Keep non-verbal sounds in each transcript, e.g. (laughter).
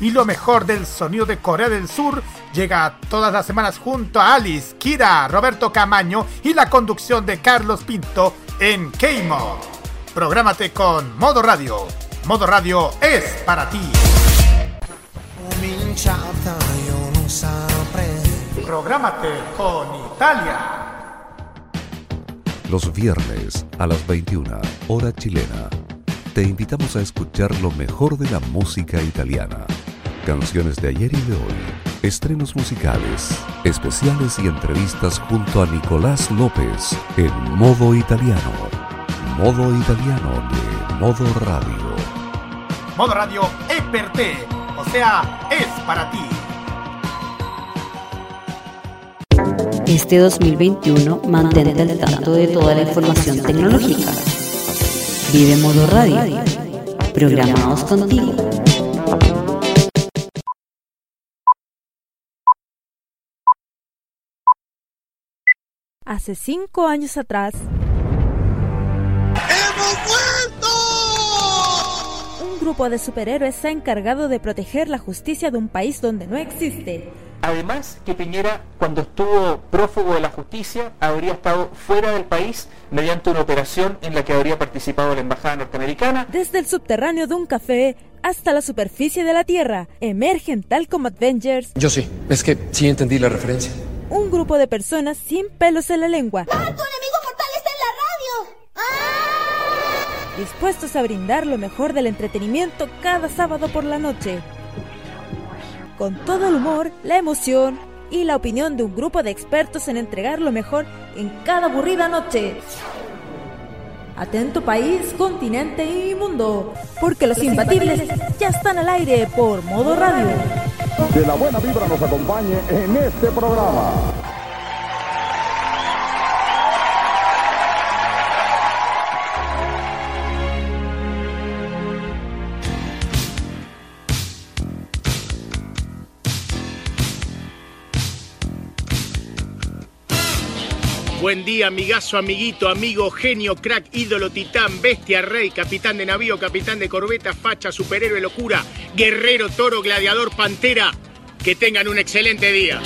y lo mejor del sonido de Corea del Sur llega todas las semanas junto a Alice, Kira, Roberto Camaño y la conducción de Carlos Pinto en K-Mod. Prográmate con Modo Radio. Modo Radio es para ti. Prográmate con Italia. Los viernes a las 21, hora chilena, te invitamos a escuchar lo mejor de la música italiana. Canciones de ayer y de hoy, estrenos musicales, especiales y entrevistas junto a Nicolás López en modo italiano. Modo italiano de Modo Radio. Modo Radio es per te, o sea, es para ti. Este 2021 mantente al tanto de toda la información tecnológica. Vive Modo Radio. Programados contigo. Hace cinco años atrás. ¡Hemos vuelto! Un grupo de superhéroes se ha encargado de proteger la justicia de un país donde no existe. Además, que Piñera, cuando estuvo prófugo de la justicia, habría estado fuera del país mediante una operación en la que habría participado la Embajada norteamericana. Desde el subterráneo de un café hasta la superficie de la Tierra, emergen tal como Avengers. Yo sí, es que sí entendí la referencia. Un grupo de personas sin pelos en la lengua. ¡Ah, tu enemigo mortal está en la radio! ¡Ah! Dispuestos a brindar lo mejor del entretenimiento cada sábado por la noche con todo el humor, la emoción y la opinión de un grupo de expertos en entregar lo mejor en cada aburrida noche. Atento país, continente y mundo, porque los imbatibles ya están al aire por modo radio. Que la buena vibra nos acompañe en este programa. Buen día, amigazo, amiguito, amigo, genio, crack, ídolo, titán, bestia, rey, capitán de navío, capitán de corbeta, facha, superhéroe, locura, guerrero, toro, gladiador, pantera. Que tengan un excelente día.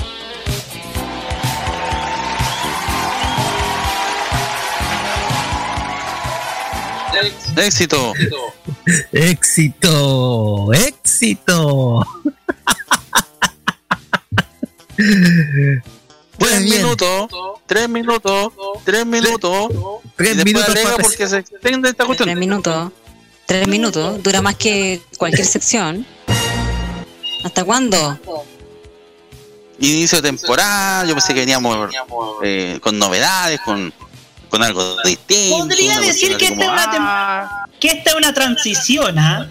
Éxito. Éxito. Éxito. (laughs) Tres minutos, tres minutos, tres minutos. Tres minutos alega para- porque se extiende esta cuestión. Tres minutos. Tres minutos. Dura más que cualquier sección. ¿Hasta cuándo? Inicio de temporada, yo pensé que veníamos eh, con novedades, con, con algo distinto. Podría decir que esta, es como, una tem- ah, que esta es una transición, ¿ah?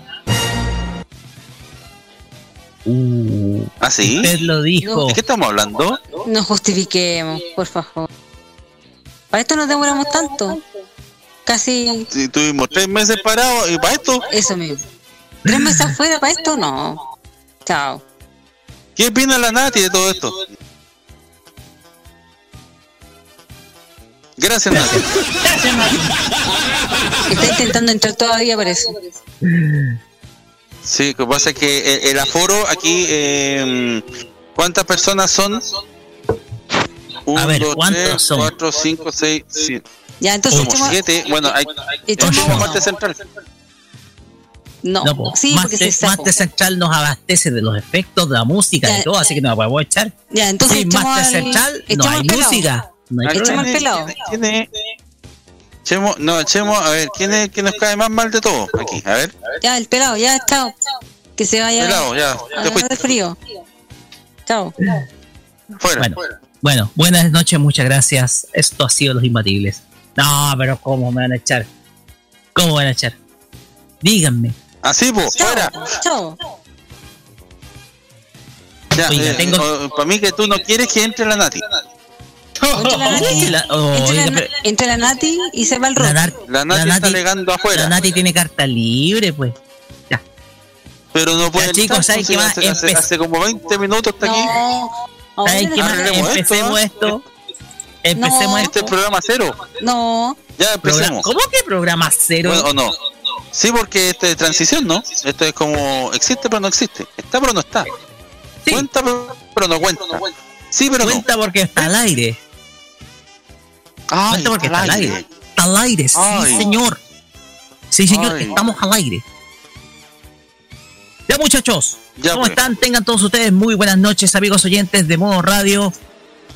Uh, ¿Ah, sí? usted lo dijo. ¿De qué estamos hablando? No justifiquemos, por favor. Para esto nos demoramos tanto. Casi Si tuvimos tres meses parados y para esto, eso mismo. ¿Tres meses afuera para esto? No. Chao. ¿qué opina la Nati de todo esto? Gracias, Nati. Está intentando entrar todavía, parece. Sí, lo que pasa es que el, el aforo aquí, eh, ¿cuántas personas son? Uno, A ver, dos, ¿cuántos tres, son? cuatro, cinco, seis, siete. Ya, entonces Somos echemos- siete. Bueno, hay, echemos- parte central. No, No, po. sí, porque se de Central nos abastece de los efectos, de la música, Ya. de todo, así que no la podemos echar. Ya, entonces Sin al- Central, no hay pelado. música. No hay A ver, Echemos al ¿quién es- pelado. quién Echemos, no, echemos, a ver, ¿quién es el que nos cae más mal de todo aquí? A ver, Ya, el pelado, ya, chao. Que se vaya pelado, ya, a te de frío. Chao. fuera. Bueno, bueno, buenas noches, muchas gracias. Esto ha sido Los Imbatibles. No, pero ¿cómo me van a echar? ¿Cómo van a echar? Díganme. Así, pues, Chao. fuera. Chao. Ya, Oiga, eh, tengo- eh, para mí que tú no quieres que entre la Nati. Entre la (laughs) Nati, La- oh, entre la oiga, Na- pero- entre la Nati y se va el La, rock. La Nati la está Nati- alegando afuera. la Nati tiene carta libre, pues. Pero no puede chicos, entrar, ¿saben pues, qué más? hace, hace- Empe- hace como 20 minutos está aquí. No, ahora ¿Saben qué más? Empecemos ¿ah? esto. Empecemos No. esto. Este es programa cero. no. Ya empecemos. ¿Cómo que programa cero? Bueno, o no. Sí, porque este es transición, ¿no? Esto es como existe pero no existe. Está pero no está. Sí. Cuenta pero, no cuenta. Sí, pero Cuenta porque está al aire. Ay, porque está al aire. Está al aire, sí, Ay. señor. Sí, señor, Ay. estamos al aire. Ya, muchachos. Ya, ¿Cómo pues. están? Tengan todos ustedes muy buenas noches, amigos oyentes de Modo Radio.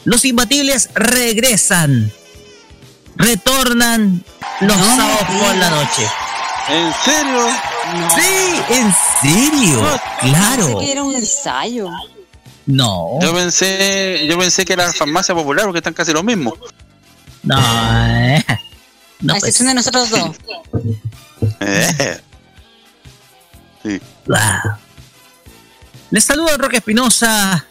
Los imbatibles regresan. Retornan los No sábados por la noche. ¿En serio? Sí, en serio. Pensé Claro. que era un ensayo. No. Yo pensé, yo pensé que era la farmacia popular porque están casi lo mismo. No. eh. No, a pues. excepción de nosotros dos. Eh. Sí. Ah. Les saludo Roque Espinosa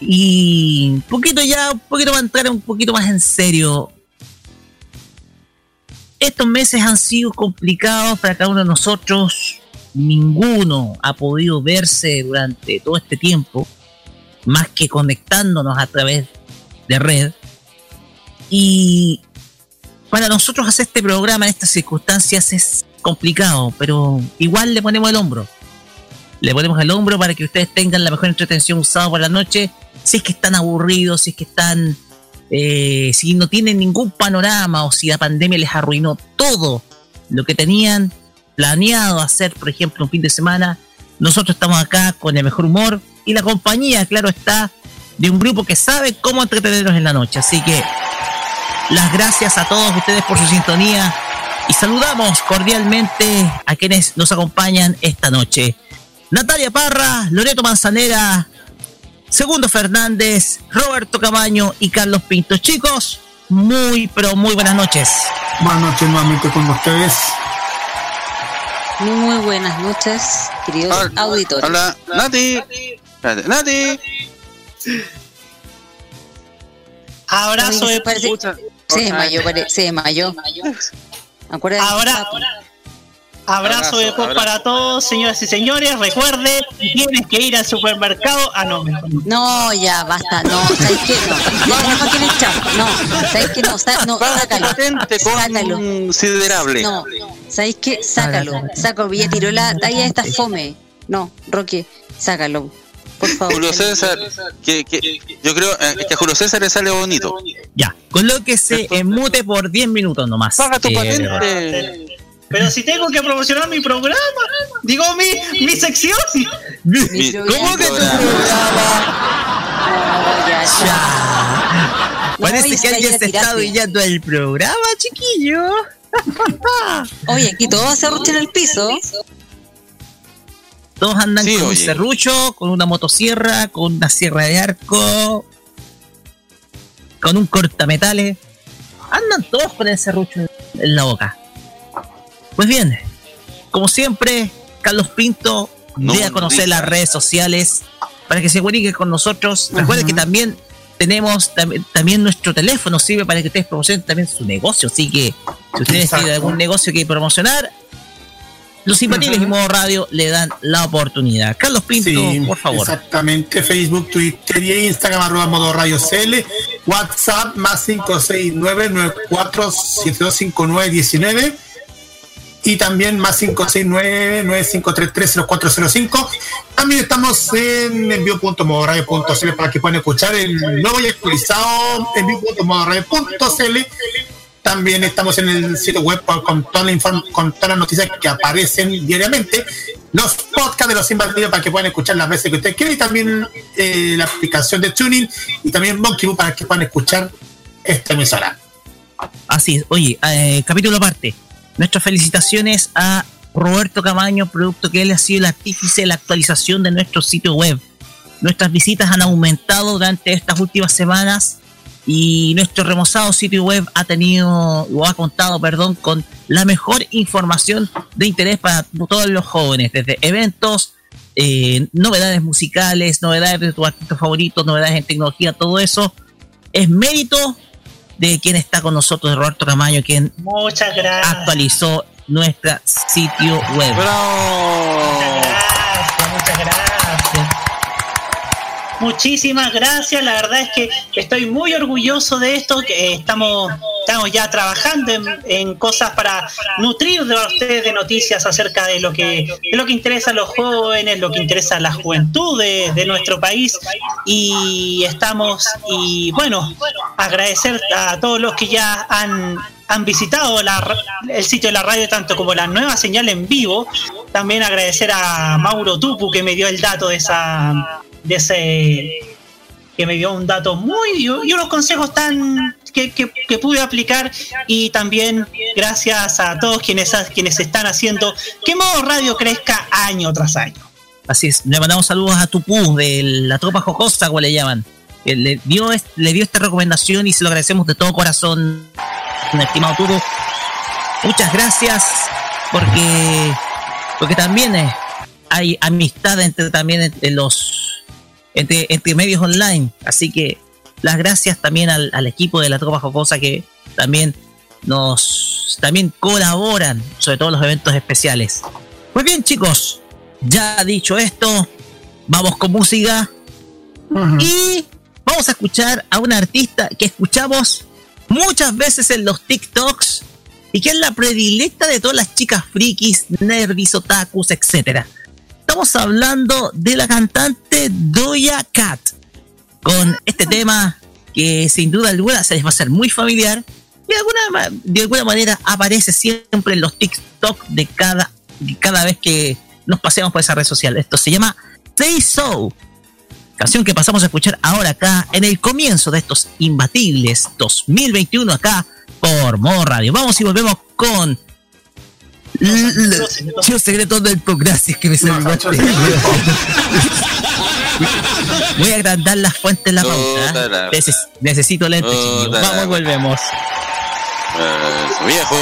y un poquito ya, un poquito va a entrar un poquito más en serio. Estos meses han sido complicados para cada uno de nosotros. Ninguno ha podido verse durante todo este tiempo, más que conectándonos a través de red. Y para nosotros hacer este programa en estas circunstancias es complicado, pero igual le ponemos el hombro. Le ponemos el hombro para que ustedes tengan la mejor entretención un sábado por la noche. Si es que están aburridos, si es que están. eh, si no tienen ningún panorama o si la pandemia les arruinó todo lo que tenían planeado hacer, por ejemplo, un fin de semana, nosotros estamos acá con el mejor humor y la compañía, claro está, de un grupo que sabe cómo entretenernos en la noche. Así que las gracias a todos ustedes por su sintonía y saludamos cordialmente a quienes nos acompañan esta noche. Natalia Parra, Loreto Manzanera, Segundo Fernández, Roberto Camaño y Carlos Pinto. Chicos, muy, pero muy buenas noches. Buenas noches nuevamente con ustedes. Muy, muy buenas noches, queridos Hola, auditores. Hola, Nati. Espérate, Nati. Abrazo Oye, de parece- puta. Se desmayó, pare- se (laughs) desmayó. Acuérdate. Ahora, abrazo de pop abrazo. para todos, señoras y señores. Recuerde, tienes que ir al supermercado. Ah, no, mejor no. No, ya, basta. No, ¿sabes qué? No, mejor que el chavo. No, ¿sabes qué? No, sa- no sácalo. Sácalo. con siderable. No, ¿sabéis qué? Sácalo. Sácalo. Ya tiró la talla esta fome. No, Roque, sácalo. Por favor. Julio César, que, que yo creo eh, que a Julio César le sale bonito. Ya, colóquese en mute por 10 minutos nomás. Paga tu Eh, patente. Pero si tengo que promocionar mi programa, digo mi, mi sección. Mi Mi- programa. tu No, ya, Parece que alguien se a está brillando el programa, chiquillo. Oye, aquí todo se arrucha en el piso. Todos andan Sí, con un serrucho, con una motosierra, con una sierra de arco, con un cortametales. Andan todos con el serrucho en- la boca. Pues bien, como siempre, Carlos Pinto No dé a conocer las redes sociales para que se comunique con nosotros. Recuerden que también tenemos tam- también nuestro teléfono, sirve para que ustedes promocionen también su negocio. Así que si ustedes Exacto. tienen algún negocio que promocionar, los simpatiles y modo radio le dan la oportunidad. Carlos Pinto, Sí, por favor. Exactamente, Facebook, Twitter y Instagram, arroba modo radio CL, WhatsApp más 569-94725919 y también más 569-9533-0405. También estamos en envío.modoradio.cl para que puedan escuchar el nuevo y actualizado envío.modoradio.cl. También estamos en el sitio web con, toda la con todas las noticias que aparecen diariamente. Los podcasts de los invadidos para que puedan escuchar las veces que ustedes quieran. Y también eh, la aplicación de Tuning y también Monkey Boo para que puedan escuchar esta emisora. Así es. Oye, eh, capítulo aparte. Nuestras felicitaciones a Roberto Camaño, producto que él ha sido el artífice de la actualización de nuestro sitio web. Nuestras visitas han aumentado durante estas últimas semanas y nuestro remozado sitio web ha tenido o ha contado, perdón, con la mejor información de interés para todos los jóvenes, desde eventos, eh, novedades musicales, novedades de tus artistas favoritos, novedades en tecnología, todo eso es mérito de quien está con nosotros, Roberto Camaño, quien Muchas gracias. actualizó nuestro sitio web. Muchas gracias, muchas gracias. Muchísimas gracias, la verdad es que estoy muy orgulloso de esto, que eh, estamos, estamos ya trabajando en, cosas para nutrir de ustedes de noticias acerca de lo que lo que interesa a los jóvenes, lo que interesa a la juventud de, nuestro país y estamos y bueno, agradecer a todos los que ya han han visitado la el sitio de la radio tanto como la nueva señal en vivo. También agradecer a Mauro Tupu que me dio el dato de esa de ese que me dio un dato muy y unos consejos tan que, que- que pude aplicar y también gracias a todos quienes quienes están haciendo que Modo Radio crezca año tras año. Así es, le mandamos saludos a Tupú de la tropa jocosa, como le llaman. Le dio, le dio esta recomendación y se lo agradecemos de todo corazón, estimado Tupú. Muchas gracias, porque, porque también eh, hay amistad entre también entre los entre, entre medios online. Así que las gracias también al, al equipo de la tropa jocosa que también nos también colaboran, sobre todo en los eventos especiales. Muy bien, chicos, ya dicho esto, vamos con música y vamos a escuchar a una artista que escuchamos muchas veces en los TikToks y que es la predilecta de todas las chicas frikis, nervis, otakus, etc. Estamos hablando de la cantante Doja Cat con este tema que sin duda alguna se les va a hacer muy familiar y de alguna, de alguna manera aparece siempre en los TikTok de cada, de cada vez que nos paseamos por esa red social. Esto se llama Say So, canción que pasamos a escuchar ahora acá en el comienzo de estos imbatibles 2021 acá por Modo Radio. Vamos y volvemos con los secretos del pop. Gracias que me saludaste. (laughs) Voy a agrandar las fuentes de la pauta. Neces- necesito lentes, Vamos y volvemos. Viejo.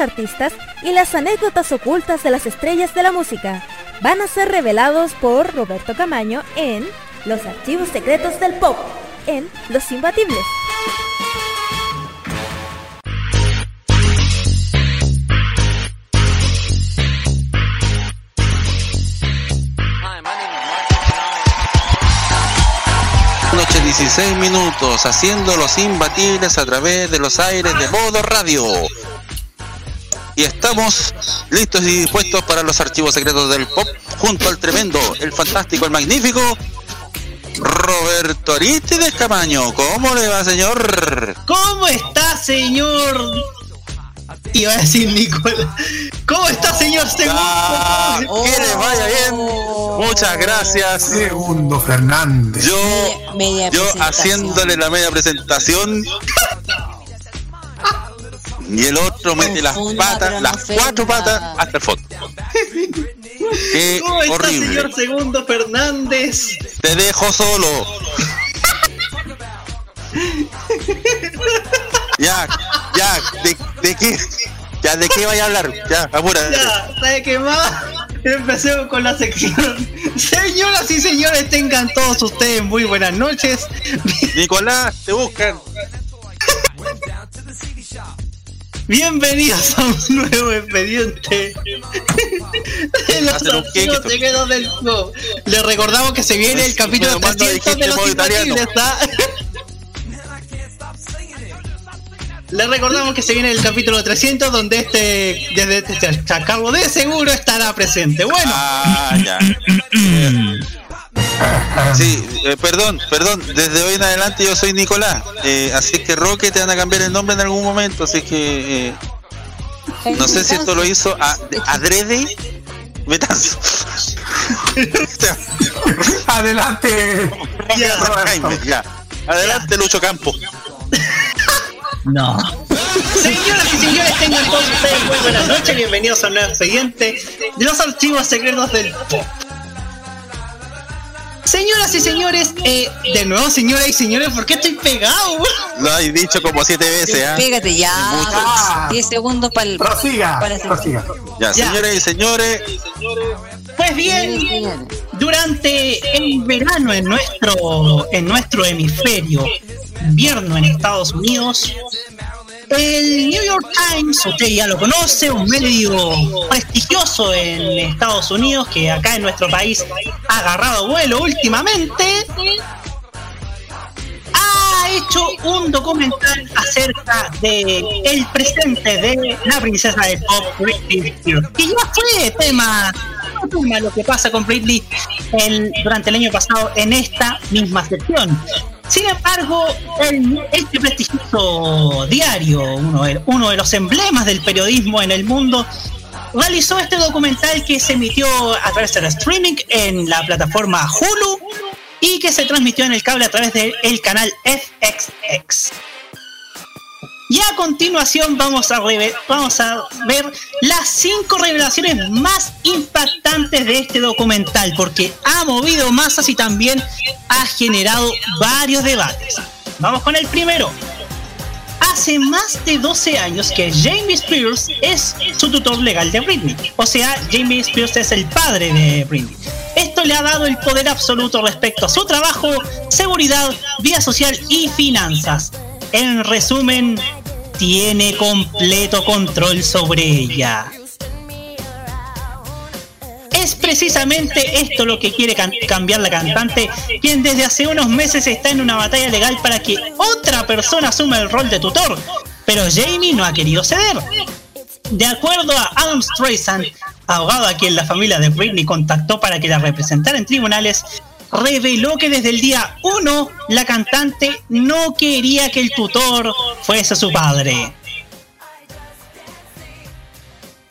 Artistas y las anécdotas ocultas de las estrellas de la música van a ser revelados por Roberto Camaño en Los Archivos Secretos del Pop, en Los Imbatibles. Noche 16 minutos, haciendo los imbatibles a través de los aires de modo radio. Y estamos listos y dispuestos para los archivos secretos del pop, junto al tremendo, el fantástico, el magnífico Roberto Aristides Camaño. ¿Cómo le va, señor? ¿Cómo está, señor? Iba a decir Nicolás. ¿Cómo está, señor Segundo? Ah, que le vaya bien. Muchas gracias. Segundo Fernández. Yo, Media yo haciéndole la media presentación. (laughs) Y el otro mete las patas, las cuatro patas hasta el fondo. (laughs) Qué ¿Cómo está, horrible. señor Segundo Fernández? Te dejo solo. (laughs) Ya, ya, ¿de, de qué? Ya, ¿de qué vaya a hablar? Ya, apúrate. Ya, ¿sabe qué más? Empecemos con la sección. Señoras y señores, tengan todos ustedes muy buenas noches. Nicolás, te buscan. (laughs) Bienvenidos a un nuevo expediente (laughs) de los queque, secretos del pop. Les (laughs) recordamos que se viene el capítulo Pero manda 300 de los ¿ah? Les recordamos que se viene el capítulo 300 donde este, desde este Chacarro de seguro estará presente. Bueno, Ah, ya. (laughs) (laughs) Sí, eh, perdón, perdón, desde hoy en adelante yo soy Nicolás, eh, así que Roque te van a cambiar el nombre en algún momento, así que eh, no sé si esto lo hizo a, adrede, Betanzo. (laughs) Adelante. ya, Jaime, ya. Adelante Lucho Campo. No. Señoras y señores, tengan todos ustedes muy buenas noches. Bienvenidos a un nuevo expediente de los archivos secretos del pop. Señoras y señores, eh, de nuevo, señoras y señores, ¿por qué estoy pegado? Lo has dicho como siete veces, ¿ah? Pégate ya. Ah. 10 segundos para el. Prosiga, para la prosiga. Ya, Ya. señores y señores, Pues bien, durante el verano en nuestro, en nuestro hemisferio, invierno en Estados Unidos, el New York Times, usted ya lo conoce, un medio prestigioso en Estados Unidos que acá en nuestro país ha agarrado vuelo últimamente, ha hecho un documental acerca de el presente de la princesa de pop Britney que ya fue tema, lo que pasa con Britney durante el año pasado en esta misma sección. Sin embargo, el- este prestigioso diario, uno de, uno de los emblemas del periodismo en el mundo, realizó este documental que se emitió a través del streaming en la plataforma Hulu y que se transmitió en el cable a través del canal FXX. Y a continuación vamos a, ver las cinco revelaciones más impactantes de este documental, porque ha movido masas y también ha generado varios debates. Vamos con el primero. Hace más de 12 años que Jamie Spears es su tutor legal de Britney. O sea, Jamie Spears es el padre de Britney. Esto le ha dado el poder absoluto respecto a su trabajo, seguridad, vida social y finanzas. En resumen, tiene completo control sobre ella. Es precisamente esto lo que quiere cambiar la cantante, quien desde hace unos meses está en una batalla legal para que otra persona asuma el rol de tutor, pero Jamie no ha querido ceder. De acuerdo a Adam Streisand, abogado a quien la familia de Britney contactó para que la representara en tribunales, reveló que desde el día 1 la cantante no quería que el tutor fuese su padre.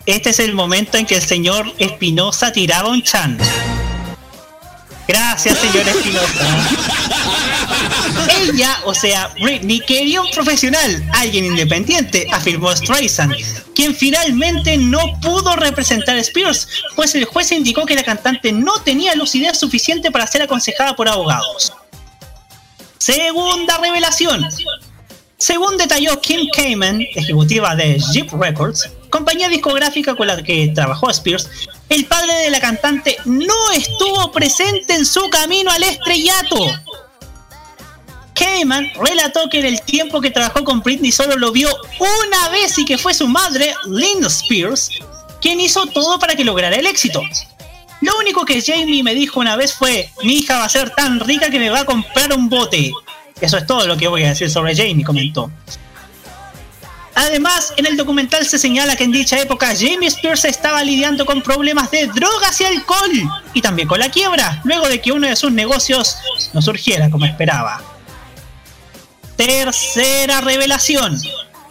Este es el momento en que el señor Espinosa tiraba un chan. Gracias, señor Espinosa. (laughs) Ella, o sea, Britney, quería un profesional, alguien independiente, afirmó Streisand, quien finalmente no pudo representar a Spears, pues el juez indicó que la cantante no tenía lucidez suficiente para ser aconsejada por abogados. Segunda revelación. Según detalló Kim Kamen, ejecutiva de Jeep Records, compañía discográfica con la que trabajó Spears, el padre de la cantante no estuvo presente en su camino al estrellato. Kamen relató que en el tiempo que trabajó con Britney solo lo vio una vez y que fue su madre, Lynn Spears, quien hizo todo para que lograra el éxito. Lo único que Jamie me dijo una vez fue, mi hija va a ser tan rica que me va a comprar un bote. Eso es todo lo que voy a decir sobre Jamie, comentó. Además, en el documental se señala que en dicha época Jamie Spears estaba lidiando con problemas de drogas y alcohol, y también con la quiebra, luego de que uno de sus negocios no surgiera como esperaba. Tercera revelación.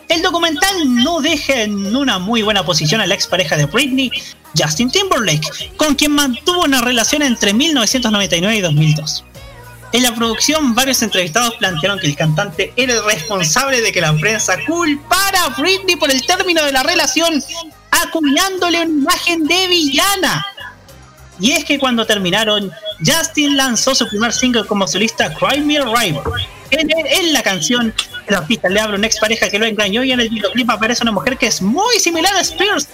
El documental no deja en una muy buena posición a la expareja de Britney, Justin Timberlake, con quien mantuvo una relación entre 1999 y 2002. En la producción, varios entrevistados plantearon que el cantante era el responsable de que la prensa culpara a Britney por el término de la relación, acuñándole una imagen de villana. Y es que cuando terminaron, Justin lanzó su primer single como solista, Cry Me a. En, en la canción, el artista le habla a una expareja que lo engañó y en el videoclip aparece una mujer que es muy similar a Spears,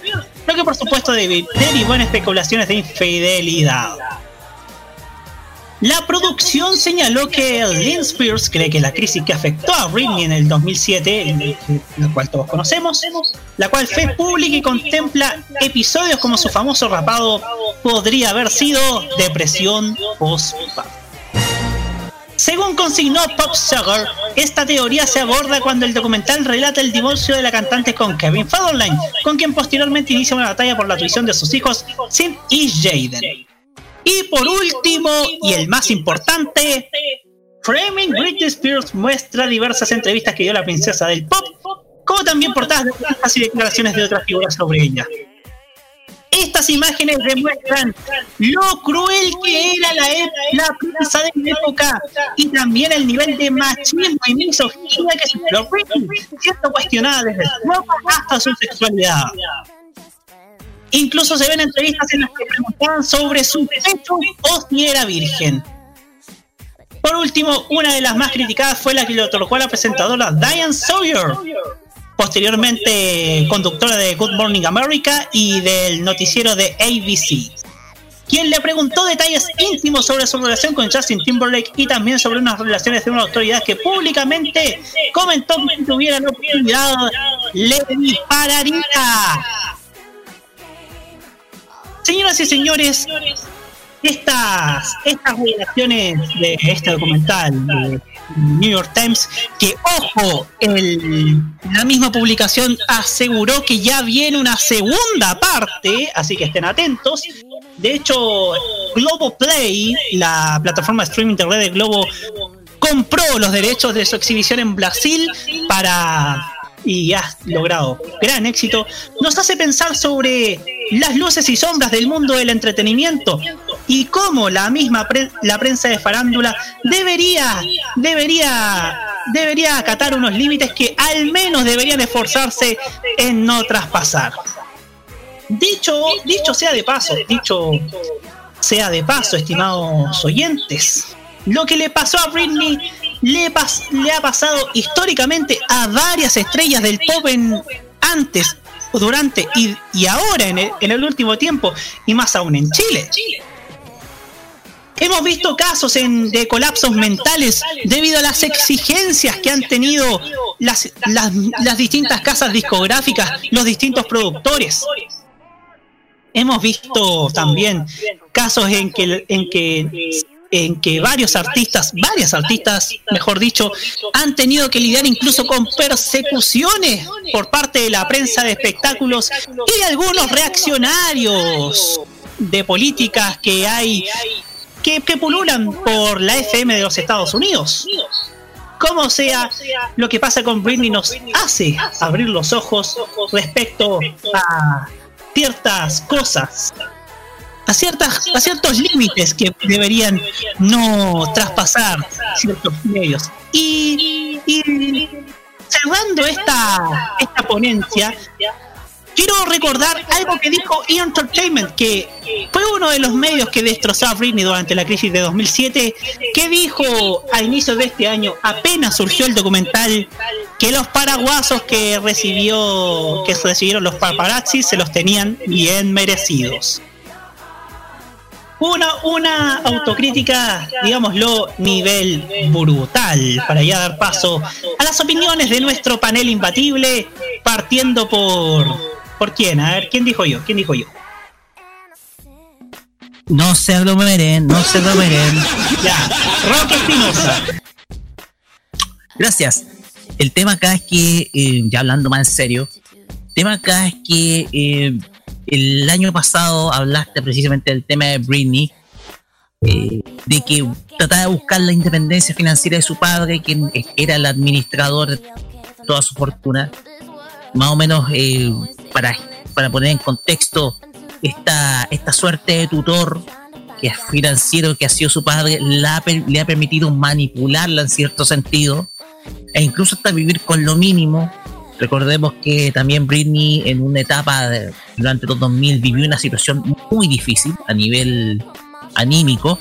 lo que por supuesto derivó en especulaciones de infidelidad. La producción señaló que Lynn Spears cree que la crisis que afectó a Britney en el 2007, la cual todos conocemos, la cual fue pública y contempla episodios como su famoso rapado, podría haber sido depresión postparto. Según consignó Pop Sugar, esta teoría se aborda cuando el documental relata el divorcio de la cantante con Kevin Federline, con quien posteriormente inicia una batalla por la tuición de sus hijos, Sim y Jaden. Y por último, y el más importante, Framing Britney Spears muestra diversas entrevistas que dio la princesa del pop, como también portadas de y declaraciones de otras figuras sobre ella. Estas imágenes demuestran lo cruel que era la, la prensa de la época y también el nivel de machismo y misoginia que sufrió Britney, siendo cuestionada desde su ropa hasta su sexualidad. Incluso se ven entrevistas en las que preguntaban sobre su pecho o si era virgen. Por último, una de las más criticadas fue la que le otorgó a la presentadora Diane Sawyer, posteriormente conductora de Good Morning America y del noticiero de ABC, quien le preguntó detalles íntimos sobre su relación con Justin Timberlake y también sobre unas relaciones de una autoridad que públicamente comentó que si tuviera la oportunidad le dispararía. Señoras y señores, estas, estas revelaciones de este documental de New York Times, que ojo, el, la misma publicación aseguró que ya viene una segunda parte, así que estén atentos. De hecho, Globoplay, la plataforma de streaming de red de Globo, compró los derechos de su exhibición en Brasil para y ha logrado gran éxito, nos hace pensar sobre las luces y sombras del mundo del entretenimiento y cómo la misma la prensa de farándula debería debería debería acatar unos límites que al menos deberían esforzarse en no traspasar. Dicho dicho sea de paso, dicho sea de paso, estimados oyentes, lo que le pasó a Britney le, le ha pasado históricamente a varias estrellas del pop en, antes, durante y, y ahora en el, en el último tiempo, y más aún en Chile. Hemos visto casos en, de colapsos mentales debido a las exigencias que han tenido las, las, las, distintas casas discográficas, los distintos productores. Hemos visto también casos en que, en que en que varios artistas, varias artistas, mejor dicho, han tenido que lidiar incluso con persecuciones por parte de la prensa de espectáculos y algunos reaccionarios de políticas que hay que, que pululan por la FM de los Estados Unidos. Como sea, lo que pasa con Britney nos hace abrir los ojos respecto a ciertas cosas a, ciertas, a ciertos límites que deberían no traspasar ciertos medios. Y, cerrando esta, esta ponencia, quiero recordar algo que dijo E! Entertainment, que fue uno de los medios que destrozó a Britney durante la crisis de 2007, que dijo a inicios de este año, apenas surgió el documental, que los paraguasos que recibió que recibieron los paparazzi se los tenían bien merecidos. Una, una autocrítica, digámoslo, nivel brutal, para ya dar paso a las opiniones de nuestro panel imbatible, partiendo por... ¿Por quién? A ver, ¿quién dijo yo? ¿Quién dijo yo? No se aglomeren, no se aglomeren. Ya, Roque Espinosa. Gracias. El tema acá es que, eh, ya hablando más en serio, el tema acá es que eh, el año pasado hablaste precisamente del tema de Britney, eh, de que trataba de buscar la independencia financiera de su padre, quien era el administrador de toda su fortuna. Más o menos, eh, para, para poner en contexto, esta, esta suerte de tutor que es financiero que ha sido su padre la le ha permitido manipularla en cierto sentido e incluso hasta vivir con lo mínimo. Recordemos que también Britney en una etapa de- durante los 2000 vivió una situación muy difícil a nivel anímico,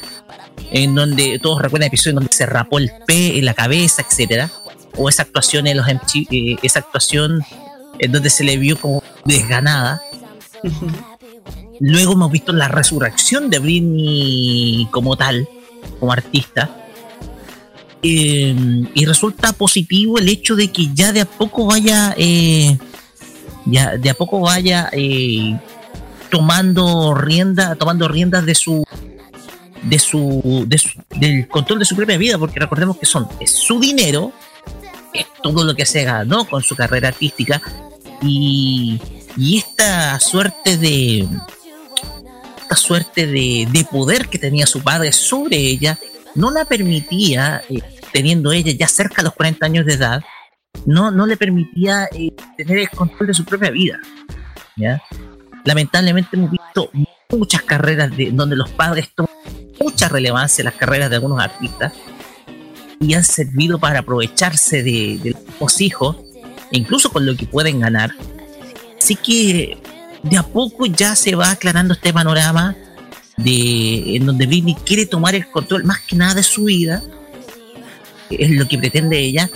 en donde todos recuerdan episodios en donde se rapó el pe en la cabeza, etcétera, o esa actuación en los MTV, eh, esa actuación en donde se le vio como desganada. Luego hemos visto la resurrección de Britney como tal, como artista. Y resulta positivo el hecho de que ya de a poco vaya, eh, ya de a poco vaya eh, tomando rienda, tomando riendas de su, de su, de del control de su propia vida, porque recordemos que son es su dinero, es todo lo que se ganó con su carrera artística y, y esta suerte de esta suerte de, de poder que tenía su padre sobre ella no la permitía, eh, teniendo ella ya cerca de los 40 años de edad, no, no le permitía eh, tener el control de su propia vida. ¿ya? Lamentablemente hemos visto muchas carreras de, donde los padres toman mucha relevancia en las carreras de algunos artistas y han servido para aprovecharse de, de los hijos, e incluso con lo que pueden ganar. Así que de a poco ya se va aclarando este panorama de en donde Britney quiere tomar el control más que nada de su vida, es lo que pretende ella,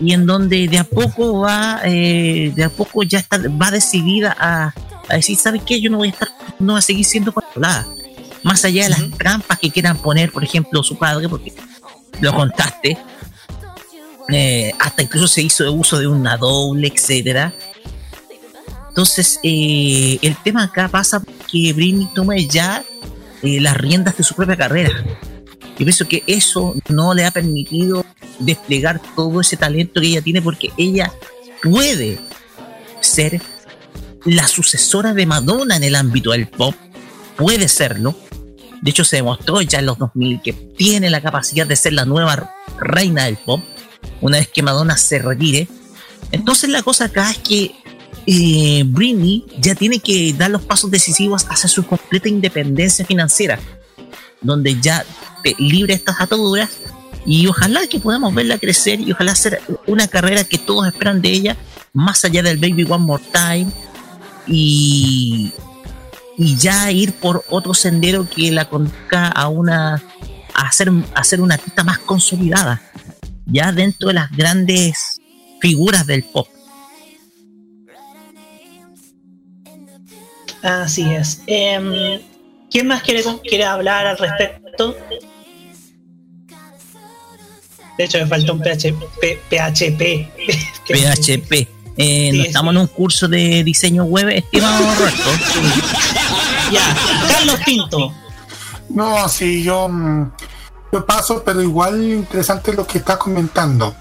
y en donde de a poco va, eh, de a poco ya está, va decidida a, a decir, ¿sabes qué? Yo no voy a estar, no voy a seguir siendo controlada. Más allá de las trampas que quieran poner, por ejemplo, su padre, porque lo contaste, eh, hasta incluso se hizo uso de una doble, etcétera. Entonces, eh, el tema acá pasa que Britney toma ya eh, las riendas de su propia carrera. Yo pienso que eso no le ha permitido desplegar todo ese talento que ella tiene porque ella puede ser la sucesora de Madonna en el ámbito del pop. Puede serlo. De hecho, se demostró ya en los 2000 que tiene la capacidad de ser la nueva reina del pop una vez que Madonna se retire. Entonces la cosa acá es que eh, Britney ya tiene que dar los pasos decisivos hacia su completa independencia financiera, donde ya te libre estas ataduras y ojalá que podamos verla crecer y ojalá hacer una carrera que todos esperan de ella, más allá del Baby One More Time y, y ya ir por otro sendero que la conduzca a una a ser, a ser una artista más consolidada, ya dentro de las grandes figuras del pop. Así es. Em, ¿Quién más quiere, quiere hablar al respecto? De hecho, me faltó un PHP. PHP. PHP. (laughs) Eh, no Sí, estamos en un curso de diseño web, estimado Roberto. (laughs) Ya, Carlos Pinto. No, sí, yo, mm, yo paso, pero igual interesante lo que está comentando.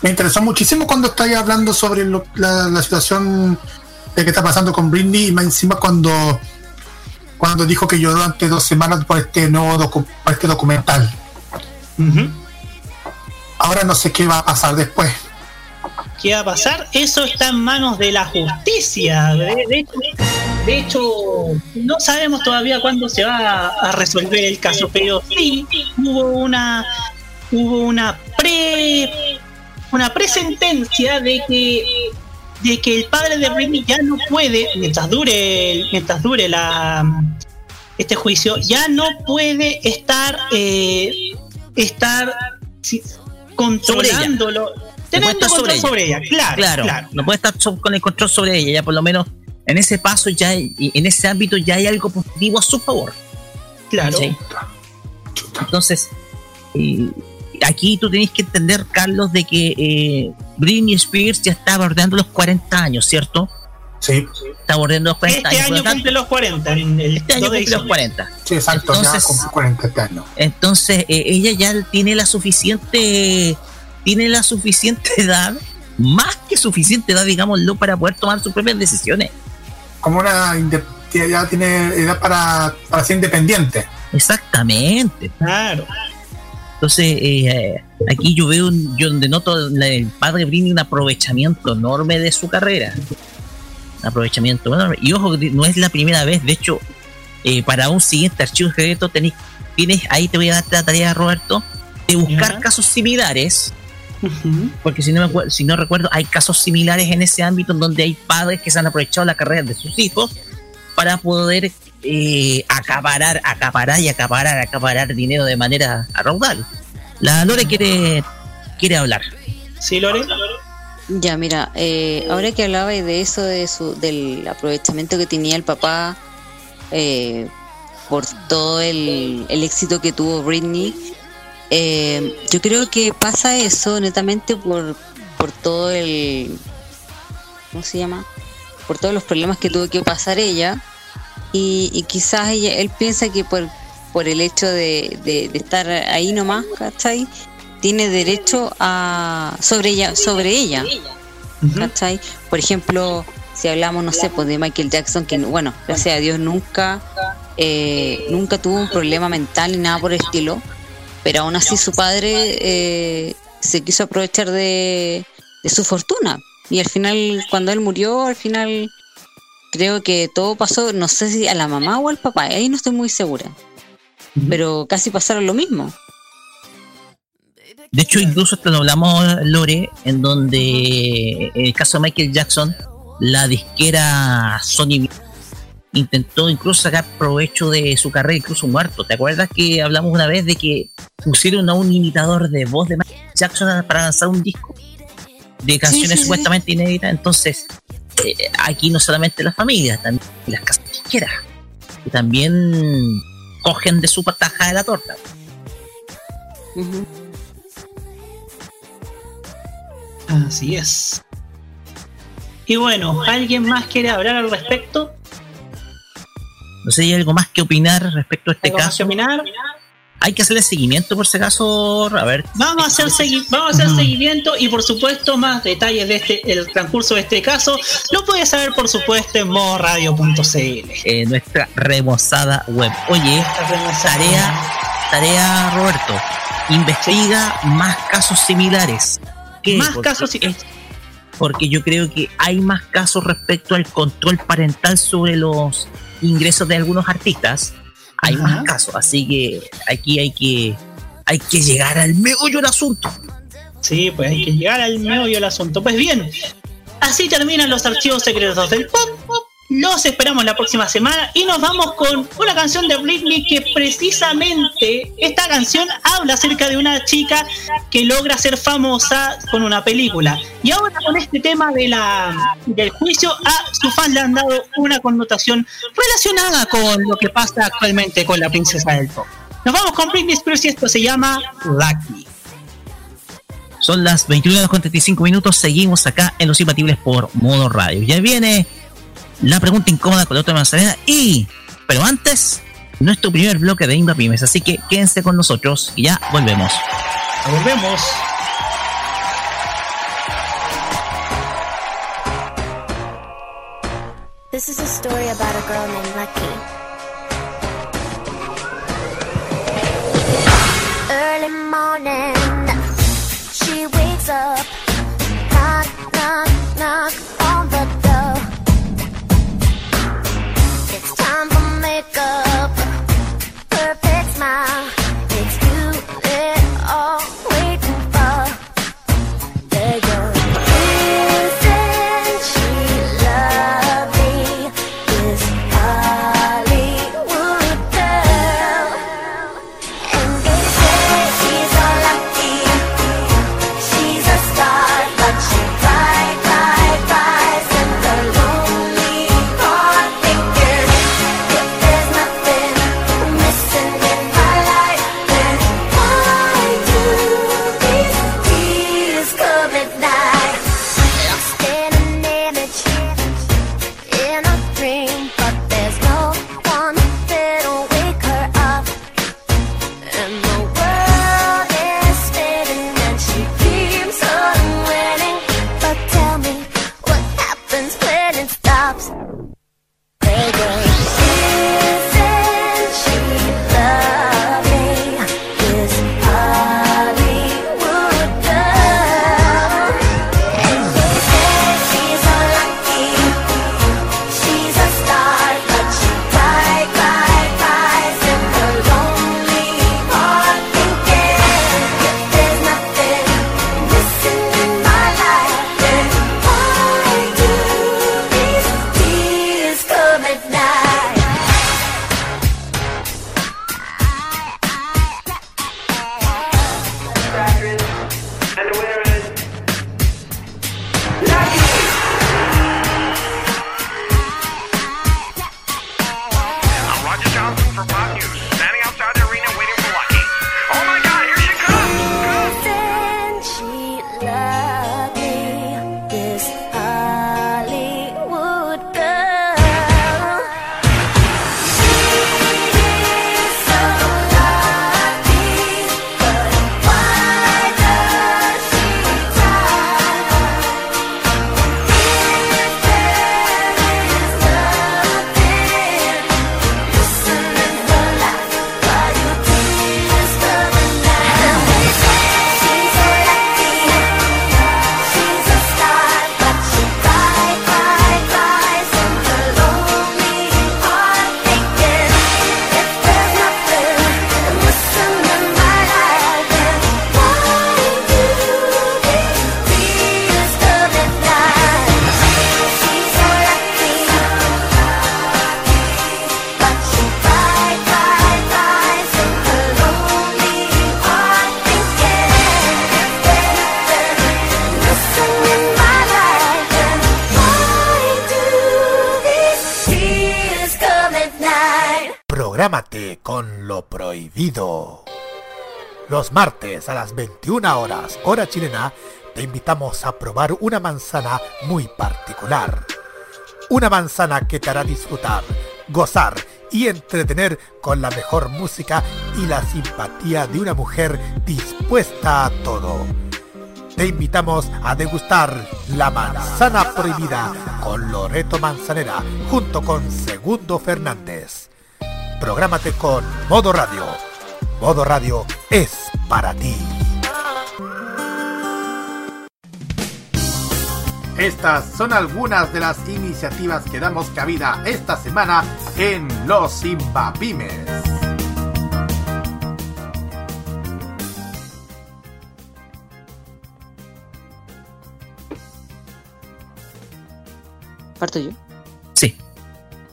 Me interesó muchísimo cuando estáis hablando sobre lo- la, la situación de que está pasando con Britney y más encima cuando cuando dijo que lloró durante dos semanas por este nuevo docu- por este documental. Ahora no sé qué va a pasar después. ¿Qué va a pasar? Eso está en manos de la justicia. De, de hecho, de hecho, no sabemos todavía cuándo se va a, a resolver el caso, pero sí hubo una hubo una pre una presentencia de que de que el padre de Britney ya no puede mientras dure mientras dure la este juicio ya no puede estar eh, estar sí, controlándolo Teniendo estar control sobre ella, claro, claro. No puede estar con el control sobre ella, ya por lo menos en ese paso ya, hay- en ese ámbito ya hay algo positivo a su favor. Claro. ¿sí? Entonces, eh, aquí tú tenés que entender, Carlos, de que eh, Britney Spears ya está bordeando los 40 años, ¿cierto? Sí. Está bordeando los 40 Este años. año tanto, cumple los 40. en el este año 2 de cumple los diciembre. 40. Sí, exacto, Entonces- ya cumple 40 este año. Entonces, eh, ella ya tiene la suficiente, tiene la suficiente (laughs) edad, más que suficiente edad, digámoslo, para poder tomar sus propias decisiones. Como una. ya tiene edad para, para ser independiente. Exactamente. Claro. Entonces, eh, aquí yo veo, un- yo donde noto el padre Britney un aprovechamiento enorme de su carrera. Un aprovechamiento enorme. Y ojo, que no es la primera vez, de hecho, eh, para un siguiente archivo secreto tenés, tienes, ahí te voy a dar la tarea, Roberto, de buscar casos similares. Porque si no, me acuer- si no recuerdo, hay casos similares en ese ámbito en donde hay padres que se han aprovechado la carrera de sus hijos para poder eh, acaparar, acaparar y acaparar, acaparar dinero de manera raudal. La Lore quiere, quiere hablar. Sí, Lore. Ya, mira, eh, ahora que hablaba de eso, de su, del aprovechamiento que tenía el papá eh, por todo el, el éxito que tuvo Britney, eh, yo creo que pasa eso netamente por, por todo el... ¿Cómo se llama? Por todos los problemas que tuvo que pasar ella. Y, y quizás ella, él piensa que por, por el hecho de, de- de estar ahí nomás, ¿cachai? Tiene derecho a sobre ella, sobre ella. ¿cachai? Por ejemplo, si hablamos, no sé, pues de Michael Jackson, que bueno, gracias a Dios nunca, eh, nunca tuvo un problema mental ni nada por el estilo, pero aún así su padre eh, se quiso aprovechar de, de su fortuna. Y al final, cuando él murió, al final creo que todo pasó, no sé si a la mamá o al papá, ahí no estoy muy segura, pero casi pasaron lo mismo. De hecho, incluso esto lo hablamos, Lore, en donde en el caso de Michael Jackson, la disquera Sony intentó incluso sacar provecho de su carrera, incluso muerto. ¿Te acuerdas que hablamos una vez de que pusieron a un imitador de voz de Michael Jackson para lanzar un disco de canciones sí, sí. supuestamente inéditas? Entonces, eh, aquí no solamente las familias, también las casas disqueras, que también cogen de su pataja de la torta. Así es. Y bueno, ¿alguien más quiere hablar al respecto? No sé, ¿hay algo más que opinar respecto a este ¿Algo más caso? que opinar? Hay que hacerle seguimiento por si acaso, a ver. Vamos a hacer, segui- vamos a hacer seguimiento y por supuesto más detalles de este el transcurso de este caso lo puedes saber por supuesto en modoradio.cl. eh, nuestra remozada web. Oye, tarea, tarea Roberto, investiga más casos similares. ¿Qué? Más Porque- casos y- Porque yo creo que hay más casos respecto al control parental sobre los ingresos de algunos artistas. Hay Ajá. más casos, así que aquí hay que hay que llegar al meollo del asunto. Sí, pues hay que llegar al meollo del asunto. Pues bien, así terminan los archivos secretos del pop. Los esperamos la próxima semana y nos vamos con una canción de Britney que precisamente esta canción habla acerca de una chica que logra ser famosa con una película. Y ahora con este tema de la, del juicio a sus fans le han dado una connotación relacionada con lo que pasa actualmente con la princesa del pop. Nos vamos con Britney Spears y esto se llama Lucky. Son las 21 horas con 35 minutos. Seguimos acá en Los Imbatibles por Modo Radio. Ya viene la pregunta incómoda con la otra manzanera. Y, pero antes, nuestro primer bloque de Inva Pymes. Así que quédense con nosotros y ya volvemos. Volvemos. This is a story about a girl named Lucky. Early morning, she wakes up, knock, knock, knock on the let go. Los martes a las 21 horas, hora chilena, te invitamos a probar una manzana muy particular. Una manzana que te hará disfrutar, gozar y entretener con la mejor música y la simpatía de una mujer dispuesta a todo. Te invitamos a degustar la manzana prohibida con Loreto Manzanera junto con Segundo Fernández. Prográmate con Modo Radio. Modo Radio es para ti. Estas son algunas de las iniciativas que damos cabida esta semana en Los Pymes. ¿Parto yo? Sí.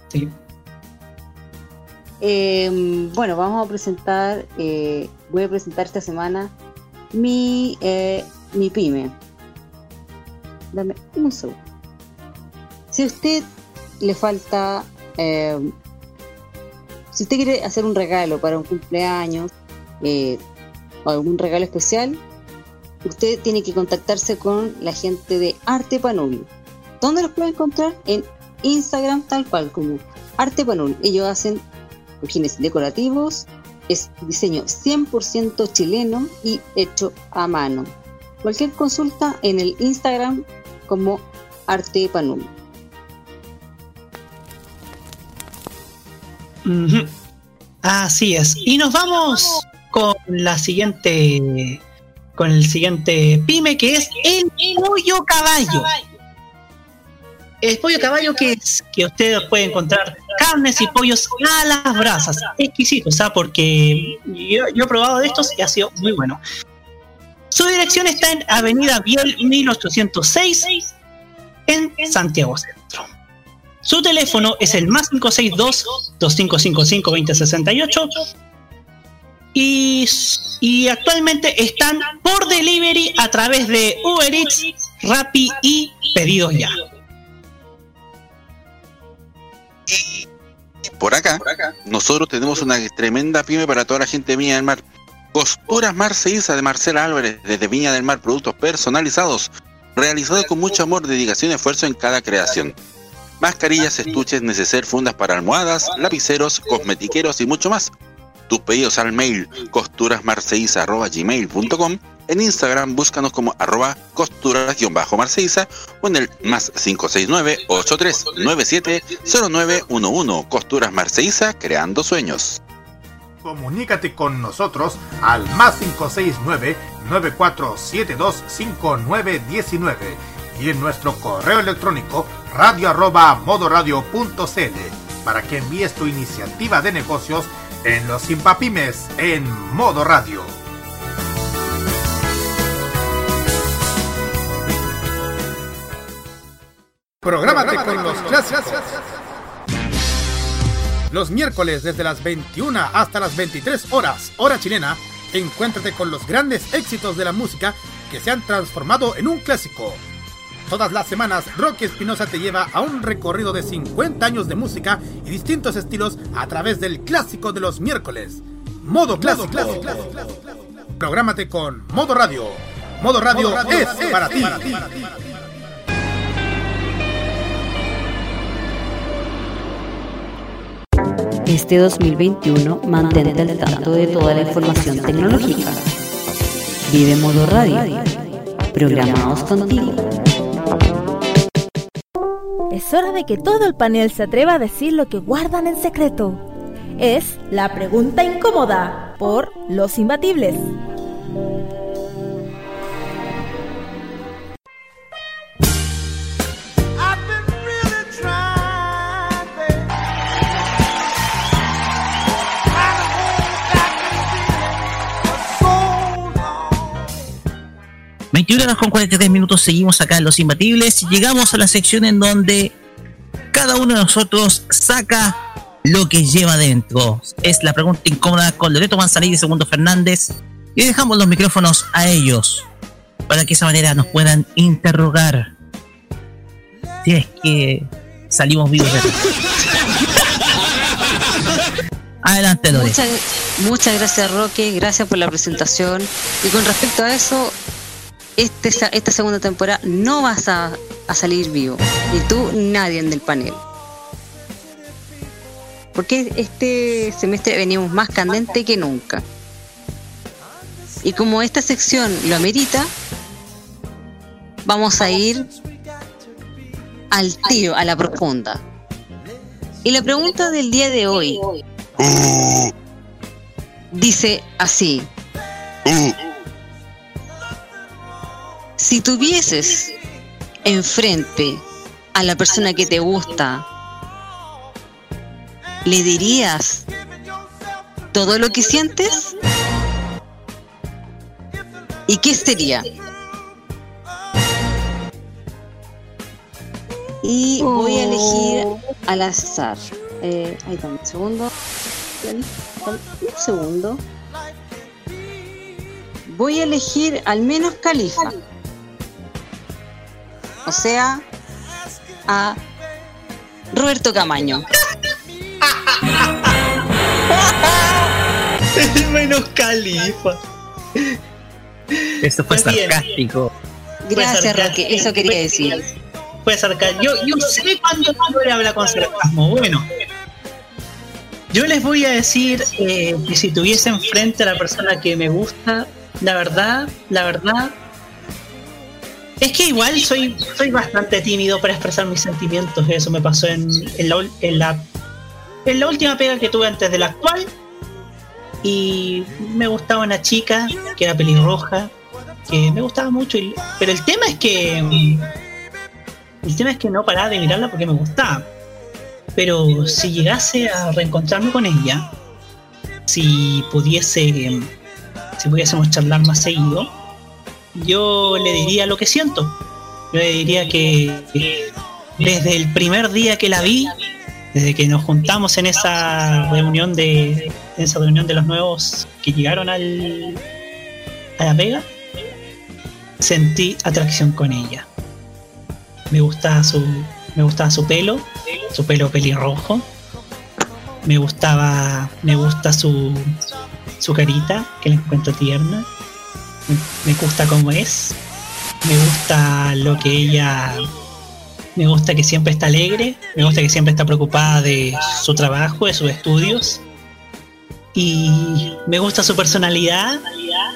Sí. Eh, bueno, vamos a presentar, eh, voy a presentar esta semana mi, eh, mi pyme. Dame un segundo. Si a usted le falta, eh, si usted quiere hacer un regalo para un cumpleaños eh, o algún regalo especial, usted tiene que contactarse con la gente de Arte Panul. ¿Dónde los puede encontrar? En Instagram, tal cual como Arte Panul. Ellos hacen cojines decorativos, es diseño 100% chileno y hecho a mano. Cualquier consulta en el Instagram como Arte Panul. Ujú. Así es. Y nos vamos con la siguiente. Con el siguiente pyme que es el pollo caballo. El pollo caballo que es que usted puede encontrar carnes y pollos a las brasas. Exquisitos, ¿sabes? Porque yo, yo he probado de estos y ha sido muy bueno. Su dirección está en Avenida Biel 1806 en Santiago Centro. Su teléfono es el más 562-2555-2068 y, y actualmente están por delivery a través de Uber Eats, Rappi y Pedidos Ya. Por acá, nosotros tenemos una tremenda pyme para toda la gente de Viña del Mar. Costuras Marceíza de Marcela Álvarez, desde Viña del Mar, productos personalizados, realizados con mucho amor, dedicación y esfuerzo en cada creación. Mascarillas, estuches, neceser, fundas para almohadas, lapiceros, cosmetiqueros y mucho más. Tus pedidos al mail costurasmarceiza.gmail.com En Instagram búscanos como arroba costuras-marceiza o en el más 569-8397-0911 Costuras Marceiza, creando sueños. Comunícate con nosotros al más 569-9472-5919 y en nuestro correo electrónico radio arroba modoradio.cl para que envíes tu iniciativa de negocios en los Simpapymes en modo radio. Prográmate con los clásicos. Los miércoles desde las 21 hasta las 23 horas, hora chilena, encuéntrate con los grandes éxitos de la música que se han transformado en un clásico. Todas las semanas, Rocky Espinosa te lleva a un recorrido de 50 años de música y distintos estilos a través del clásico de los miércoles. Modo clásico. Prográmate con Modo Radio. Modo Radio, es, para ti. Este 2021 mantente al tanto de toda la información tecnológica. Vive Modo Radio. Programados contigo. Es hora de que todo el panel se atreva a decir lo que guardan en secreto. Es la pregunta incómoda por los imbatibles. 21 horas con 43 minutos seguimos acá en Los Imbatibles y llegamos a la sección en donde cada uno de nosotros saca lo que lleva dentro. Es la pregunta incómoda con Loreto Manzanilla y Segundo Fernández y dejamos los micrófonos a ellos para que de esa manera nos puedan interrogar si es que salimos vivos de. Adelante, Lore. Muchas, muchas gracias, Roque. Gracias por la presentación. Y con respecto a eso, este, esta segunda temporada no vas a, a salir vivo. Ni tú, nadie en el panel. Porque este semestre venimos más candente que nunca. Y como esta sección lo amerita, vamos a ir al tiro, a la profunda. Y la pregunta del día de hoy dice así. Si tuvieses enfrente a la persona que te gusta, ¿le dirías todo lo que sientes? ¿Y qué sería? Y voy a elegir al azar. Eh, ahí está, un segundo. Un segundo. Voy a elegir al menos Califa. O sea, a Roberto Camaño. El menos califa. Eso fue sarcástico. Gracias, sarcástico. Roque. Eso quería decir. Fue sarcasmo. Yo, yo sé cuando Manuel habla con sarcasmo. Bueno, yo les voy a decir eh, que si tuviese enfrente a la persona que me gusta, la verdad, la verdad, es que igual soy, soy bastante tímido para expresar mis sentimientos. Eso me pasó en, la, en la última pega que tuve antes de la actual. Y me gustaba una chica que era pelirroja, que me gustaba mucho. y- pero el tema es que. El tema es que no paraba de mirarla porque me gustaba. Pero si llegase a reencontrarme con ella, si pudiese. Si pudiésemos charlar más seguido, yo le diría lo que siento. Yo le diría que desde el primer día que la vi, desde que nos juntamos en esa reunión de en esa reunión de los nuevos que llegaron al a la pega sentí atracción con ella. Me gustaba su me gustaba su pelo su pelo pelirrojo. Me gustaba me gusta su su carita que la encuentro tierna me, gusta cómo es me gusta lo que ella me gusta que siempre está alegre, me gusta que siempre está preocupada de su trabajo, de sus estudios. Y me gusta su personalidad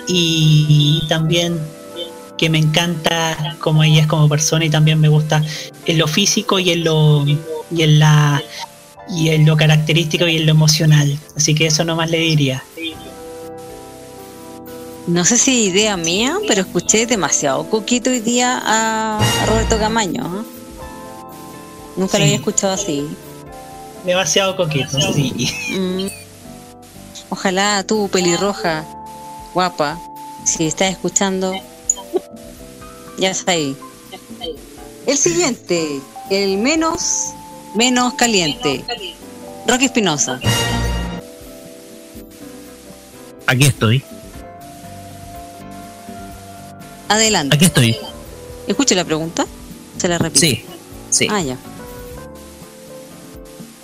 y también que me encanta como ella es como persona y también me gusta en lo físico y en lo y en la y en lo característico y en lo emocional. Así que eso nomás le diría. No sé si idea mía, pero escuché demasiado coquito hoy día a, a Roberto Camaño. ¿ah? Nunca lo había escuchado así. Demasiado coqueto, sí. Mm. Ojalá tú, pelirroja, guapa, si estás escuchando, ya está ahí. El siguiente, el menos, menos caliente. Rocky Espinosa. Aquí estoy. Adelante. Aquí estoy. Escuche la pregunta. Se la repito. Sí, sí. Ah, ya.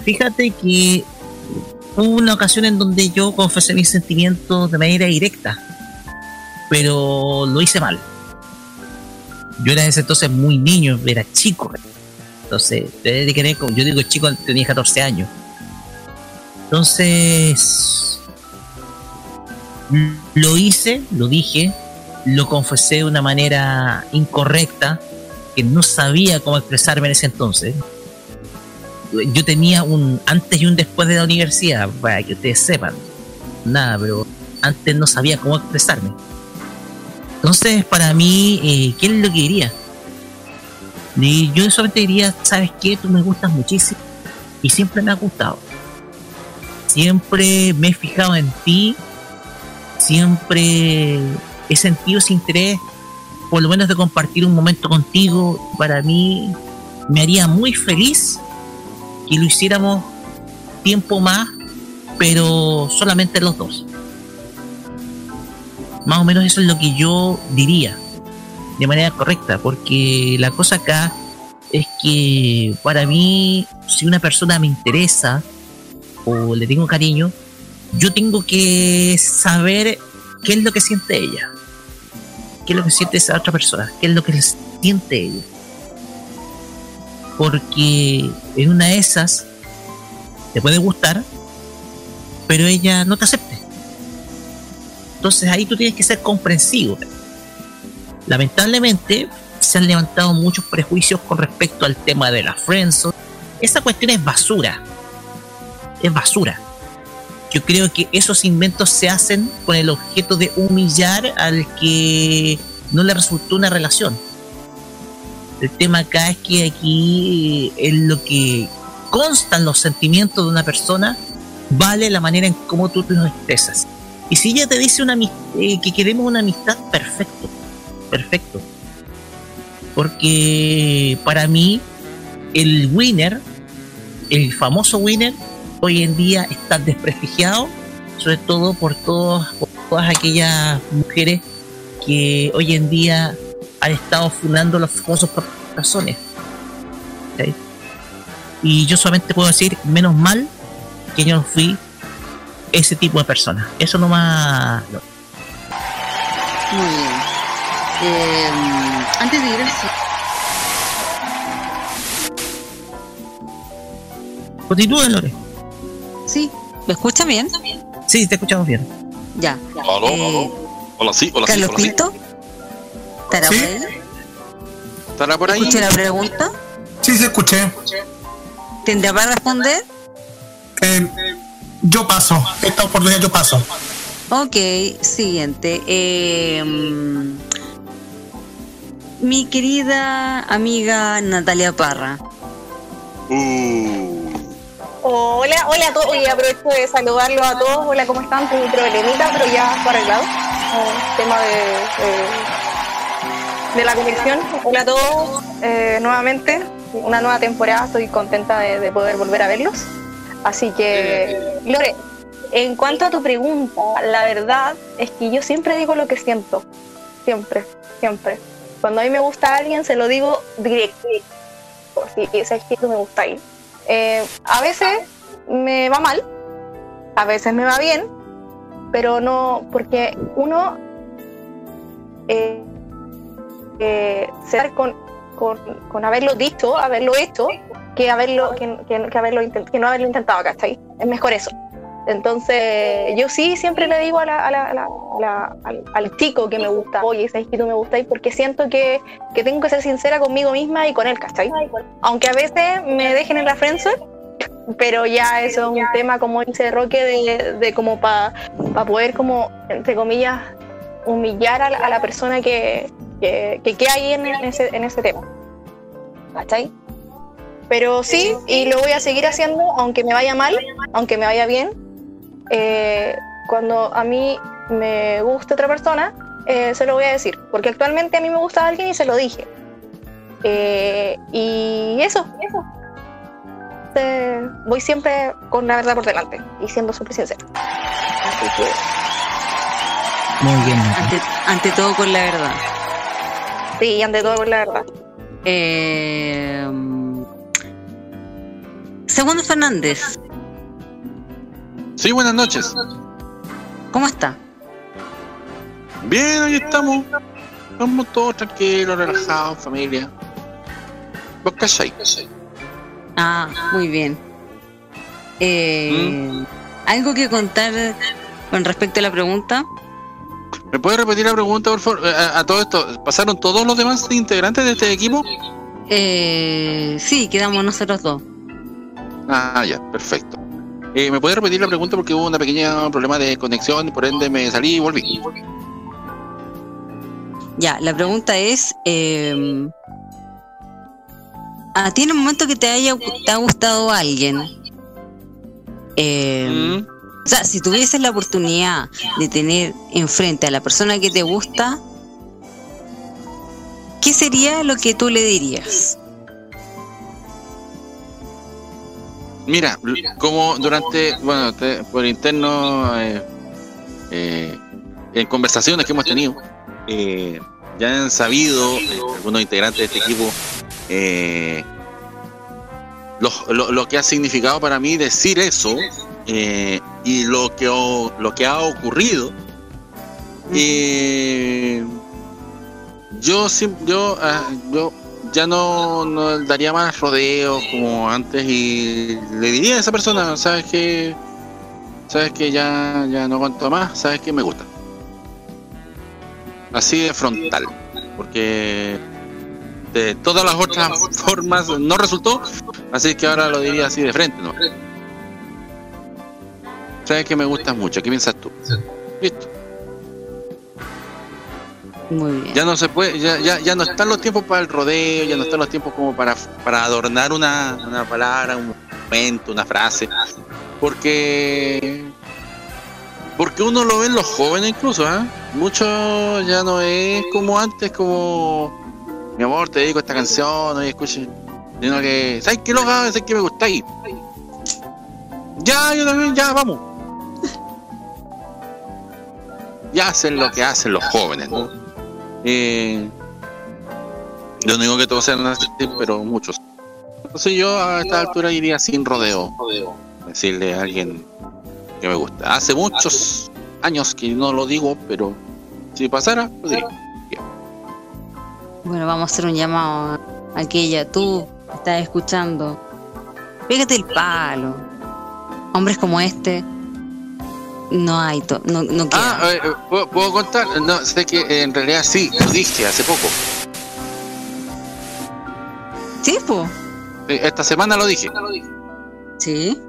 Fíjate que hubo una ocasión en donde yo confesé mis sentimientos de manera directa, pero lo hice mal. Yo era en ese entonces muy niño, era chico. Entonces, yo digo chico, tenía 14 años. Entonces, lo hice, lo dije, lo confesé de una manera incorrecta, que no sabía cómo expresarme en ese entonces yo tenía un antes y un después de la universidad, para que ustedes sepan. Nada, pero antes no sabía cómo expresarme. Entonces, para mí, eh, ¿qué es lo que diría? Y yo solamente diría, ¿sabes qué? Tú me gustas muchísimo y siempre me ha gustado. Siempre me he fijado en ti, siempre he sentido ese interés, por lo menos de compartir un momento contigo. Para mí, me haría muy feliz que lo hiciéramos tiempo más, pero solamente los dos. Más o menos eso es lo que yo diría, de manera correcta, porque la cosa acá es que para mí, si una persona me interesa o le tengo cariño, yo tengo que saber qué es lo que siente ella, qué es lo que siente esa otra persona, qué es lo que siente ella. Porque en una de esas te puede gustar, pero ella no te acepte. Entonces ahí tú tienes que ser comprensivo. Lamentablemente se han levantado muchos prejuicios con respecto al tema de la friendzone. Esa cuestión es basura. Es basura. Yo creo que esos inventos se hacen con el objeto de humillar al que no le resultó una relación. El tema acá es que aquí es lo que constan los sentimientos de una persona vale la manera en cómo tú los expresas. Y si ella te dice una, eh, que queremos una amistad, perfecto, perfecto. Porque para mí el winner, el famoso winner, hoy en día está desprestigiado, sobre todo por, todos, por todas aquellas mujeres que hoy en día han estado fundando los famosos razones. ¿ok? Y yo solamente puedo decir, menos mal que yo no fui ese tipo de persona. Eso nomás. No. Muy bien. Eh, antes de ir al Continúa, Lore. Sí, ¿me escucha bien? Sí, te escuchamos bien. Ya. Aló, Eh, aló. Hola, sí, hola, sí, Carlos hola, sí. Pinto, ¿estará por ahí? ¿Estará por ahí? ¿Escuché la pregunta? Sí, se escuché. ¿Tendrá para responder? Eh, yo paso. Esta oportunidad yo paso. Ok, siguiente. Eh, mm, mi querida amiga Natalia Parra. Hola, hola a todos. Y aprovecho de saludarlos a todos. Hola, ¿cómo están? Tengo un problemita, pero ya está arreglado. Eh, tema de, de, de la conexión. Hola a todos. eh, nuevamente, una nueva temporada. Estoy contenta de, de poder volver a verlos. Así que, Lore, en cuanto a tu pregunta, la verdad es que yo siempre digo lo que siento. Siempre, siempre. Cuando a mí me gusta alguien, se lo digo directo. Si es que me gusta ahí. Eh, a veces me va mal, a veces me va bien, pero no, porque uno eh, eh, se da con, con, haberlo dicho, haberlo hecho, que haberlo, que, que- que haberlo que no haberlo intentado, ¿cachai? Es mejor eso. Entonces, yo sí siempre le digo a la- al, al chico que me gusta, oye, sabes que tú me gustáis, porque siento que, que tengo que ser sincera conmigo misma y con él, ¿cachai? Aunque a veces me dejen en la friendzone, pero ya eso es un tema, como dice Roque, de, de como para poder, como, entre comillas, humillar a la, a la persona que, que, que queda ahí en, en ese, en ese tema. ¿Cachai? Pero sí, y lo voy a seguir haciendo, aunque me vaya mal, aunque me vaya bien. Eh, cuando a mí me gusta otra persona, eh, se lo voy a decir. Porque actualmente a mí me gusta alguien y se lo dije. Eh, y eso, eso. Eh, voy siempre con la verdad por delante y siendo súper sincera. Así que Muy bien. Ante, ante todo con la verdad. Sí, ante todo con la verdad. Eh, Segundo Fernández, Sí, buenas noches. ¿cómo está? Bien, ahí estamos. Estamos todos tranquilos, relajados, familia. ¿Vos cachai? Ah, muy bien. Eh, ¿Algo que contar con respecto a la pregunta? ¿Me puede repetir la pregunta, por favor? Eh, A, a todo esto, ¿pasaron todos los demás integrantes de este equipo? Eh, sí, quedamos nosotros dos. Ah, ya, perfecto. Eh, ¿Me puede repetir la pregunta porque hubo un pequeño problema de conexión por ende me salí y volví? Ya, la pregunta es, eh, ¿a ti en un momento que te haya te ha gustado alguien? eh, O sea, si tuvieses la oportunidad de tener enfrente a la persona que te gusta, ¿qué sería lo que tú le dirías? Mira, como durante, bueno, te- por interno, eh, eh, en conversaciones que hemos tenido, eh, ya han sabido eh, algunos integrantes de este equipo eh, lo, lo- lo que ha significado para mí decir eso, eh, y lo que, o- lo que ha ocurrido, eh, yo, yo, ah, yo ya no, no daría más rodeos como antes y le diría a esa persona, sabes que, sabes que ya, ya no aguanto más, sabes que me gusta. Así de frontal, porque de todas las otras formas no resultó, así que ahora lo diría así de frente, ¿no? Sabes que me gustas mucho, ¿qué piensas tú? Listo. Muy bien. Ya no se puede, ya, ya, ya no están los tiempos para el rodeo, ya no están los tiempos como para, para adornar una, una palabra, un momento, una frase. Porque porque uno lo ve en los jóvenes incluso, ¿ah? Mucho ya no es como antes, como mi amor, te dedico esta canción, oye, escuche. Sino que, ¿sabes qué loca? ¿Sabes que me gusta ahí? Ya, yo también, ya, vamos. (laughs) Ya hacen lo que hacen los jóvenes, ¿no? Eh, yo que todos sean así, pero muchos. Entonces yo a esta altura iría sin rodeo. Decirle a alguien que me gusta. Hace muchos años que no lo digo, pero si pasara, lo diría. Bueno, vamos a hacer un llamado a aquella. Tú estás escuchando. Pégate el palo. Hombres como este. No hay. to- no, no queda. Ah, eh, eh, ¿puedo, puedo contar? No, sé que eh, en realidad sí, lo dije hace poco. Sí, po. Esta semana lo dije. Sí.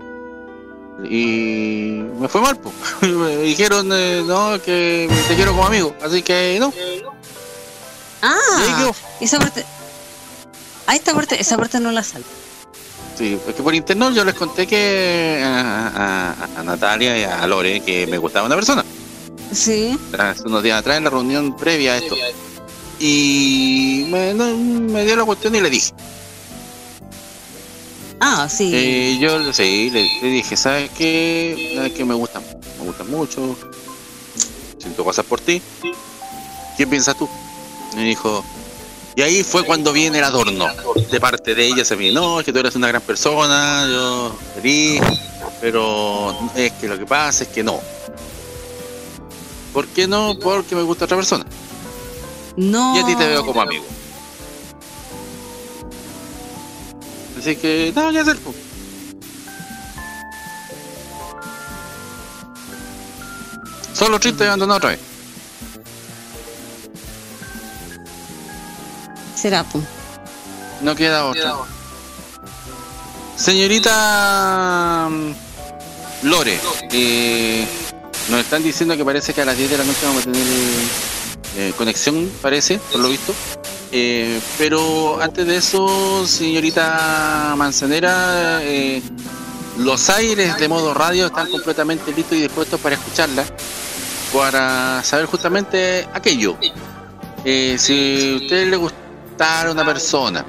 Y me fue mal, pues. (laughs) me dijeron, eh, no, que te quiero como amigo. Así que no. Ah, esa parte. A esta parte, esa parte no la salto. Sí, porque por internet yo les conté que a, a- a Natalia y a Lore que me gustaba una persona. Sí. Hace unos días atrás en la reunión previa a esto. Y me dio la cuestión y le dije. Ah, sí. Eh, yo sí, le, le dije, ¿sabes qué? ¿Sabes qué? Me gusta, me gusta mucho. Siento cosas por ti. ¿Qué piensas tú? Me dijo. Y ahí fue cuando viene el adorno. De parte de ella se me no, es que tú eres una gran persona, yo feliz, pero es que lo que pasa es que no. ¿Por qué no? Porque me gusta otra persona. No. Y a ti te veo como amigo. Así que nada que hacer. Solo triste y abandonado otra vez. Será, po. No queda otra. Señorita mm, Lore, nos están diciendo que parece que a las 10 de la noche vamos a tener eh, conexión, parece, por lo visto. Eh, pero antes de eso, señorita Manzanera, eh, los aires de modo radio están completamente listos y dispuestos para escucharla, para saber justamente aquello. Si a usted le gustara una persona,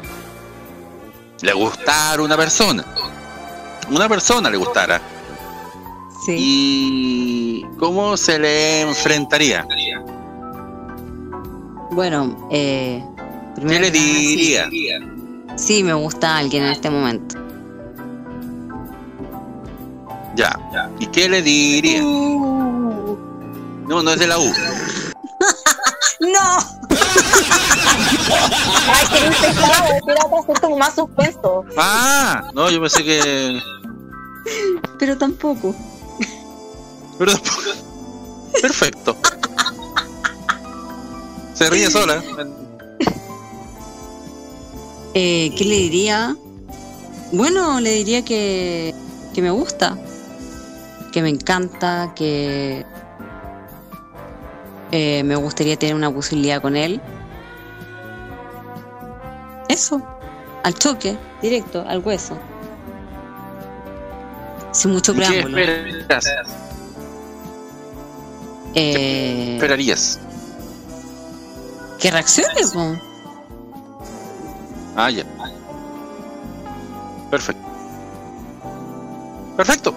le gustara una persona, una persona le gustara, y cómo se le enfrentaría, Bueno, eh. ¿qué primero le sí. diría? Sí, me gusta alguien en este momento. Ya. ¿Y qué le diría? Uh. No, no es de la U. (laughs) ¡No! Ay, que como más suspenso. Ah, no, yo pensé que. Pero tampoco. Pero Perfecto. Se ríe sola. Eh, ¿Qué le diría? Bueno, le diría que, que me gusta, que me encanta, que eh, me gustaría tener una posibilidad con él. Eso, al choque, directo, al hueso. Sin mucho ¿Y ¿Qué preámbulo. esperas? Eh, esperarías? que reaccione, po. Ah, ya. Perfecto. Perfecto.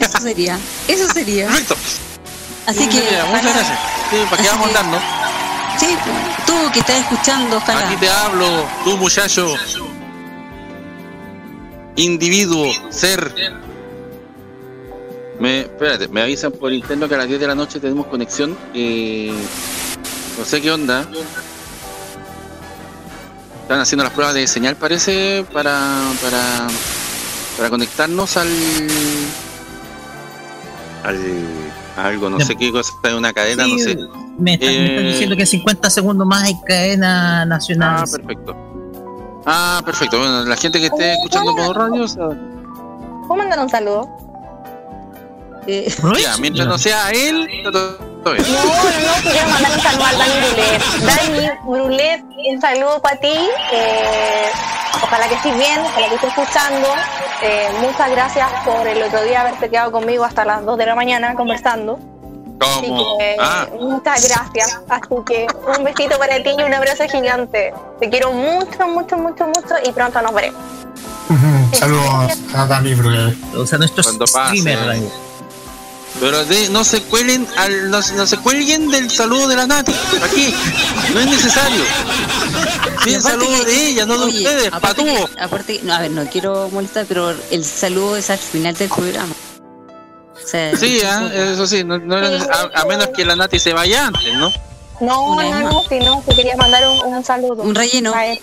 Eso sería, eso sería. Perfecto. Así que, muchas gracias. Sí, ¿Para qué vamos que- andando? Sí, tú que estás escuchando, ojalá. Aquí te hablo, tú muchacho. Individuo, ser. Me, espérate, me avisan por interno que a las 10 de la noche tenemos conexión. eh, no sé qué onda. Están haciendo las pruebas de señal, parece, para, para, para conectarnos al. al. Algo, no sé qué cosa, de una cadena, no sé. Me están, me están Eh, diciendo que 50 segundos más hay cadena nacional. Ah, perfecto. Ah, perfecto. Bueno, la gente que esté escuchando por radio, o sea, ¿Puedo mandar un saludo? ya, mientras no sea él. No, no, no, quiero mandar un saludo al Dani Brulet. Dani Brulet, un saludo para ti. eh, ojalá que estés bien, ojalá que estés escuchando. Eh, muchas gracias por el otro día haberte quedado conmigo hasta las 2 de la mañana conversando. Así ¿Cómo? que Ah, muchas gracias. Así que un besito para ti y un abrazo gigante. Te quiero mucho, mucho, mucho, mucho y pronto nos veremos. Saludos a Dani Brugué. O sea, nuestros cuando pase. Pero de- no se cuelen al, no, se- no se cuelguen del saludo de la Nati. Aquí. No es necesario. Sí, el saludo de ella, no de Oye, ustedes, aparte que- aparte, no, a ver, no quiero molestar, pero el saludo es al final del programa. O sea, Sí, ah, eso sí, no- no a, a menos que la Nati se vaya antes, ¿no? No, no, no, si no, te quería mandar un, un saludo. Un relleno. A él.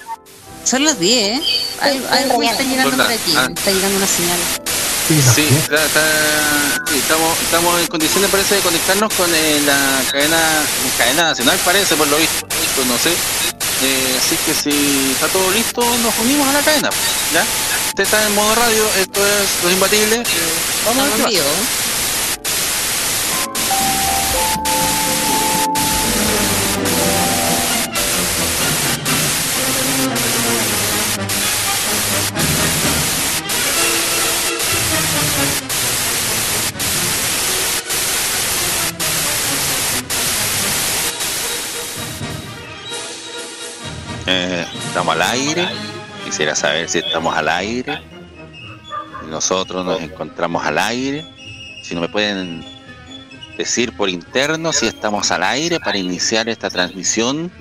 Son las 10, ¿eh? Algo, está llegando por aquí, Ah. está llegando una señal. Sí, está- está- sí, estamos, estamos en condiciones parece de conectarnos con eh, la cadena, cadena nacional parece por lo visto, no sé. Eh, así que si está todo listo, nos unimos a la cadena, ¿ya? Usted está en modo radio, esto es Los Imbatibles. eh, vamos a ver Estamos al aire. Quisiera saber si estamos al aire. Nosotros nos encontramos al aire. Si no me pueden decir por interno si estamos al aire para iniciar esta transmisión.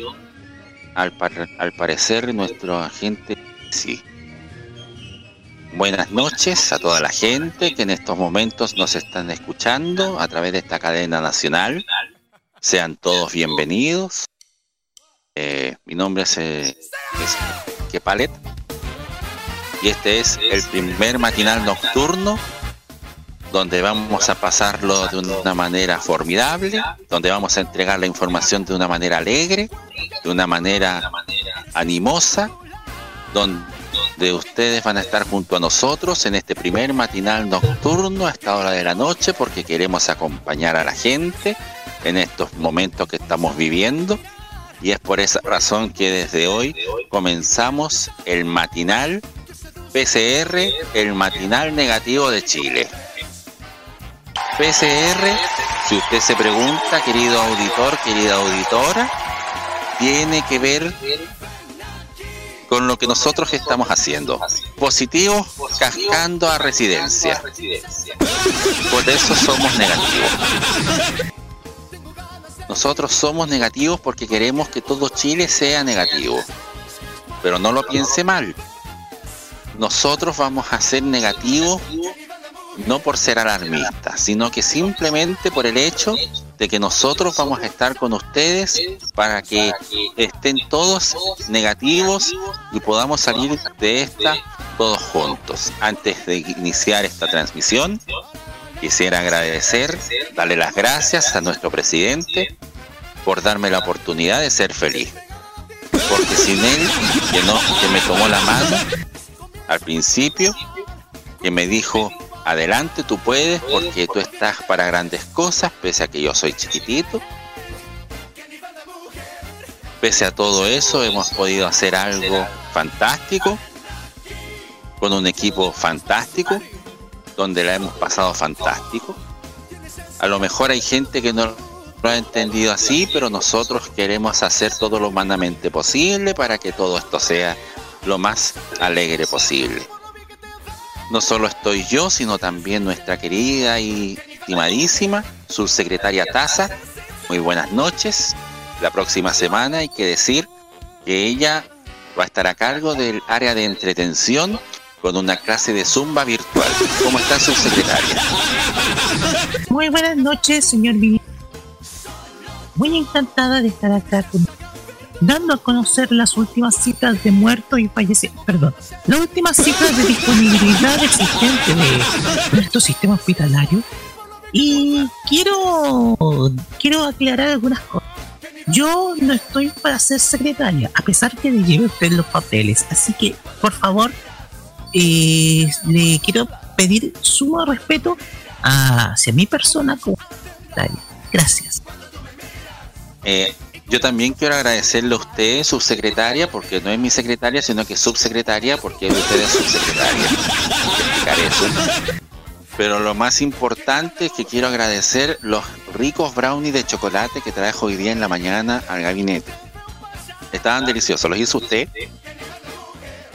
Al, al parecer nuestro agente sí. Buenas noches a toda la gente que en estos momentos nos están escuchando a través de esta cadena nacional. Sean todos bienvenidos. Eh, mi nombre es, eh, es Kepalet y este es el primer matinal nocturno donde vamos a pasarlo de una manera formidable, donde vamos a entregar la información de una manera alegre, de una manera animosa, donde ustedes van a estar junto a nosotros en este primer matinal nocturno a esta hora de la noche porque queremos acompañar a la gente en estos momentos que estamos viviendo y es por esa razón que desde hoy comenzamos el matinal PCR, el matinal negativo de Chile. PCR, si usted se pregunta, querido auditor, querida auditora, tiene que ver con lo que nosotros estamos haciendo. Positivos cascando a residencia. Por eso somos negativos. Nosotros somos negativos porque queremos que todo Chile sea negativo. Pero no lo piense mal. Nosotros vamos a ser negativos no por ser alarmistas, sino que simplemente por el hecho de que nosotros vamos a estar con ustedes para que estén todos negativos y podamos salir de esta todos juntos. Antes de iniciar esta transmisión, quisiera agradecer, darle las gracias a nuestro presidente por darme la oportunidad de ser feliz. Porque sin él, que, me tomó la mano al principio, que me dijo, adelante tú puedes porque tú estás para grandes cosas, pese a que yo soy chiquitito. Pese a todo eso, hemos podido hacer algo fantástico, con un equipo fantástico, donde la hemos pasado fantástico. A lo mejor hay gente que no lo ha entendido así, pero nosotros queremos hacer todo lo humanamente posible para que todo esto sea lo más alegre posible. No solo estoy yo, sino también nuestra querida y estimadísima subsecretaria Taza. Muy buenas noches. La próxima semana hay que decir que ella va a estar a cargo del área de entretención con una clase de zumba virtual. ¿Cómo está su secretaria? Muy buenas noches, señor Billy. Muy encantada de estar acá con dando a conocer las últimas cifras de muertos y fallecidos, perdón, las últimas cifras de disponibilidad existente de nuestro sistema hospitalario. Y quiero, quiero aclarar algunas cosas. Yo no estoy para ser secretaria, a pesar que le lleve usted los papeles. Así que, por favor, eh, le quiero pedir sumo respeto hacia mi persona como. Gracias. Eh, yo también quiero agradecerle a usted, subsecretaria, porque no es mi secretaria, sino que es subsecretaria, porque usted es subsecretaria. Pero lo más importante es que quiero agradecer los ricos brownies de chocolate que trajo hoy día en la mañana al gabinete. Estaban deliciosos, ¿los hizo usted?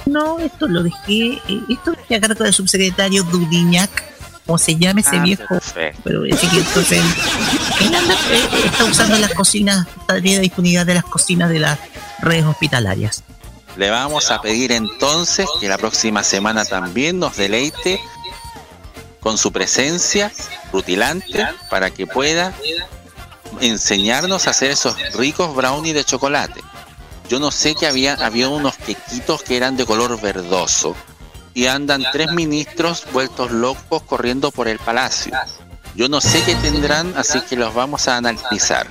No, esto lo dejé, eh, esto dejé a cargo del subsecretario Dudiñac, como se llame ese Ah, viejo. perfecto. Pero ese que entonces él anda, eh, está usando las cocinas, está tiene disponibilidad de las cocinas de las redes hospitalarias. Le vamos a pedir entonces que la próxima semana también nos deleite con su presencia rutilante para que pueda enseñarnos a hacer esos ricos brownies de chocolate. Yo no sé que había, había unos quequitos que eran de color verdoso y andan tres ministros vueltos locos corriendo por el palacio. Yo no sé qué tendrán, así que los vamos a analizar.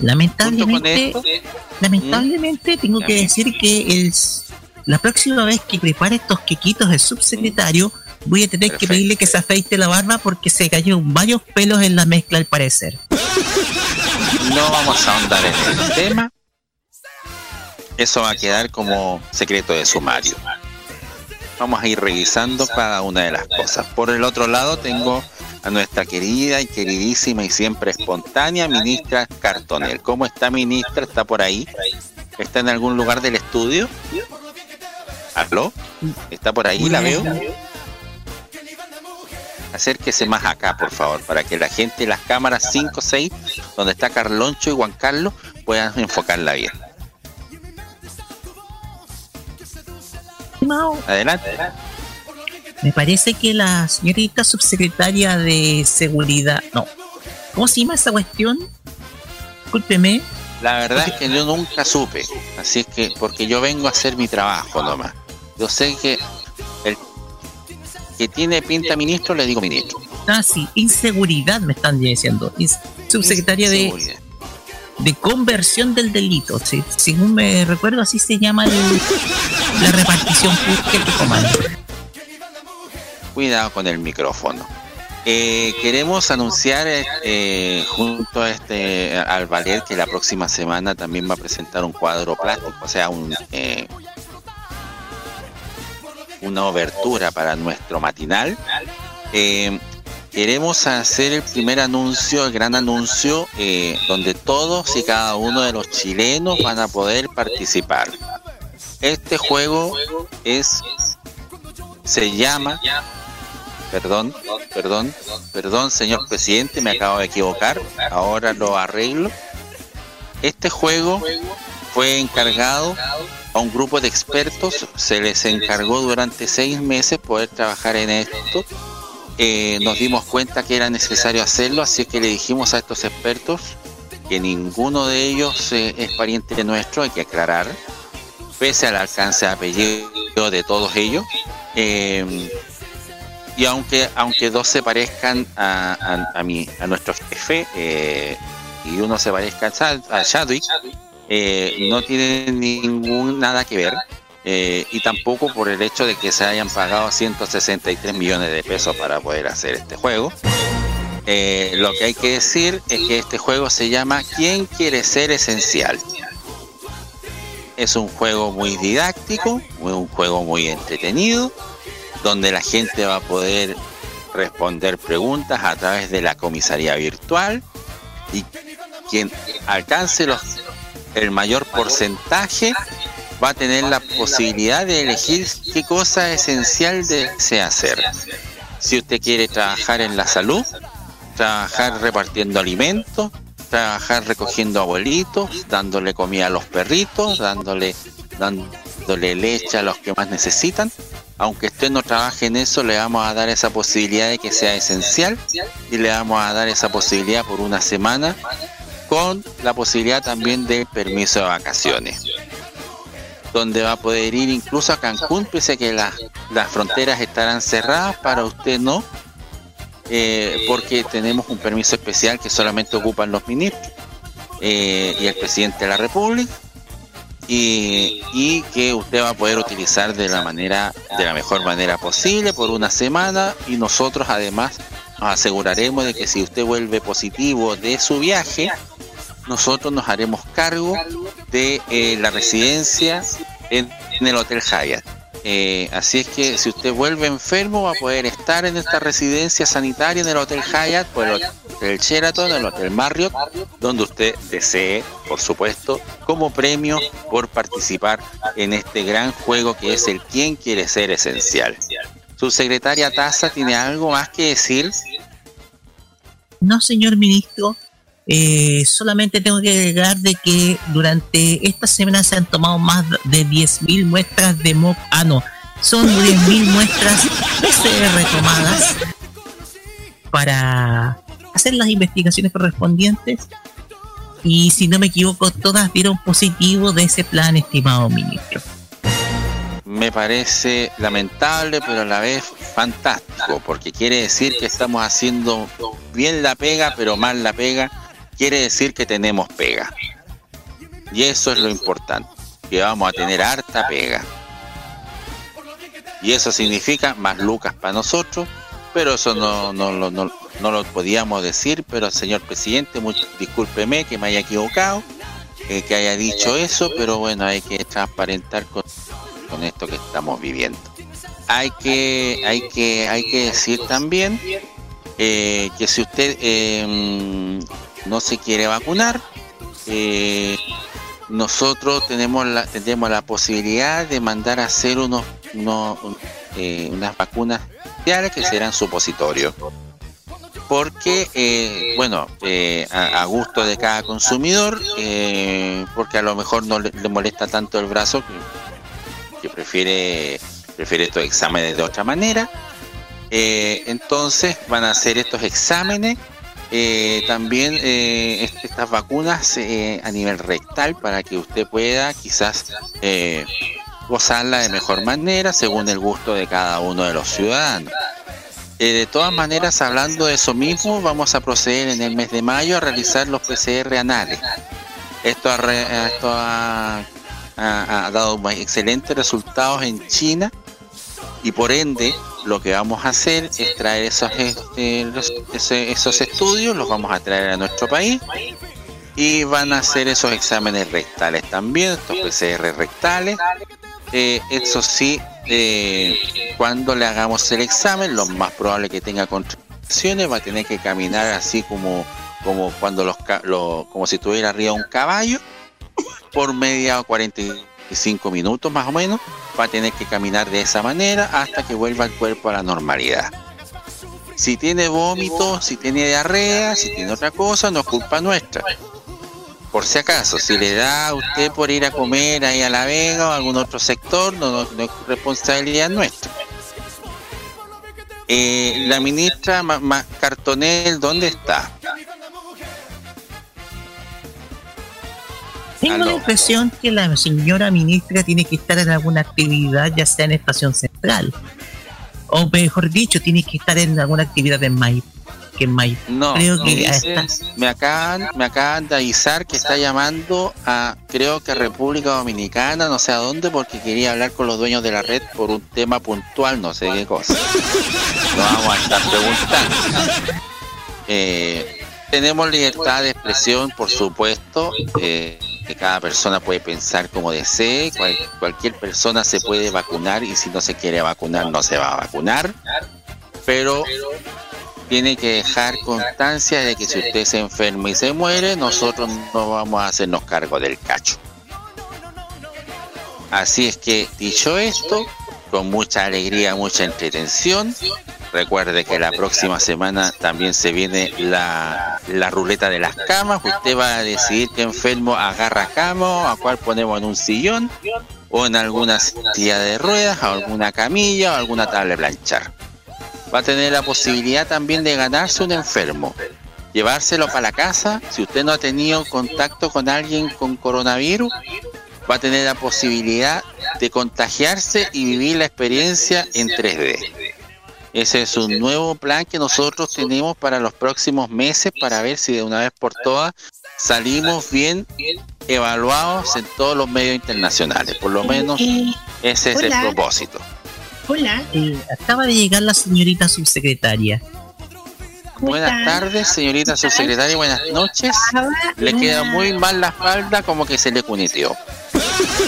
Lamentablemente, lamentablemente tengo que decir que el, la próxima vez que prepare estos quequitos el subsecretario, voy a tener que pedirle que se afeite la barba porque se cayó varios pelos en la mezcla al parecer. No vamos a ahondar en el tema. Eso va a quedar como secreto de sumario. Vamos a ir revisando cada una de las cosas. Por el otro lado tengo a nuestra querida y queridísima y siempre espontánea ministra Cartonel. ¿Cómo está ministra? ¿Está por ahí? ¿Está en algún lugar del estudio? ¿Aló? ¿Está por ahí? ¿La veo? Acérquese más acá, por favor, para que la gente, las cámaras 5, 6, donde está Carloncho y Juan Carlos, puedan enfocarla bien. Estimado, Adelante. Me parece que la señorita subsecretaria de seguridad, no, ¿cómo se llama esa cuestión? Discúlpeme. La verdad es que yo nunca supe, así es que, porque yo vengo a hacer mi trabajo nomás. Yo sé que el que tiene pinta ministro, le digo ministro. Ah, sí, inseguridad me están diciendo. Subsecretaria de. De conversión del delito. sí, según me recuerdo, así se llama la repartición pública que comanda. Cuidado con el micrófono. Eh, queremos anunciar eh, junto a este al Valer que la próxima semana también va a presentar un cuadro plástico, o sea, un eh, una obertura para nuestro matinal. Eh, queremos hacer el primer anuncio, el gran anuncio, eh, donde todos y cada uno de los chilenos van a poder participar. Este juego es se llama Perdón, perdón, perdón, señor presidente, me acabo de equivocar. Ahora lo arreglo. Este juego fue encargado a un grupo de expertos. Se les encargó durante seis meses poder trabajar en esto. Eh, nos dimos cuenta que era necesario hacerlo, así que le dijimos a estos expertos que ninguno de ellos eh, es pariente nuestro, hay que aclarar, pese al alcance de apellido de todos ellos. Eh, y aunque aunque dos se parezcan a, a, mi a nuestro jefe eh, y uno se parezca a, Chad- eh, no tiene ningún nada que ver eh, y tampoco por el hecho de que se hayan pagado 163 millones de pesos para poder hacer este juego Eh, lo que hay que decir es que este juego se llama ¿Quién quiere ser esencial? Es un juego muy didáctico, un juego muy entretenido, donde la gente va a poder responder preguntas a través de la comisaría virtual y quien alcance los, el mayor porcentaje va a tener la posibilidad de elegir qué cosa esencial desea hacer. Si usted quiere trabajar en la salud, trabajar repartiendo alimentos, trabajar recogiendo abuelitos, dándole comida a los perritos, dándole, dándole leche a los que más necesitan, aunque usted no trabaje en eso, le vamos a dar esa posibilidad de que sea esencial y le vamos a dar esa posibilidad por una semana con la posibilidad también de permiso de vacaciones donde va a poder ir incluso a Cancún, pese a que las, fronteras estarán cerradas, para usted no, eh, porque tenemos un permiso especial que solamente ocupan los ministros eh, y el presidente de la República, y, y que usted va a poder utilizar de la manera, de la mejor manera posible por una semana, y nosotros además nos aseguraremos de que si usted vuelve positivo de su viaje, nosotros nos haremos cargo de eh, la residencia en, el Hotel Hyatt. Eh, así es que si usted vuelve enfermo va a poder estar en esta residencia sanitaria en el Hotel Hyatt, por el Hotel Sheraton, el Hotel Marriott, donde usted desee, por supuesto, como premio por participar en este gran juego que es el ¿Quién quiere ser esencial? Su secretaria Taza tiene algo más que decir. No, señor ministro. Eh, solamente tengo que agregar de que durante esta semana se han tomado más de 10.000 muestras de mock. Ah, no. Son 10.000 muestras PCR tomadas para hacer las investigaciones correspondientes. Y si no me equivoco, todas dieron positivo de ese plan, estimado ministro. Me parece lamentable, pero a la vez fantástico, porque quiere decir que estamos haciendo bien la pega, pero mal la pega. Quiere decir que tenemos pega. Y eso es lo importante, que vamos a tener harta pega. Y eso significa más lucas para nosotros, pero eso no, no, no, no, no lo podíamos decir, pero señor presidente, much- discúlpeme que me haya equivocado, eh, que haya dicho eso, pero bueno, hay que transparentar con, con esto que estamos viviendo. Hay que, hay que, hay que decir también eh, que si usted eh, no se quiere vacunar, eh, nosotros tenemos la, tenemos la posibilidad de mandar a hacer unos, unos, un- eh, unas vacunas especiales que serán supositorios. Porque, eh, bueno, eh, a, gusto de cada consumidor, porque a lo mejor no le, le molesta tanto el brazo que, que prefiere, prefiere estos exámenes de otra manera. Entonces van a hacer estos exámenes eh, también eh, est- estas vacunas eh, a nivel rectal para que usted pueda quizás gozarla de mejor manera según el gusto de cada uno de los ciudadanos. De todas maneras, hablando de eso mismo, vamos a proceder en el mes de mayo a realizar los PCR anales. Esto ha, dado excelentes resultados en China y por ende lo que vamos a hacer es traer esos, este, los- esos estudios, los vamos a traer a nuestro país y van a hacer esos exámenes rectales también, estos PCR rectales. Eh, eso sí, eh, cuando le hagamos el examen, lo más probable que tenga contracciones, va a tener que caminar así como, como cuando los, ca- lo- como si estuviera arriba un caballo por media o 45 minutos más o menos, va a tener que caminar de esa manera hasta que vuelva el cuerpo a la normalidad. Si tiene vómito, si tiene diarrea, si tiene otra cosa, no es culpa nuestra. Por si acaso, si le da a usted por ir a comer ahí a La Vega o a algún otro sector, no, no- no es responsabilidad nuestra. Eh, la ministra Ma- Ma- Cartonel, ¿dónde está? Tengo la impresión que la señora ministra tiene que estar en alguna actividad, ya sea en Estación Central. O mejor dicho, tiene que estar en alguna actividad en Maipú. Que en Maipú. No, Creo no, que dice- está- me acaban, me acaban de avisar que está llamando a, creo que a República Dominicana, no sé a dónde, porque quería hablar con los dueños de la red por un tema puntual, no sé qué cosa. Lo vamos a estar preguntando. Eh, tenemos libertad de expresión, por supuesto, eh, cada persona puede pensar como desee, cual- cualquier persona se puede vacunar y si no se quiere vacunar no se va a vacunar, pero tiene que dejar constancia de que si usted se enferma y se muere, nosotros no vamos a hacernos cargo del cacho. Así es que, dicho esto, con mucha alegría, mucha entretención, recuerde que la próxima semana también se viene la, la ruleta de las camas. Usted va a decidir qué enfermo agarra cama a cuál ponemos en un sillón. o en alguna silla de ruedas, o alguna camilla o alguna tabla de planchar. Va a tener la posibilidad también de ganarse un enfermo, llevárselo para la casa. Si usted no ha tenido contacto con alguien con coronavirus, va a tener la posibilidad de contagiarse y vivir la experiencia en 3D. Ese es un nuevo plan que nosotros tenemos para los próximos meses para ver si de una vez por todas salimos bien evaluados en todos los medios internacionales. Por lo menos ese es el propósito. Hola, eh, acaba de llegar la señorita subsecretaria. Buenas tardes, señorita subsecretaria, buenas noches. Le queda muy mal la espalda, como que se le cuneteó.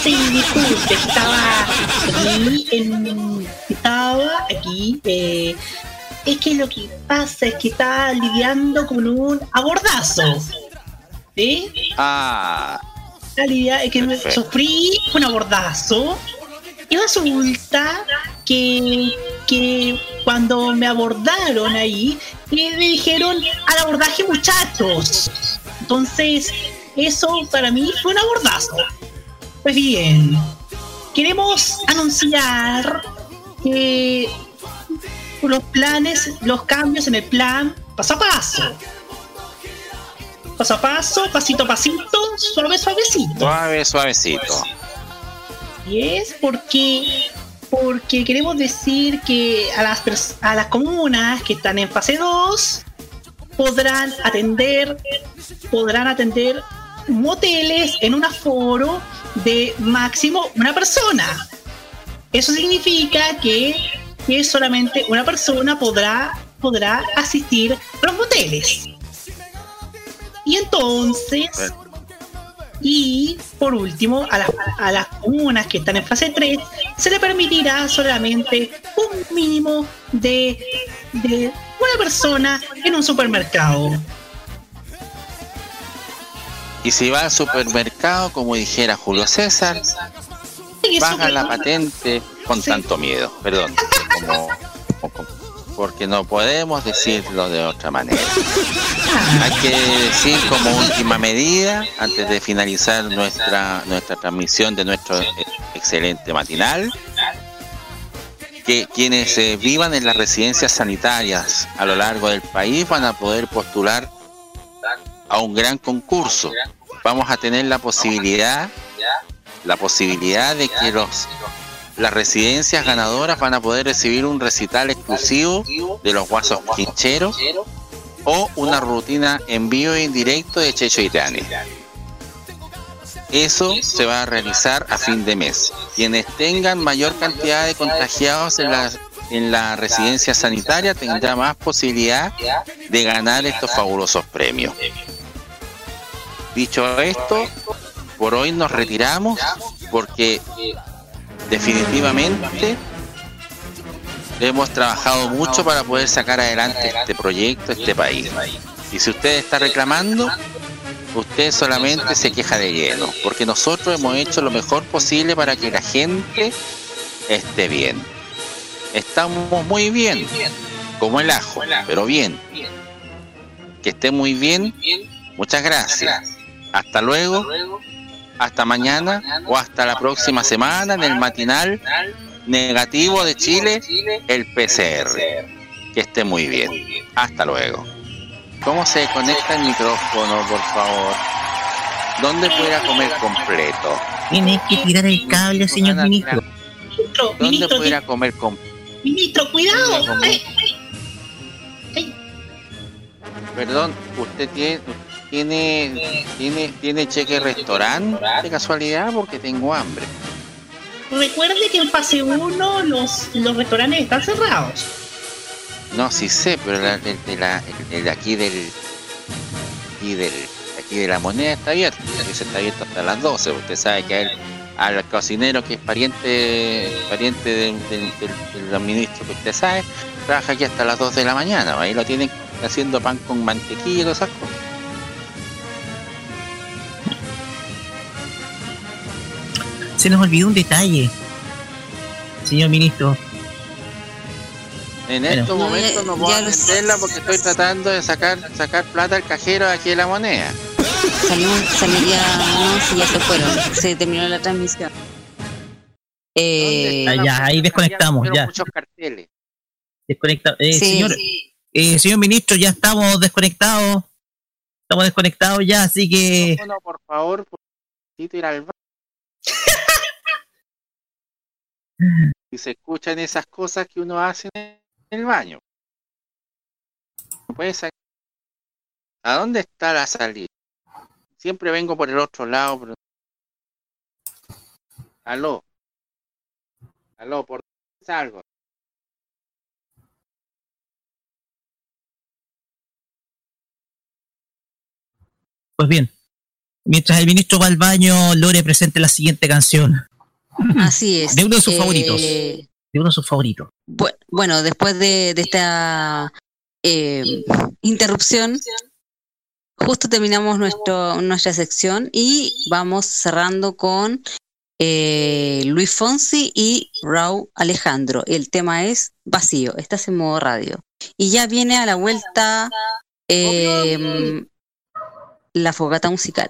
Sí, disculpe, estaba aquí, en, estaba aquí. eh, es que lo que pasa es que estaba lidiando con un abordazo. ¿Sí? Ah, La lidia- es que me sufrí un abordazo y resulta que, que cuando me abordaron ahí, me dijeron al abordaje muchachos. Entonces, eso para mí fue un abordazo. Pues bien, queremos anunciar que los planes, los cambios en el plan paso a paso. Paso a paso, pasito a pasito, suave, suavecito. suave, suavecito. Y es porque porque queremos decir que a las a las comunas que están en fase 2 podrán atender podrán atender moteles en un aforo de máximo una persona. Eso significa que, que solamente una persona podrá podrá asistir a los moteles. Y entonces y por último, a las, a las comunas que están en fase 3 se le permitirá solamente un mínimo de, de una persona en un supermercado. Y si va al supermercado, como dijera Julio César, paga la patente con tanto miedo. Perdón, como- como- porque no podemos decirlo de otra manera. Hay que decir como última medida, antes de finalizar nuestra, nuestra transmisión de nuestro excelente matinal, que quienes eh, vivan en las residencias sanitarias a lo largo del país van a poder postular a un gran concurso. Vamos a tener la posibilidad, la posibilidad de que los las residencias ganadoras van a poder recibir un recital exclusivo de los guasos quincheros o una rutina en vivo e indirecto de Checho Tane. Eso se va a realizar a fin de mes. Quienes tengan mayor cantidad de contagiados en la, en la residencia sanitaria tendrá más posibilidad de ganar estos fabulosos premios. Dicho esto, por hoy nos retiramos porque definitivamente hemos trabajado mucho para poder sacar adelante este proyecto, este país. Y si usted está reclamando, usted solamente se queja de lleno, porque nosotros hemos hecho lo mejor posible para que la gente esté bien. Estamos muy bien, como el ajo, pero bien. Que esté muy bien. Muchas gracias. Hasta luego. Hasta mañana o hasta la próxima semana en el matinal negativo de Chile, el PCR. Que esté muy bien. Hasta luego. ¿Cómo se conecta el micrófono, por favor? ¿Dónde pudiera comer completo? Tiene que tirar el cable, señor ministro. ¿Dónde pudiera comer completo? Ministro, cuidado. Perdón, ¿usted tiene, tiene, tiene, tiene cheque restaurante de casualidad? Porque tengo hambre. recuerde que en fase 1 los, los restaurantes están cerrados. No, sí sé, pero el, de la, el- el de aquí del, aquí del, aquí de la moneda está abierto. Aquí se está abierto hasta las 12. Usted sabe que él, al cocinero que es pariente, pariente del, del, del- del ministro que usted sabe, trabaja aquí hasta las 2 de la mañana. Ahí lo tienen haciendo pan con mantequilla y todas esas cosas. Se nos olvidó un detalle, señor ministro. En Bueno. estos No, momentos ya- no puedo atenderla porque estoy tratando de sacar sacar plata al cajero de aquí de la moneda. Salimos, saliría, no, si ya se fueron, se terminó la transmisión. Eh, Ah, ya, ahí desconectamos, ya. Muchos carteles. Desconecta. Eh, Sí. señor, eh, señor ministro, ya estamos desconectados. Estamos desconectados ya, así que. No, no, por favor, necesito ir al baño. Y se escuchan esas cosas que uno hace en el baño. Salir. ¿A dónde está la salida? Siempre vengo por el otro lado, pero... Aló. Aló, ¿por dónde salgo? Pues bien, mientras el ministro va al baño, Lore presente la siguiente canción. Así es. De uno de sus Eh, favoritos. De uno de sus favoritos. bu- Bueno, después de, de esta eh, interrupción, justo terminamos nuestro, nuestra sección y vamos cerrando con eh, Luis Fonsi y Raúl Alejandro. El tema es Vacío, estás en modo radio. Y ya viene a la vuelta eh, la fogata musical.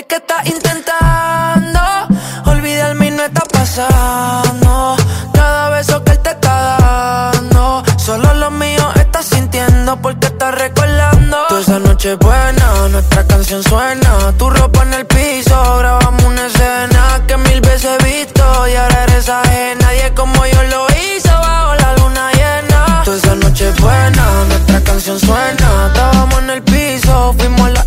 Sé que estás intentando olvidarme y no está pasando. Cada beso que él te está dando, solo lo mío estás sintiendo porque estás recordando. Toda esa noche buena, nuestra canción suena. Tu ropa en el piso, grabamos una escena que mil veces he visto y ahora eres ajena. Nadie como yo lo hizo bajo la luna llena. Toda esa noche buena, nuestra canción suena. Estábamos en el piso, fuimos a la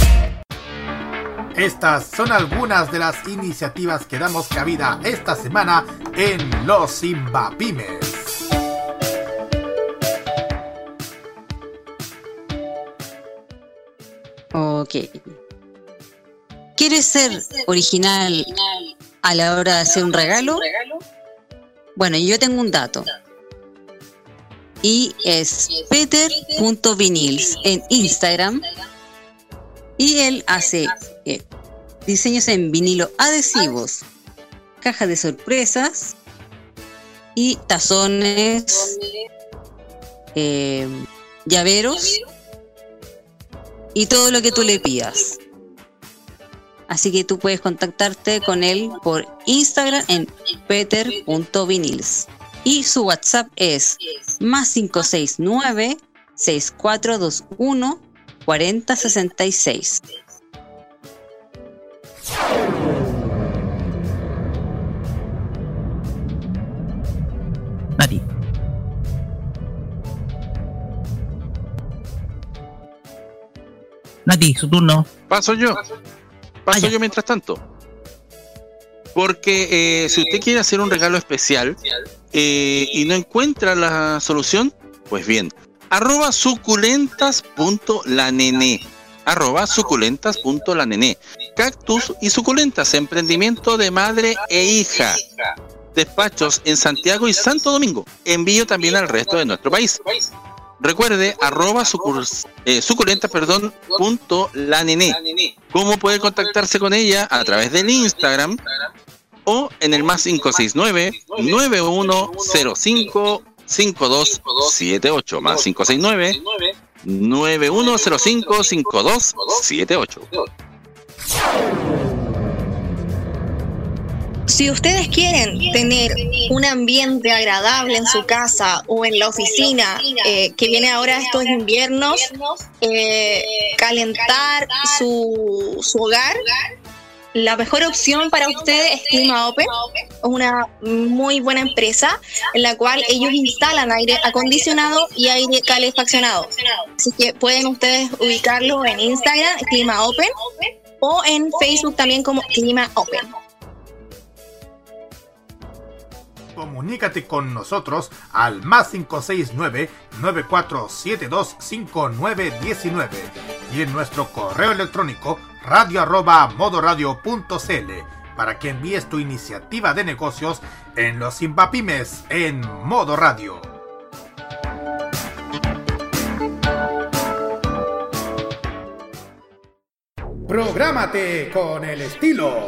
Estas son algunas de las iniciativas que damos cabida esta semana en Los Pymes. Ok. ¿Quieres ser original a la hora de hacer un regalo? Bueno, yo tengo un dato. y es peter.vinils en Instagram. Y él hace eh, diseños en vinilo adhesivos, cajas de sorpresas y tazones, eh, llaveros y todo lo que tú le pidas. Así que tú puedes contactarte con él por Instagram en peter.vinils. Y su WhatsApp es más 569 6421 4066. Nati. Nati, su turno. Paso yo. Paso yo mientras tanto. Porque eh, si usted quiere hacer un regalo especial eh, y no encuentra la solución, pues bien, arroba suculentas.lanene. Arroba suculentas.lanene. Cactus y suculentas, emprendimiento de madre e hija. Despachos en Santiago y Santo Domingo. Envío también al resto de nuestro país. Recuerde, arroba eh, suculenta, perdón, punto la nené. ¿Cómo puede contactarse con ella? A través del Instagram o en el más 569 9105 5278 más 569 9105 5278 Si ustedes quieren tener un ambiente agradable en su casa o en la oficina, eh, que viene ahora estos inviernos, eh, calentar su, su hogar, la mejor opción para ustedes es Clima Open, una muy buena empresa en la cual ellos instalan aire acondicionado y aire calefaccionado. Así que pueden ustedes ubicarlo en Instagram, Clima Open, o en Facebook también como Clima Open. Comunícate con nosotros al más 569-9472-5919 y en nuestro correo electrónico radio arroba modoradio.cl para que envíes tu iniciativa de negocios en los Imbapymes en Modo Radio. Prográmate con el estilo.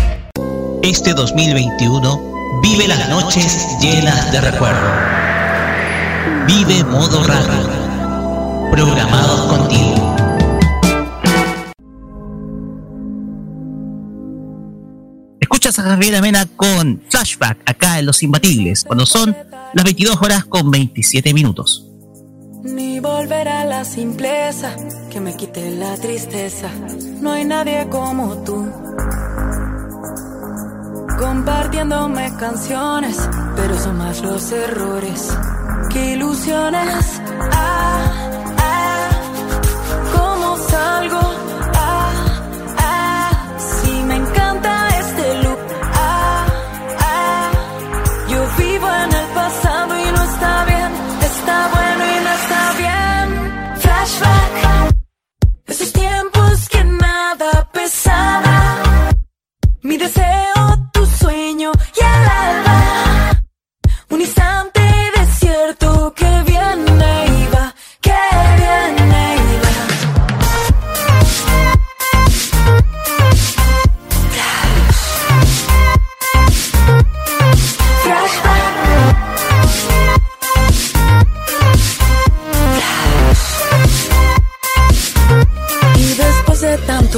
Este 2021 vive las noches llenas de recuerdo. Vive modo radio. Programados contigo. Escuchas a Javier Mena con Flashback acá en Los Imbatibles, cuando son las 22 horas con 27 minutos. Ni volver a la simpleza que me quite la tristeza. No hay nadie como tú. Compartiéndome canciones, pero son más los errores que ilusiones. Ah, ah, ¿cómo salgo? Ah, ah, si me encanta este look. Ah, ah, yo vivo en el pasado y no está bien. Está bueno y no está bien. Flashback. Esos tiempos que nada pesaba. Mi deseo,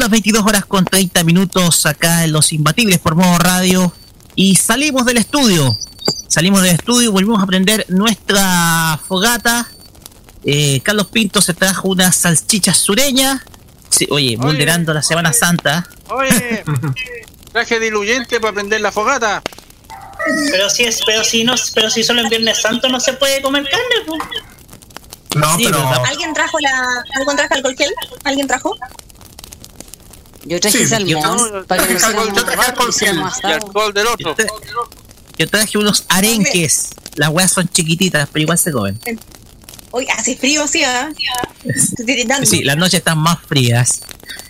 Las 22 horas con 30 minutos acá en Los Imbatibles por modo radio. Y salimos del estudio. Salimos del estudio, volvimos a prender nuestra fogata. Eh, Carlos Pinto se trajo unas salchichas sureñas. Sí, oye, vulnerando la Semana Santa. Oye, (laughs) traje diluyente para prender la fogata. Pero si es, pero si no, pero si solo en Viernes Santo no se puede comer carne, pues. No, Sí, pero. ¿Alguien trajo la, ¿Alguien trajo alcohol gel? ¿Alguien trajo? Yo traje Sí, salmón yo- para que yo traje alcohol- yo traje alcohol lo hiciéramos Y alcohol del otro. Yo traje unos arenques. Las weas son chiquititas, pero igual se comen. Hoy hace frío, sí, ¿ah? Sí, las noches están más frías.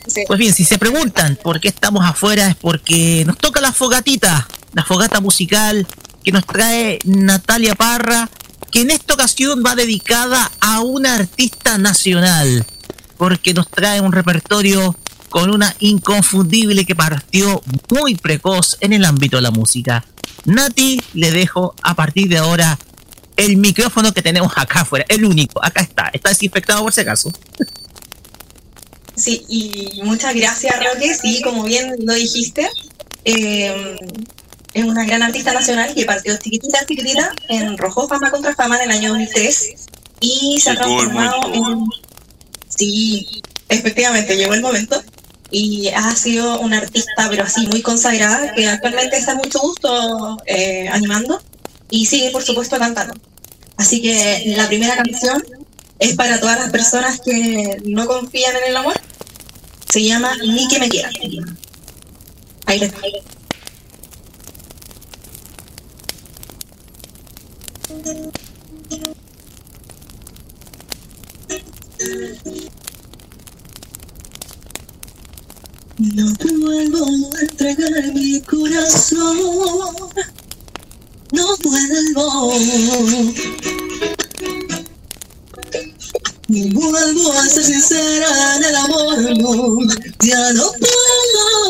Sí. Pues bien, si se preguntan por qué estamos afuera es porque nos toca la fogatita, la fogata musical que nos trae Natalia Parra, que en esta ocasión va dedicada a una artista nacional, porque nos trae un repertorio con una inconfundible que partió muy precoz en el ámbito de la música. Nati, le dejo a partir de ahora el micrófono que tenemos acá afuera, el único, acá está, está desinfectado por si acaso. Sí, y muchas gracias, Roque. Sí, como bien lo dijiste, eh, es una gran artista nacional que partió chiquitita, chiquitita, en Rojo Fama contra Fama en el año 2003 y se ha transformado en... Sí, efectivamente, llegó el momento y ha sido una artista, pero así, muy consagrada, que actualmente está mucho gusto eh, animando y sigue, por supuesto, cantando. Así que la primera canción es para todas las personas que no confían en el amor. Se llama Ni que me quieran. Ahí les. No vuelvo a entregar mi corazón. No vuelvo. Y vuelvo a ser sincera en el amor, no, ya no puedo.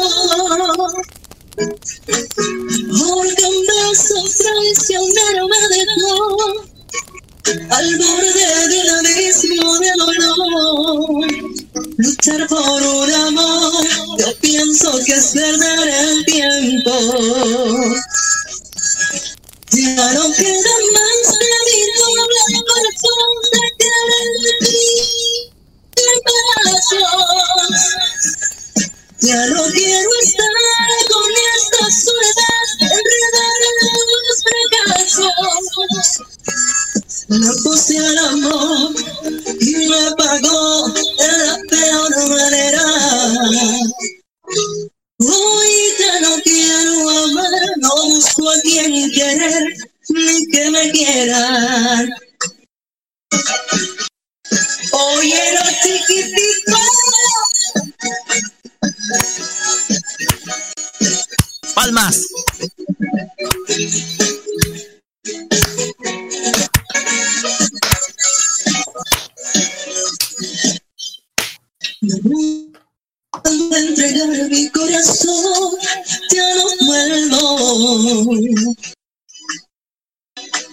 Porque un beso traicionero me dejó al borde de un abismo de dolor. Luchar por un amor, yo pienso que es perder el tiempo. Ya no queda más de mi doble corazón de querer pedazos. Ya no quiero estar con esta soledad enredada en los fracasos. Me puse al amor y me pagó de la peor manera. Hoy ya no quiero amar, no busco a quien querer, ni que me quieran. Oye, los chiquititos. Palmas. Cuando entregar mi corazón, ya no vuelvo.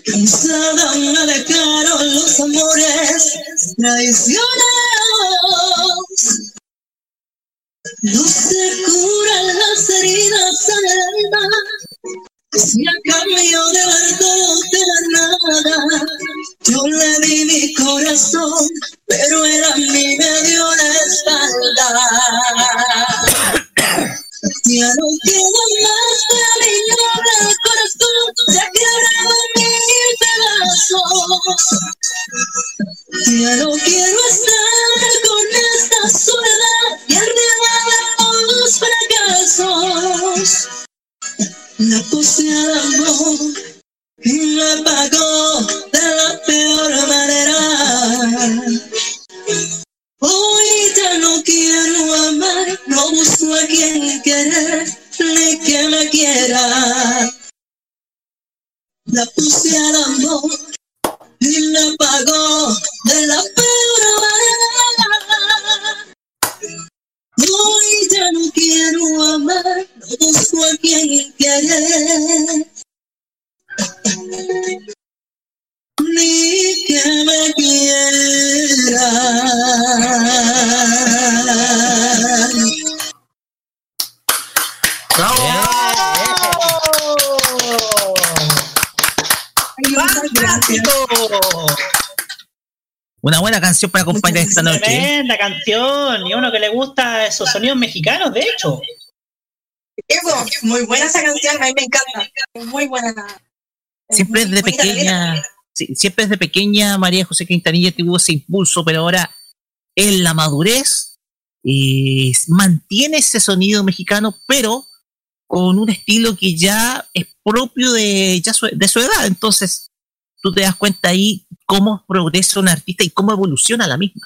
Cansada me dejaron los amores traicioneros. No se curan las heridas en el alma. Si a cambio de todo te dan nada, yo le di mi corazón, pero era a mí me la espalda. Ya no queda más para mi noble corazón, se ha quebrado mil pedazos. Ya no quiero estar con esta soledad y enredada en los fracasos. La puse al amor y me pagó de la peor manera. Ya no quiero amar, no busco a quien querer, ni que me quiera. La puse al amor y me pagó de la peor manera. Hoy ya no quiero amar, no busco a quien querer. Ni que me quiera. ¡Bravo! ¡Fantástico! Una buena canción para acompañar esta noche. Tremenda canción. Y a uno que le gusta esos sonidos mexicanos, de hecho. Eso, muy buena esa canción, a mí me encanta. Muy buena. Siempre desde pequeña, sí, siempre desde pequeña María José Quintanilla tuvo ese impulso, pero ahora en la madurez eh, mantiene ese sonido mexicano, pero con un estilo que ya es propio de, ya su, de su edad. Entonces, tú te das cuenta ahí cómo progresa un artista y cómo evoluciona la misma.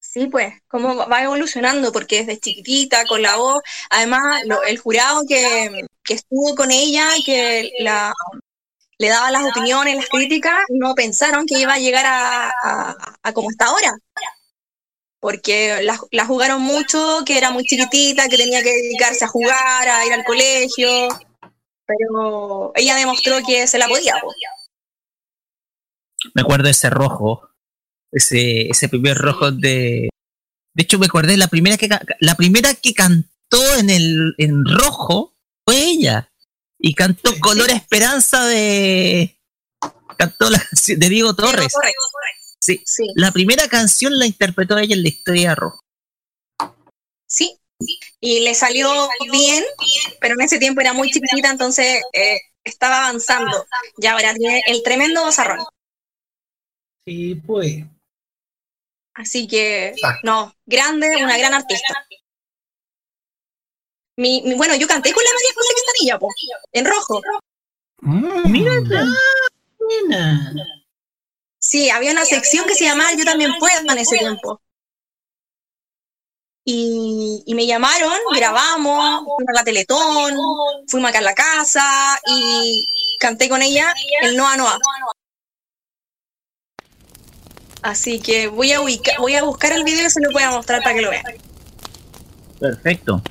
Sí, pues, cómo va evolucionando, porque desde chiquitita, con la voz, además el jurado que, estuvo con ella, que la, le daba las opiniones, las críticas, no pensaron que iba a llegar a, como está ahora. Porque la, jugaron mucho, que era muy chiquitita, que tenía que dedicarse a jugar, a ir al colegio, pero ella demostró que se la podía. po. Me acuerdo de ese rojo, ese, ese primer rojo de... De hecho, me acordé, la primera que, la primera que cantó en, el, en rojo fue ella. Y cantó Color Esperanza de... Cantó la de Diego Torres. Sí. La primera canción la interpretó ella en la historia rojo. Sí, y le salió bien, pero en ese tiempo era muy chiquitita, entonces eh, estaba avanzando. Y ahora tiene el tremendo bozarrón. Sí, pues. Así que, no, grande, una gran artista. Mi, mi- bueno, yo canté con la María José Quintanilla, po, en rojo. Mira, Sí, había una sección que se llamaba Yo también puedo en ese tiempo. Y, y me llamaron, grabamos, fuimos a la Teletón, fuimos acá a la casa y canté con ella el Noa Noa. Así que voy a, ubica- voy a buscar el video y se lo voy a mostrar para que lo vean. Perfecto.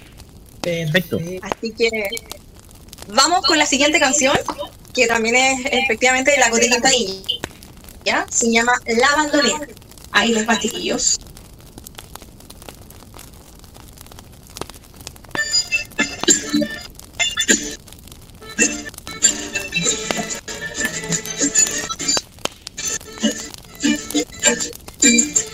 Perfecto. Así que vamos con la siguiente canción, que también es efectivamente de la Cote Quintanilla. ¿Ya? Se llama La Bandolera. Ahí les va, chiquillos.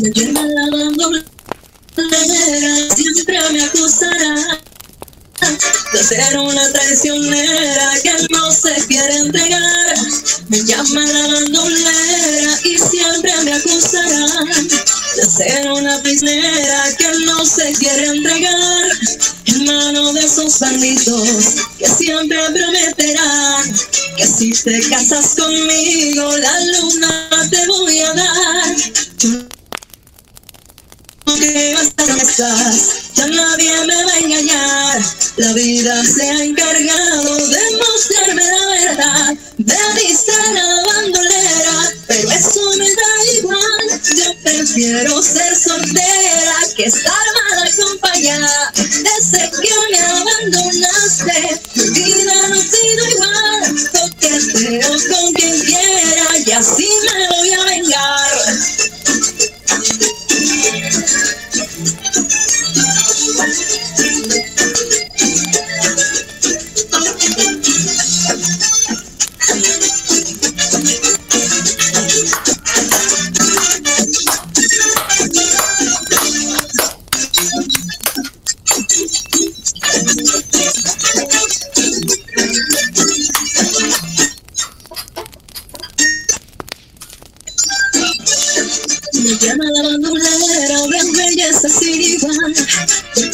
Me llama de ser una traicionera que no se quiere entregar. Me llama la bandolera y siempre me acusará de ser una prisionera que no se quiere entregar. En manos de esos bandidos que siempre prometerán que si te casas conmigo la luna te voy a dar. Promesas, ya nadie me va a engañar. La vida se ha encargado de mostrarme la verdad. Me dice la bandolera, pero eso me da igual. Yo prefiero ser soltera que estar mal acompañada. Desde que me abandonaste, mi vida no ha sido igual. Coqueteo con quien quiera y así me voy a vengar.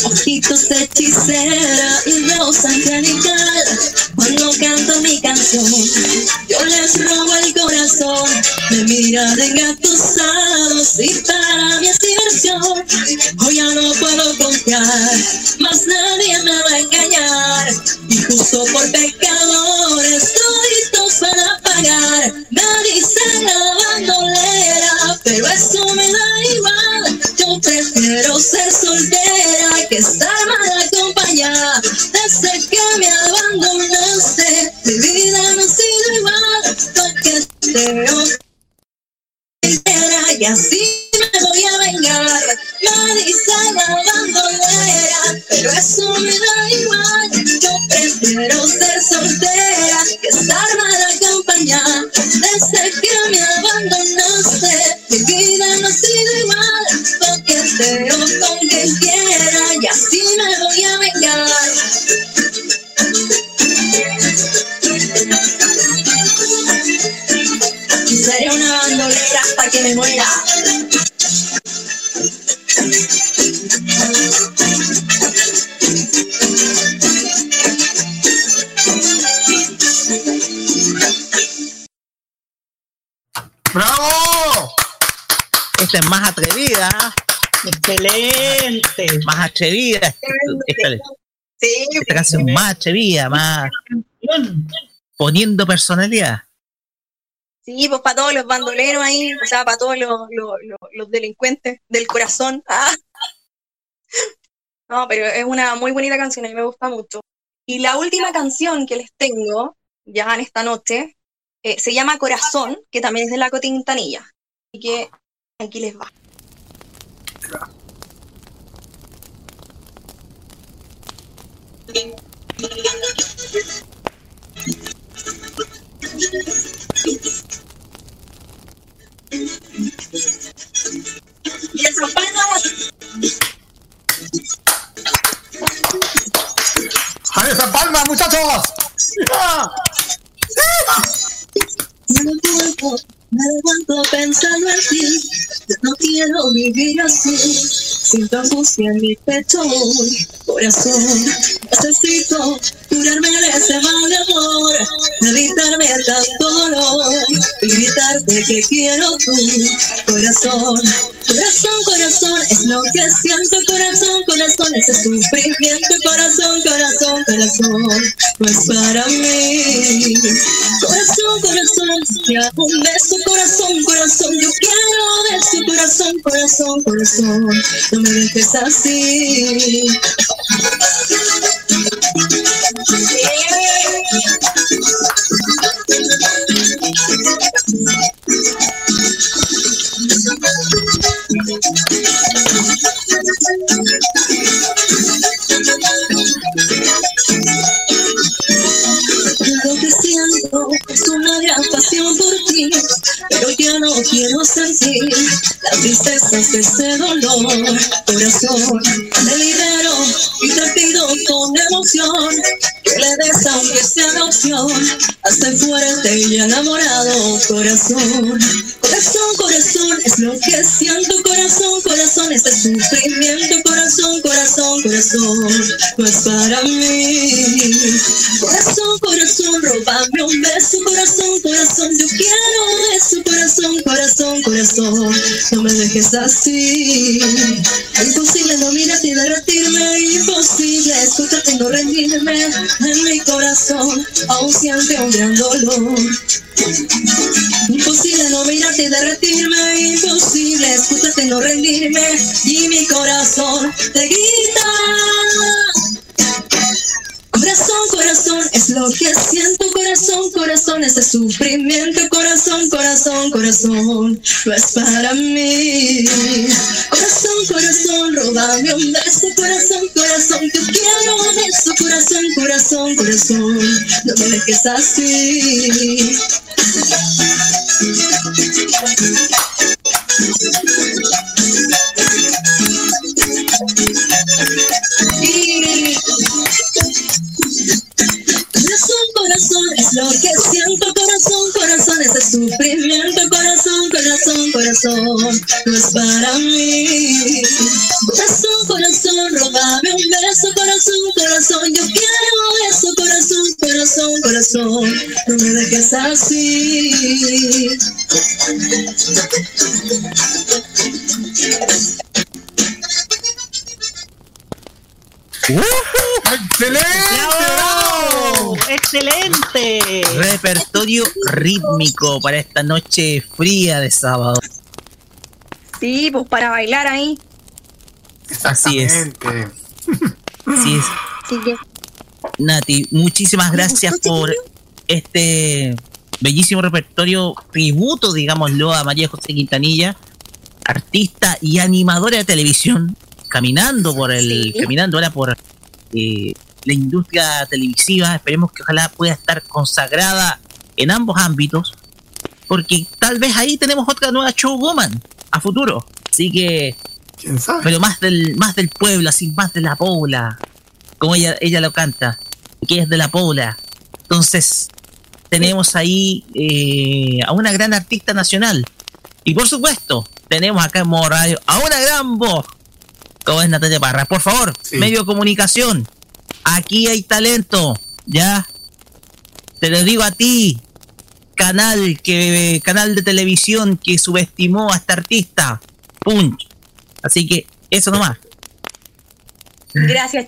Ojitos de hechicera y voz angelical. Cuando canto mi canción, yo les robo el corazón. Me miran engatusados y para mi es diversión. Hoy ya no puedo confiar, más nadie me va a engañar. Y justo por pecadores, prefiero ser soltera que estar mal acompañada. Desde que me abandonaste, mi vida no ha sido igual. Porque te entera y así me voy a vengar. Me dicen la bandolera, pero eso me da igual. Yo prefiero ser soltera que estar mal acompañada. Desde que me abandonaste, mi vida no ha sido igual. Veo con quien quiera y así me voy a vengar. Y seré una bandolera hasta que me muera. ¡Bravo! Esta es más atrevida. Excelente. Más atrevida. Esta, Sí, esta canción más atrevida, más poniendo personalidad. Sí, pues para todos los bandoleros ahí, o sea, para todos los, los- los- los delincuentes del corazón. (laughs) Ah. No, pero es una muy bonita canción, a mí me gusta mucho. Y la última canción que les tengo, ya en esta noche, eh, se llama Corazón, que también es de la Quintanilla. Así que aquí les va. Palma, ¡A esa palma, muchachos! No. No quiero vivir así. Siento angustia en mi pecho, corazón. Necesito curarme de ese mal amor, evitarme tanto dolor y gritarte que quiero tu corazón. Corazón, corazón, es lo que siento, corazón, corazón, ese sufrimiento, corazón, corazón, corazón, no es para mí. Corazón, corazón, hago un beso, corazón, corazón, yo quiero beso, corazón, corazón, corazón, no me dejes así. Que siento es una gran pasión por ti, pero ya no quiero sentir las tristezas de ese dolor. Corazón, me libero y te pido con emoción que le des aunque sea la opción a ser fuerte y enamorado. Corazón, corazón, corazón, es lo que siento. Corazón, corazón, este sufrimiento. Corazón, corazón, corazón, no es para mí. Corazón, corazón, robame un beso, corazón, corazón, yo quiero un beso, corazón, corazón, corazón, no me dejes así. Imposible no mirarte y derretirme, imposible escucharte y no rendirme, en mi corazón aún siente un gran dolor. Imposible no mirarte y derretirme, imposible escucharte y no rendirme, y mi corazón te grita. Corazón, corazón, es lo que siento, corazón, corazón, ese sufrimiento, corazón, corazón, corazón, no es para mí. Corazón, corazón, róbame un beso, corazón, corazón, yo quiero un beso, corazón, corazón, corazón, no me dejes así. Corazón, corazón, es lo que siento, corazón, corazón, ese sufrimiento, corazón, corazón, corazón, no es para mí. Corazón, corazón, róbame un beso, corazón, corazón, yo quiero eso, corazón, corazón, corazón, no me dejes así. ¡Excelente! ¡Bravo! ¡Excelente! Repertorio rítmico para esta noche fría de sábado. Sí, pues para bailar ahí. Así es. Así es. Nati, muchísimas gracias por este bellísimo repertorio tributo, digámoslo, a María José Quintanilla, artista y animadora de televisión, caminando por el, Sí. caminando ahora por eh, la industria televisiva. Esperemos que ojalá pueda estar consagrada en ambos ámbitos, porque tal vez ahí tenemos otra nueva showwoman a futuro. Así que, pero más del, más del pueblo, así más de la pobla, como ella, ella lo canta, que es de la pobla. Entonces, tenemos ahí eh, a una gran artista nacional. Y por supuesto, tenemos acá en Modo Radio a una gran voz, como es Natalia Parra. Por favor, medio de comunicación. Aquí hay talento, ¿ya? Te lo digo a ti, canal que canal de televisión que subestimó a esta artista. Punch. Así que eso nomás. Gracias.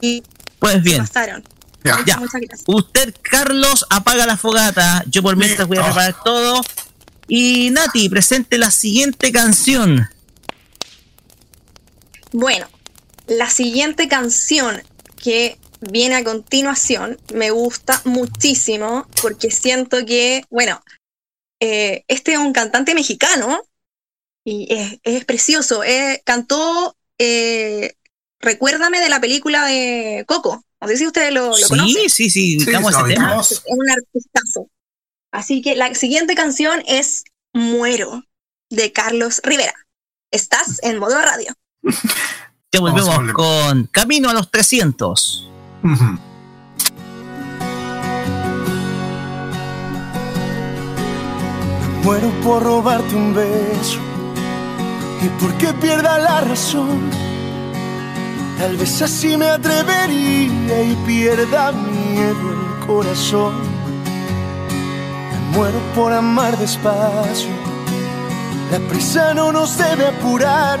Y Pues bien. pasaron. Ya. Muchas, muchas gracias. Usted, Carlos, apaga la fogata. Yo por mientras voy a preparar todo. Y Nati, presente la siguiente canción. Bueno, la siguiente canción que viene a continuación me gusta muchísimo porque siento que, bueno, eh, este es un cantante mexicano y es, es precioso. Eh, cantó eh, Recuérdame de la película de Coco. No sé si ustedes lo, lo Sí, conocen. sí, sí, ese tema. Es un artistazo. Así que la siguiente canción es Muero de Carlos Rivera. Estás en modo radio. Ya volvemos con Camino a los 300. Muero por robarte un beso y porque pierda la razón. Tal vez así me atrevería y pierda miedo el corazón. Me muero por amar despacio. La prisa no nos debe apurar.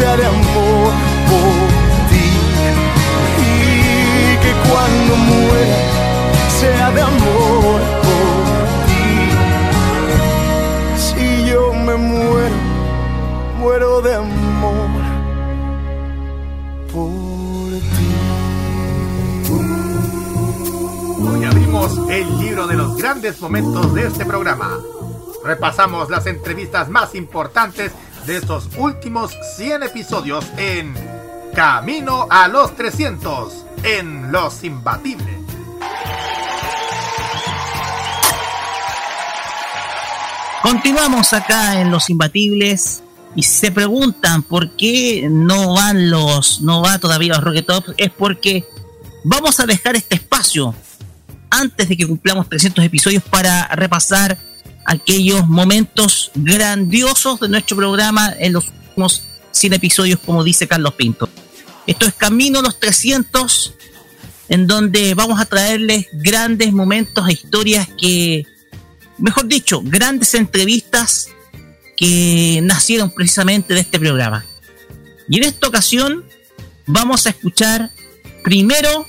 se haré amor por ti. Y que cuando muera sea de amor por ti. Si yo me muero, muero de amor por ti. Hoy abrimos el libro de los grandes momentos de este programa. Repasamos las entrevistas más importantes de estos últimos 100 episodios en Camino a los 300 en Los Imbatibles. Continuamos acá en Los Imbatibles y se preguntan por qué no van los, no va todavía los Rocket Top, es porque vamos a dejar este espacio antes de que cumplamos 300 episodios para repasar aquellos momentos grandiosos de nuestro programa en los últimos 100 episodios, como dice Carlos Pinto. Esto es Camino a los 300, en donde vamos a traerles grandes momentos e historias que mejor dicho, grandes entrevistas que nacieron precisamente de este programa. Y en esta ocasión vamos a escuchar primero,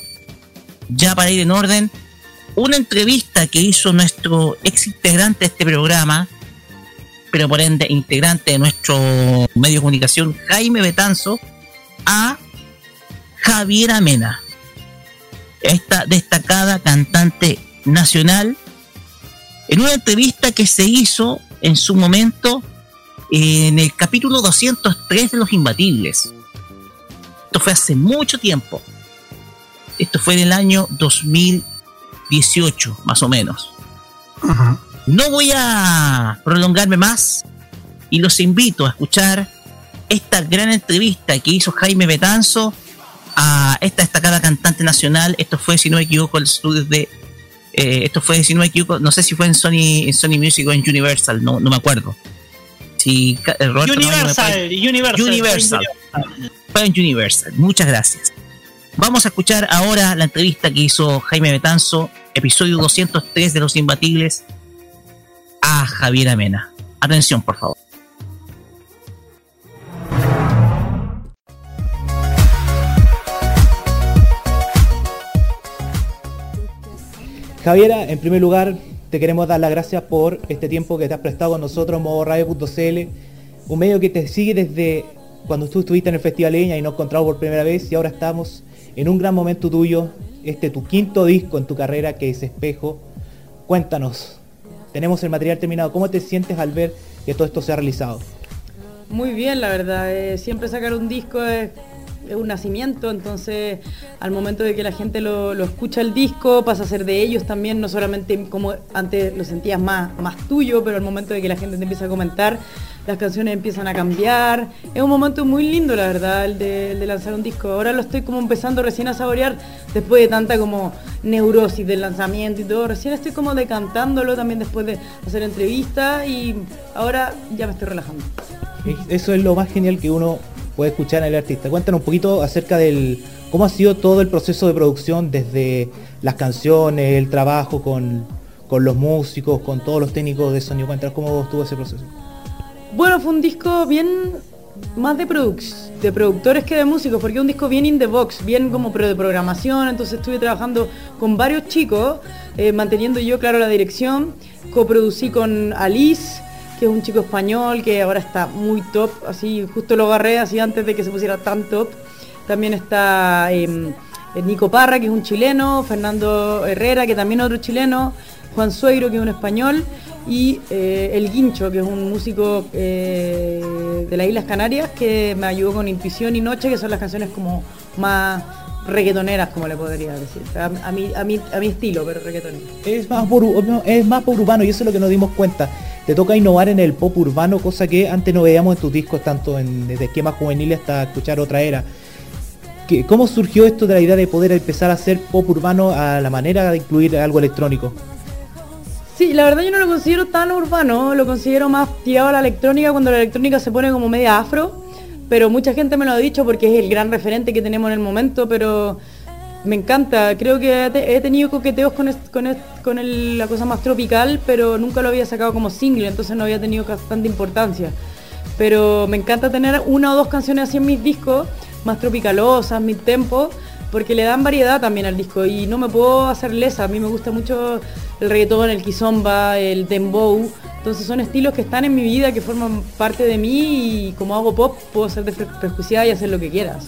ya para ir en orden, una entrevista que hizo nuestro ex integrante de este programa, pero por ende integrante de nuestro medio de comunicación, Jaime Betanzo, a Javier Amena, esta destacada cantante nacional en una entrevista que se hizo en su momento en el capítulo 203 de Los Imbatibles. Esto fue hace mucho tiempo. Esto fue en el año 2018, más o menos. No voy a prolongarme más y los invito a escuchar esta gran entrevista que hizo Jaime Betanzo a esta destacada cantante nacional. Esto fue, si no me equivoco, el estudio de eh, esto fue, si no me equivoco, no sé si fue en Sony, en Sony Music o en Universal, no, no me acuerdo. Si, eh, Universal, Universal, Universal. Fue en Universal. Muchas gracias. Vamos a escuchar ahora la entrevista que hizo Jaime Betanzo, episodio 203 de Los Imbatibles, a Javier Amena. Atención, por favor. Javiera, en primer lugar, te queremos dar las gracias por este tiempo que te has prestado con nosotros, modo radio.cl, un medio que te sigue desde cuando tú estuviste en el Festival Leña y nos encontramos por primera vez y ahora estamos en un gran momento tuyo, este tu quinto disco en tu carrera que es Espejo. Cuéntanos, tenemos el material terminado, ¿cómo te sientes al ver que todo esto se ha realizado? Muy bien, la verdad, eh, siempre sacar un disco es un nacimiento, entonces al momento de que la gente lo, escucha el disco pasa a ser de ellos también, no solamente como antes lo sentías más, más tuyo, pero al momento de que la gente te empieza a comentar, las canciones empiezan a cambiar. Es un momento muy lindo, la verdad, el de, lanzar un disco. Ahora lo estoy como empezando recién a saborear después de tanta como neurosis del lanzamiento y todo. Recién estoy como decantándolo también después de hacer entrevistas y ahora ya me estoy relajando. Eso es lo más genial que uno puede escuchar en el artista. Cuéntanos un poquito acerca del cómo ha sido todo el proceso de producción desde las canciones, el trabajo con, los músicos, con todos los técnicos de sonido. Cuéntanos cómo estuvo ese proceso. Bueno, fue un disco bien más de, de productores que de músicos, porque un disco bien in the box, bien como de programación, entonces estuve trabajando con varios chicos, eh, manteniendo yo, claro, la dirección, coproducí con Alice, que es un chico español que ahora está muy top, así justo lo agarré así antes de que se pusiera tan top. También está em, Nico Parra, que es un chileno, Fernando Herrera, que también es otro chileno, Juan Suegro, que es un español, y eh, El Guincho, que es un músico eh, de las Islas Canarias, que me ayudó con Intuición y Noche, que son las canciones como más reggaetoneras, como le podría decir. A, mi, a, mi, a mi estilo, pero reggaetoneras. Es más, por, es más por urbano y eso es lo que nos dimos cuenta. Te toca innovar en el pop urbano, cosa que antes no veíamos en tus discos, tanto en, desde esquemas juveniles hasta escuchar otra era. ¿Cómo surgió esto de la idea de poder empezar a hacer pop urbano a la manera de incluir algo electrónico? Sí, la verdad yo no lo considero tan urbano, lo considero más tirado a la electrónica cuando la electrónica se pone como media afro pero mucha gente me lo ha dicho porque es el gran referente que tenemos en el momento, pero me encanta. Creo que he tenido coqueteos con, la cosa más tropical, pero nunca lo había sacado como single, entonces no había tenido bastante importancia. Pero me encanta tener una o dos canciones así en mis discos, más tropicalosas, mi tempo, porque le dan variedad también al disco y no me puedo hacer lesa. A mí me gusta mucho el reggaetón, el kizomba, el dembow, entonces son estilos que están en mi vida, que forman parte de mí y como hago pop puedo ser desprejuiciada y hacer lo que quieras.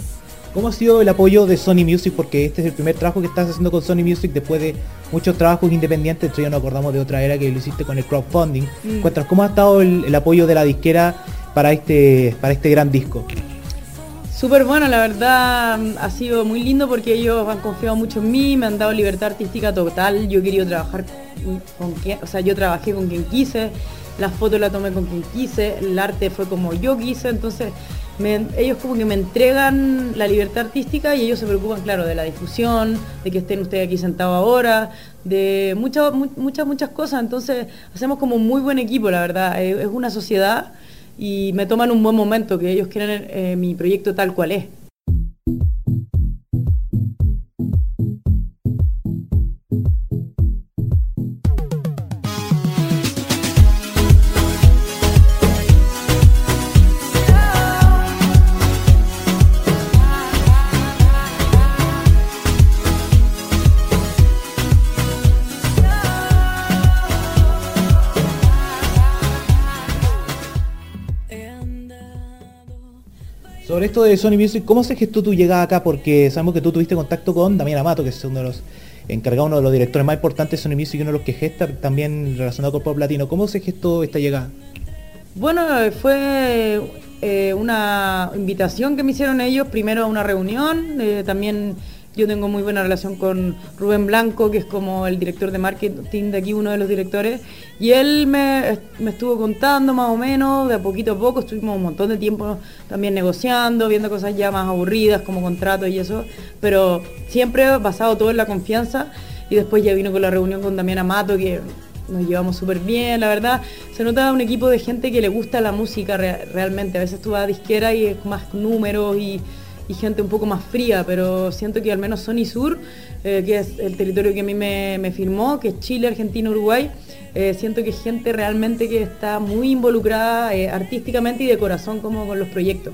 ¿Cómo ha sido el apoyo de Sony Music? Porque este es el primer trabajo que estás haciendo con Sony Music después de muchos trabajos independientes. Esto ya nos acordamos de otra era que lo hiciste con el crowdfunding. Mm. Cuéntanos, ¿cómo ha estado el, el apoyo de la disquera para este, para este gran disco? Súper bueno, la verdad ha sido muy lindo porque ellos han confiado mucho en mí, me han dado libertad artística total, yo querido trabajar con quien, o sea, yo trabajé con quien quise, las fotos las tomé con quien quise, el arte fue como yo quise, entonces ellos como que me entregan la libertad artística y ellos se preocupan, claro, de la difusión, de que estén ustedes aquí sentados ahora, de muchas, mu- muchas, muchas cosas, entonces hacemos como un muy buen equipo, la verdad, Eh, es una sociedad y me toman un buen momento, que ellos quieren eh, mi proyecto tal cual es. Esto de Sony Music, ¿cómo se gestó tu llegada acá? Porque sabemos que tú tuviste contacto con Damián Amato, que es uno de los encargados, uno de los directores más importantes de Sony Music y uno de los que gesta también relacionado con Pop Latino. ¿Cómo se gestó esta llegada? Bueno, fue eh, una invitación que me hicieron ellos, primero a una reunión, eh, también yo tengo muy buena relación con Rubén Blanco, que es como el director de marketing de aquí, uno de los directores, y él me, me estuvo contando más o menos, de a poquito a poco, estuvimos un montón de tiempo también negociando, viendo cosas ya más aburridas como contratos y eso, pero siempre basado todo en la confianza, y después ya vino con la reunión con Damián Amato, que nos llevamos súper bien, la verdad. Se nota un equipo de gente que le gusta la música re- realmente. A veces tú vas a disquera y es más números y, y gente un poco más fría, pero siento que al menos Sony Sur, eh, que es el territorio que a mí me, me firmó, que es Chile, Argentina, Uruguay, eh, siento que es gente realmente que está muy involucrada eh, artísticamente y de corazón como con los proyectos.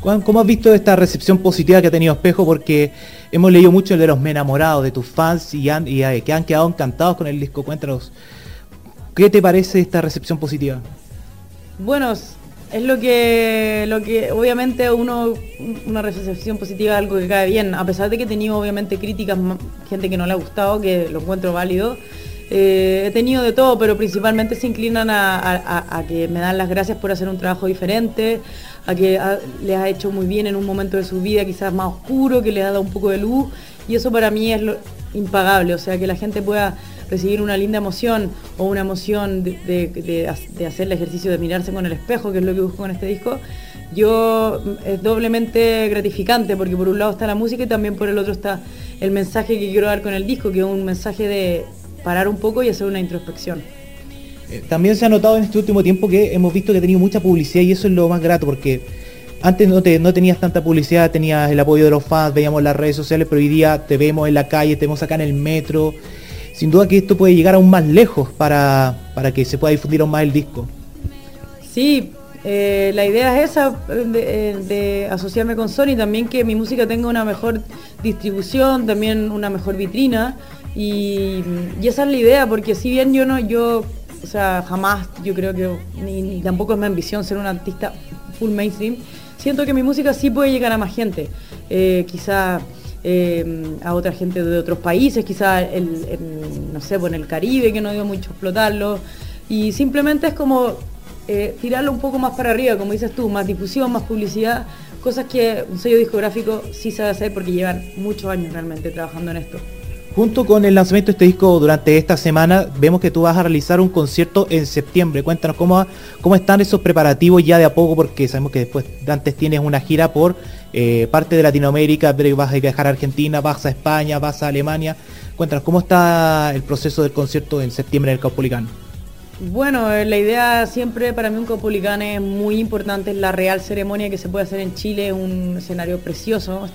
Juan, ¿cómo has visto esta recepción positiva que ha tenido Espejo? Porque hemos leído mucho el de los enamorados de tus fans y, han- y, eh, que han quedado encantados con el disco. Cuéntanos, ¿qué te parece esta recepción positiva? Bueno, es lo que, lo que obviamente uno, una recepción positiva es algo que cae bien, a pesar de que he tenido obviamente críticas, gente que no le ha gustado, que lo encuentro válido. eh, he tenido de todo, pero principalmente se inclinan a que me dan las gracias por hacer un trabajo diferente, a que a- les ha hecho muy bien en un momento de su vida quizás más oscuro, que les ha dado un poco de luz, y eso para mí es lo impagable, o sea, que la gente pueda recibir una linda emoción o una emoción de, de- de ha- de hacer el ejercicio de mirarse con el espejo, que es lo que busco con este disco, yo mm, es doblemente gratificante porque por un lado está la música y también por el otro está el mensaje que quiero dar con el disco, que es un mensaje de parar un poco y hacer una introspección. Eh, También se ha notado en este último tiempo que hemos visto que ha tenido mucha publicidad y eso es lo más grato porque antes no, te, no tenías tanta publicidad, tenías el apoyo de los fans, veíamos las redes sociales, pero hoy día te vemos en la calle, te vemos acá en el metro. Sin duda que esto puede llegar aún más lejos para, para que se pueda difundir aún más el disco. Sí, eh, la idea es esa, de, asociarme con Sony, también que mi música tenga una mejor distribución, también una mejor vitrina. Y, esa es la idea, porque si bien yo no, yo, o sea, jamás, yo creo que, ni, ni tampoco es mi ambición ser un artista full mainstream, siento que mi música sí puede llegar a más gente. Eh, quizá eh, a otra gente de otros países, quizá el, en, no sé, pues el Caribe, que no dio mucho explotarlo. Y simplemente es como eh, tirarlo un poco más para arriba, como dices tú, más difusión, más publicidad, cosas que un sello discográfico sí sabe hacer porque llevan muchos años realmente trabajando en esto. Junto con el lanzamiento de este disco durante esta semana, vemos que tú vas a realizar un concierto en septiembre. Cuéntanos cómo, cómo están esos preparativos ya de a poco, porque sabemos que después antes tienes una gira por eh, parte de Latinoamérica, vas a viajar a Argentina, vas a España, vas a Alemania. Cuéntanos cómo está el proceso del concierto en septiembre en el Caupolicán. Bueno, eh, la idea siempre para mí un Copolicán es muy importante, es la real ceremonia que se puede hacer en Chile, un escenario precioso.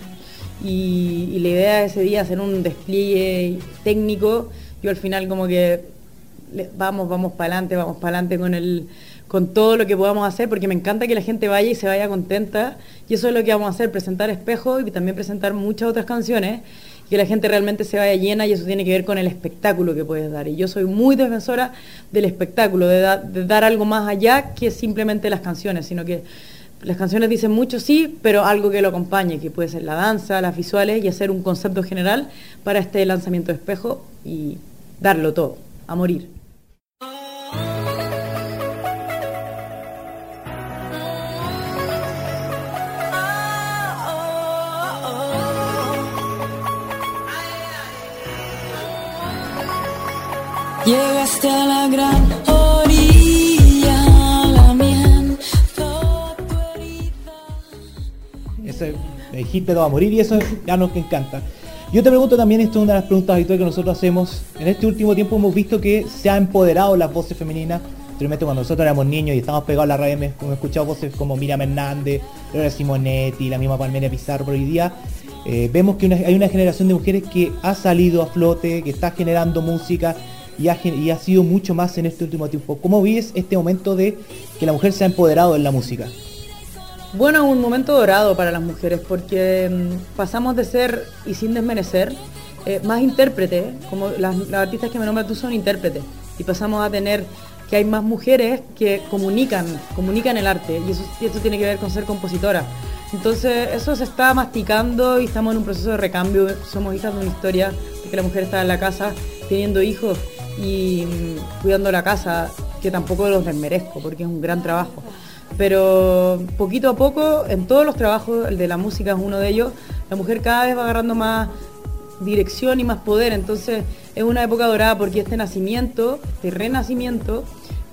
Y, la idea de ese día hacer un despliegue técnico. Yo al final como que vamos, vamos para adelante, vamos para adelante con el con todo lo que podamos hacer, porque me encanta que la gente vaya y se vaya contenta. Y eso es lo que vamos a hacer, presentar espejo y también presentar muchas otras canciones, que la gente realmente se vaya llena y eso tiene que ver con el espectáculo que puedes dar. Y yo soy muy defensora del espectáculo, de, de dar algo más allá que simplemente las canciones, sino que las canciones dicen mucho, sí, pero algo que lo acompañe, que puede ser la danza, las visuales y hacer un concepto general para este lanzamiento de espejo y darlo todo, a morir. Llegaste a la gran Eso me dijiste todo a morir y eso ya nos encanta. Yo te pregunto también, esto es una de las preguntas habituales que nosotros hacemos. En este último tiempo hemos visto que se han empoderado las voces femeninas. Anteriormente cuando nosotros éramos niños y estábamos pegados a la radio, hemos escuchado voces como Miriam Hernández, Laura Simonetti, la misma Palmera Pizarro, pero hoy día eh, vemos que hay una generación de mujeres que ha salido a flote, que está generando música y ha, y ha sido mucho más en este último tiempo. ¿Cómo vives este momento de que la mujer se ha empoderado en la música? Bueno, un momento dorado para las mujeres porque mm, pasamos de ser, y sin desmerecer, eh, más intérpretes, como las, artistas que me nombras tú son intérpretes, y pasamos a tener que hay más mujeres que comunican, comunican el arte, y eso, y tiene que ver con ser compositora. Entonces eso se está masticando y estamos en un proceso de recambio, somos hijas de una historia de que la mujer está en la casa teniendo hijos y mm, cuidando la casa, que tampoco los desmerezco porque es un gran trabajo pero poquito a poco, en todos los trabajos, el de la música es uno de ellos, la mujer cada vez va agarrando más dirección y más poder, entonces es una época dorada porque este nacimiento, este renacimiento,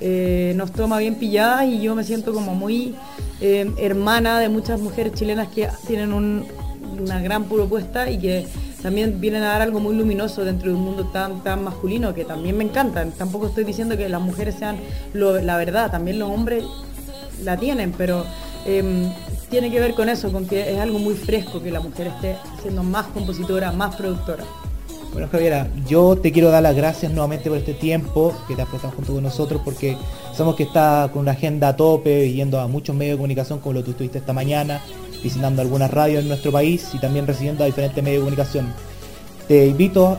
eh, nos toma bien pilladas y yo me siento como muy eh, hermana de muchas mujeres chilenas que tienen un- una gran propuesta y que también vienen a dar algo muy luminoso dentro de un mundo tan tan masculino que también me encanta. Tampoco estoy diciendo que las mujeres sean la verdad, también los hombres la tienen, pero em, tiene que ver con eso, con que es algo muy fresco que la mujer esté siendo más compositora, más productora. Bueno, Javiera, yo te quiero dar las gracias nuevamente por este tiempo que te has prestado junto con nosotros, porque sabemos que está con una agenda a tope, yendo a muchos medios de comunicación, como lo que estuviste esta mañana, visitando algunas radios en nuestro país y también recibiendo a diferentes medios de comunicación. Te invito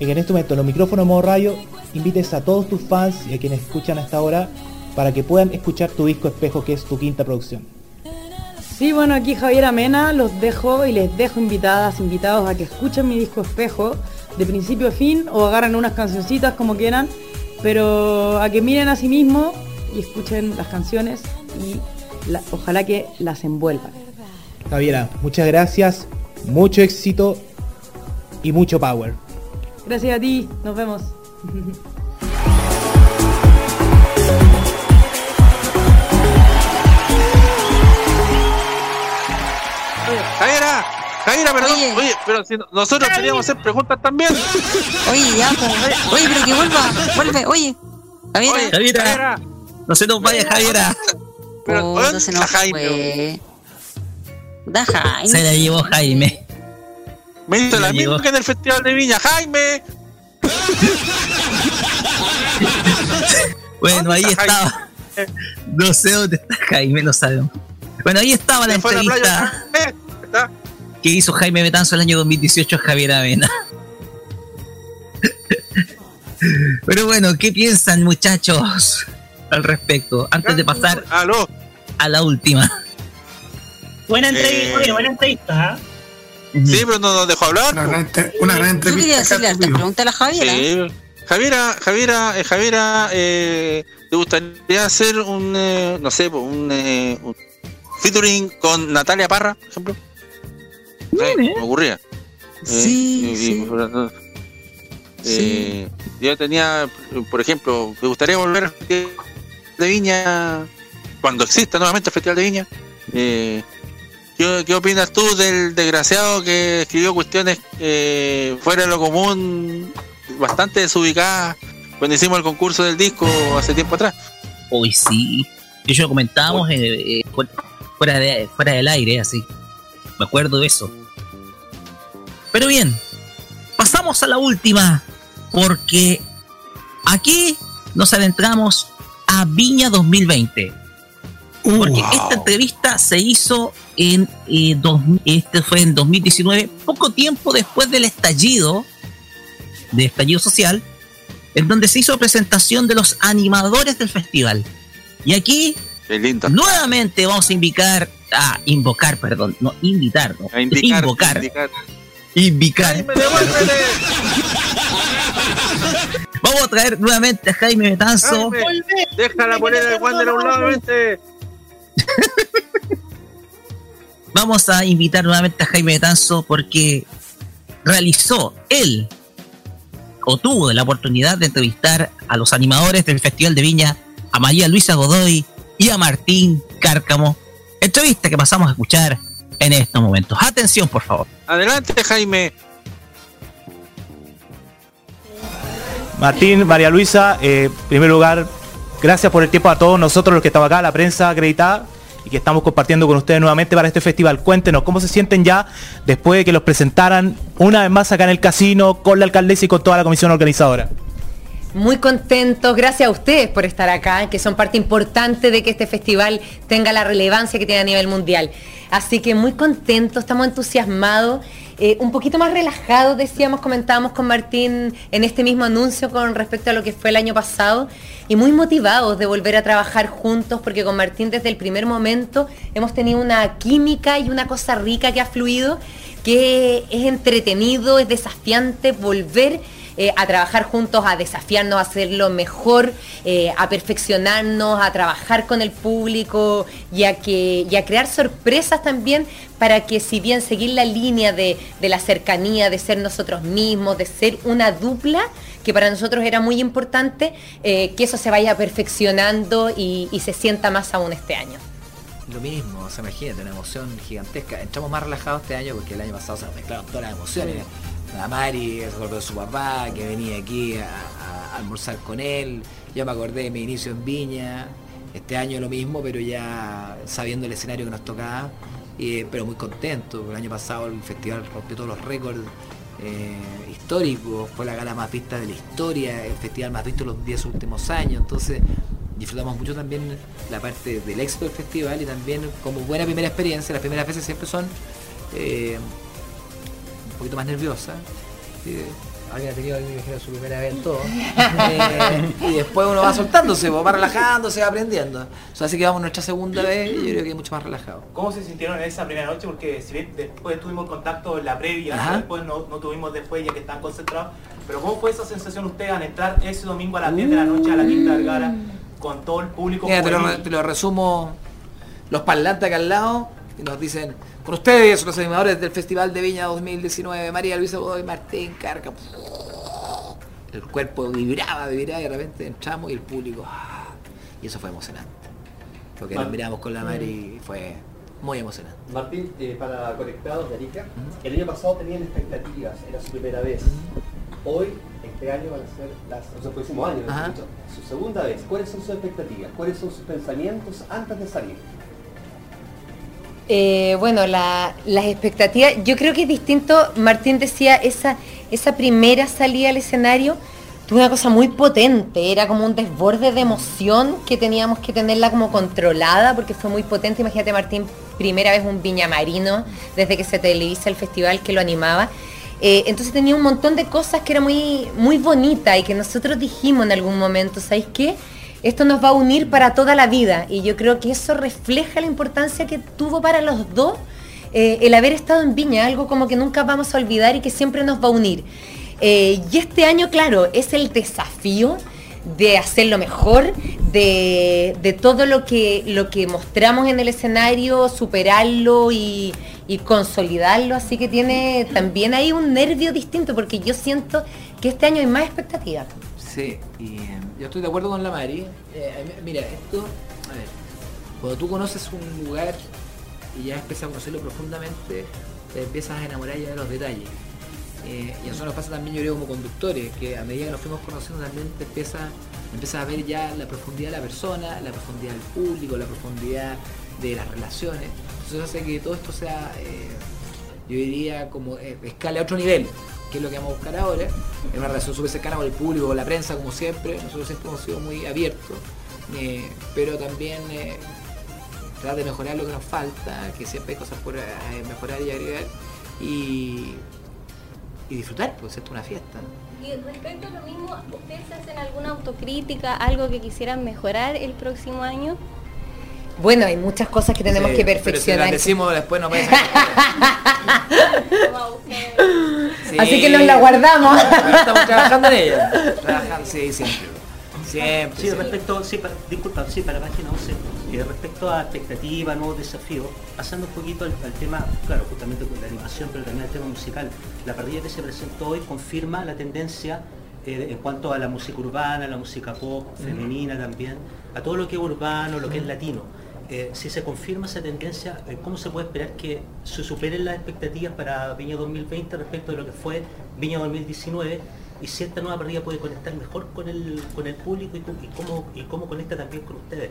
en este momento, en los micrófonos de modo radio, invites a todos tus fans y a quienes escuchan hasta ahora para que puedan escuchar tu disco Espejo, que es tu quinta producción. Sí, bueno, aquí Javier Amena los dejo y les dejo invitadas, invitados a que escuchen mi disco Espejo de principio a fin o agarren unas cancioncitas como quieran, pero a que miren a sí mismos y escuchen las canciones y la- ojalá que las envuelvan. Javiera, muchas gracias, mucho éxito y mucho power. Gracias a ti, nos vemos. (laughs) Javiera, Javiera, perdón. Oye, pero si no- nosotros queríamos hacer preguntas también. Oye, ya, pues, oye, pero que vuelva, vuelve, oye. Javiera. Javiera, no se nos vaya Javiera. Puta, se nos fue. Da Jaime. Se la llevó Jaime. Me hizo la Ya misma que en el Festival de Viña. Jaime. (laughs) Bueno, ahí estaba. No sé dónde está Jaime, no sabemos. Bueno, ahí estaba la Se fue a la entrevista ¿está? que hizo Jaime Betanzo el año 2018 a Javier Avena. Pero bueno, ¿qué piensan muchachos al respecto? Antes de pasar Aló. a la última. Buena entrevista, Eh. buena entrevista. ¿ah? Sí, pero no nos dejó hablar. Una gran Yo quería decirle hartas preguntas a la Javiera. Sí. Javiera, Javiera, eh, Javiera, eh, ¿te gustaría hacer un, eh, no sé, un, eh, un featuring con Natalia Parra, por ejemplo? Eh, me ocurría. Eh, Sí, y- sí. eh, Yo tenía, por ejemplo, ¿te gustaría volver al Festival de Viña cuando exista nuevamente el Festival de Viña? Eh, ¿qué, qué opinas tú del desgraciado que escribió cuestiones eh, fuera de lo común, bastante desubicadas, cuando hicimos el concurso del disco hace tiempo atrás? Hoy sí. De hecho, lo comentábamos eh, eh, fuera, fuera de, fuera del aire, así. Me acuerdo de eso. Pero bien, pasamos a la última, porque aquí nos adentramos a Viña 2020. Porque esta entrevista se hizo en eh, dos- este fue en 2019, poco tiempo después del estallido, de estallido social, en donde se hizo presentación de los animadores del festival. Y aquí Qué lindo. Nuevamente vamos a invitar, a invocar, perdón, no, invitar, no, A indicar, invocar, indicar. (laughs) Vamos a traer nuevamente a Jaime Betanzo. Jaime, Deja la polera de Wander a un lado, vente. (laughs) Vamos a invitar nuevamente a Jaime Betanzo porque realizó él o tuvo la oportunidad de entrevistar a los animadores del Festival de Viña, a María Luisa Godoy y a Martín Cárcamo. Entrevista que pasamos a escuchar en estos momentos. Atención, por favor. Adelante, Jaime. Martín, María Luisa, eh, en primer lugar, gracias por el tiempo a todos nosotros los que estamos acá, la prensa acreditada, y que estamos compartiendo con ustedes nuevamente para este festival. Cuéntenos cómo se sienten ya después de que los presentaran una vez más acá en el casino, con la alcaldesa y con toda la comisión organizadora. Muy contentos, gracias a ustedes por estar acá, que son parte importante de que este festival tenga la relevancia que tiene a nivel mundial. Así que muy contentos, estamos entusiasmados, eh, un poquito más relajados, decíamos, comentábamos con Martín en este mismo anuncio con respecto a lo que fue el año pasado, y muy motivados de volver a trabajar juntos, porque con Martín desde el primer momento hemos tenido una química y una cosa rica que ha fluido, que es entretenido, es desafiante volver eh, a trabajar juntos, a desafiarnos, a hacerlo mejor, eh, a perfeccionarnos, a trabajar con el público y a, que, y a crear sorpresas también para que si bien seguir la línea de, de la cercanía, de ser nosotros mismos, de ser una dupla, que para nosotros era muy importante, eh, que eso se vaya perfeccionando y, y se sienta más aún este año. Lo mismo, o sea, imagínate, una emoción gigantesca. Entramos más relajados este año porque el año pasado se nos mezclaron todas las emociones. La Mari se acordó su papá, que venía aquí a, almorzar con él. Yo me acordé de mi inicio en Viña. Este año lo mismo, pero ya sabiendo el escenario que nos tocaba. Y, pero muy contento. El año pasado el festival rompió todos los récords eh, históricos. Fue la gala más vista de la historia, el festival más visto los 10 últimos años. Entonces disfrutamos mucho también la parte del éxito del festival y también como buena primera experiencia, las primeras veces siempre son eh, un poquito más nerviosas. Sí, Alguien ha tenido, me imagino, su primera vez en todo. (laughs) Eh, y después uno va soltándose, va relajándose, va aprendiendo. O sea, así que vamos nuestra segunda vez y yo creo que es mucho más relajado. ¿Cómo se sintieron en esa primera noche? Porque si bien después tuvimos contacto en la previa, Ajá. después no, no tuvimos después ya que están concentrados. Pero ¿cómo fue esa sensación ustedes al entrar ese domingo a las 10 de la noche a la Quinta Vergara con todo el público? Mira, te lo, juvenil? te lo resumo. Los parlantes acá al lado y nos dicen, con ustedes, los animadores del Festival de Viña 2019, María Luisa Godoy, Martín Carca. El cuerpo vibraba, vibraba y de repente entramos y el público. ah, Y eso fue emocionante. Lo que nos miramos con la Mari fue muy emocionante. Martín, eh, para Conectados de Arica, el año pasado tenían expectativas, era su primera vez. Hoy, este año van a ser las, o sea, próximo año, su segunda vez. ¿Cuáles son sus expectativas? ¿Cuáles son sus pensamientos antes de salir? Eh, bueno, la- las expectativas, yo creo que es distinto, Martín decía, esa, esa primera salida al escenario tuvo una cosa muy potente, era como un desborde de emoción que teníamos que tenerla como controlada porque fue muy potente, imagínate Martín, primera vez un viñamarino desde que se televisa el festival que lo animaba. Eh, entonces tenía un montón de cosas que era muy, muy bonita y que nosotros dijimos en algún momento, ¿sabéis qué? Esto nos va a unir para toda la vida y yo creo que eso refleja la importancia que tuvo para los dos eh, el haber estado en Viña, algo como que nunca vamos a olvidar y que siempre nos va a unir. Eh, y este año, claro, es el desafío de hacerlo mejor, de, de todo lo que, lo que mostramos en el escenario, superarlo y, consolidarlo. Así que tiene también ahí un nervio distinto, porque yo siento que este año hay más expectativas. Sí, y yo estoy de acuerdo con la Mari. Eh, mira, esto, a ver, cuando tú conoces un lugar y ya empiezas a conocerlo profundamente, te empiezas a enamorar ya de los detalles. Eh, y eso nos pasa también yo creo como conductores, que a medida que nos fuimos conociendo también te empieza, empiezas a ver ya la profundidad de la persona, la profundidad del público, la profundidad de las relaciones. Entonces hace que todo esto sea, eh, yo diría, como eh, escala a otro nivel, que es lo que vamos a buscar ahora, en una relación súper cercana con el público, con la prensa, como siempre, nosotros siempre hemos sido muy abiertos, eh, pero también eh, tratar de mejorar lo que nos falta, que siempre hay cosas por eh, mejorar y agregar, y, y disfrutar, pues es una fiesta. Y respecto a lo mismo, ¿ustedes hacen alguna autocrítica, algo que quisieran mejorar el próximo año? Bueno, hay muchas cosas que tenemos Sí, que Pero si perfeccionar. las decimos después no puede Sí. (laughs) Así que nos la guardamos. Estamos trabajando en ella. Trabajando, sí, siempre. Siempre. Sí, siempre. respecto, sí, para, disculpa, sí, para página 11, eh, respecto a expectativas, nuevos desafíos, pasando un poquito al, al tema, claro, justamente con la animación, pero también al tema musical, la parrilla que se presentó hoy confirma la tendencia eh, en cuanto a la música urbana, la música pop, femenina también, a todo lo que es urbano, lo que es latino. Eh, si se confirma esa tendencia, eh, ¿cómo se puede esperar que se superen las expectativas para Viña 2020 respecto de lo que fue Viña 2019? Y si esta nueva parrilla puede conectar mejor con el, con el público y, cómo, y cómo conecta también con ustedes.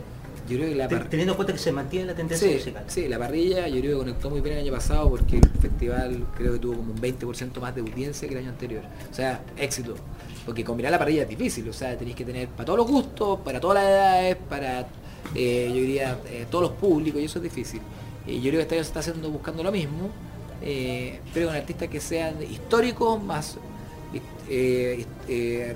Yo creo que la Ten- par- Teniendo en cuenta que se mantiene la tendencia Sí, musical. sí, la parrilla yo creo que conectó muy bien el año pasado porque el festival creo que tuvo como un 20% más de audiencia que el año anterior. O sea, éxito. Porque combinar la parrilla es difícil, o sea, tenéis que tener para todos los gustos, para todas las edades, para, eh, yo diría, eh, todos los públicos, y eso es difícil. Y yo creo que año se está haciendo buscando lo mismo, eh, pero con artistas que sean históricos, más eh, eh,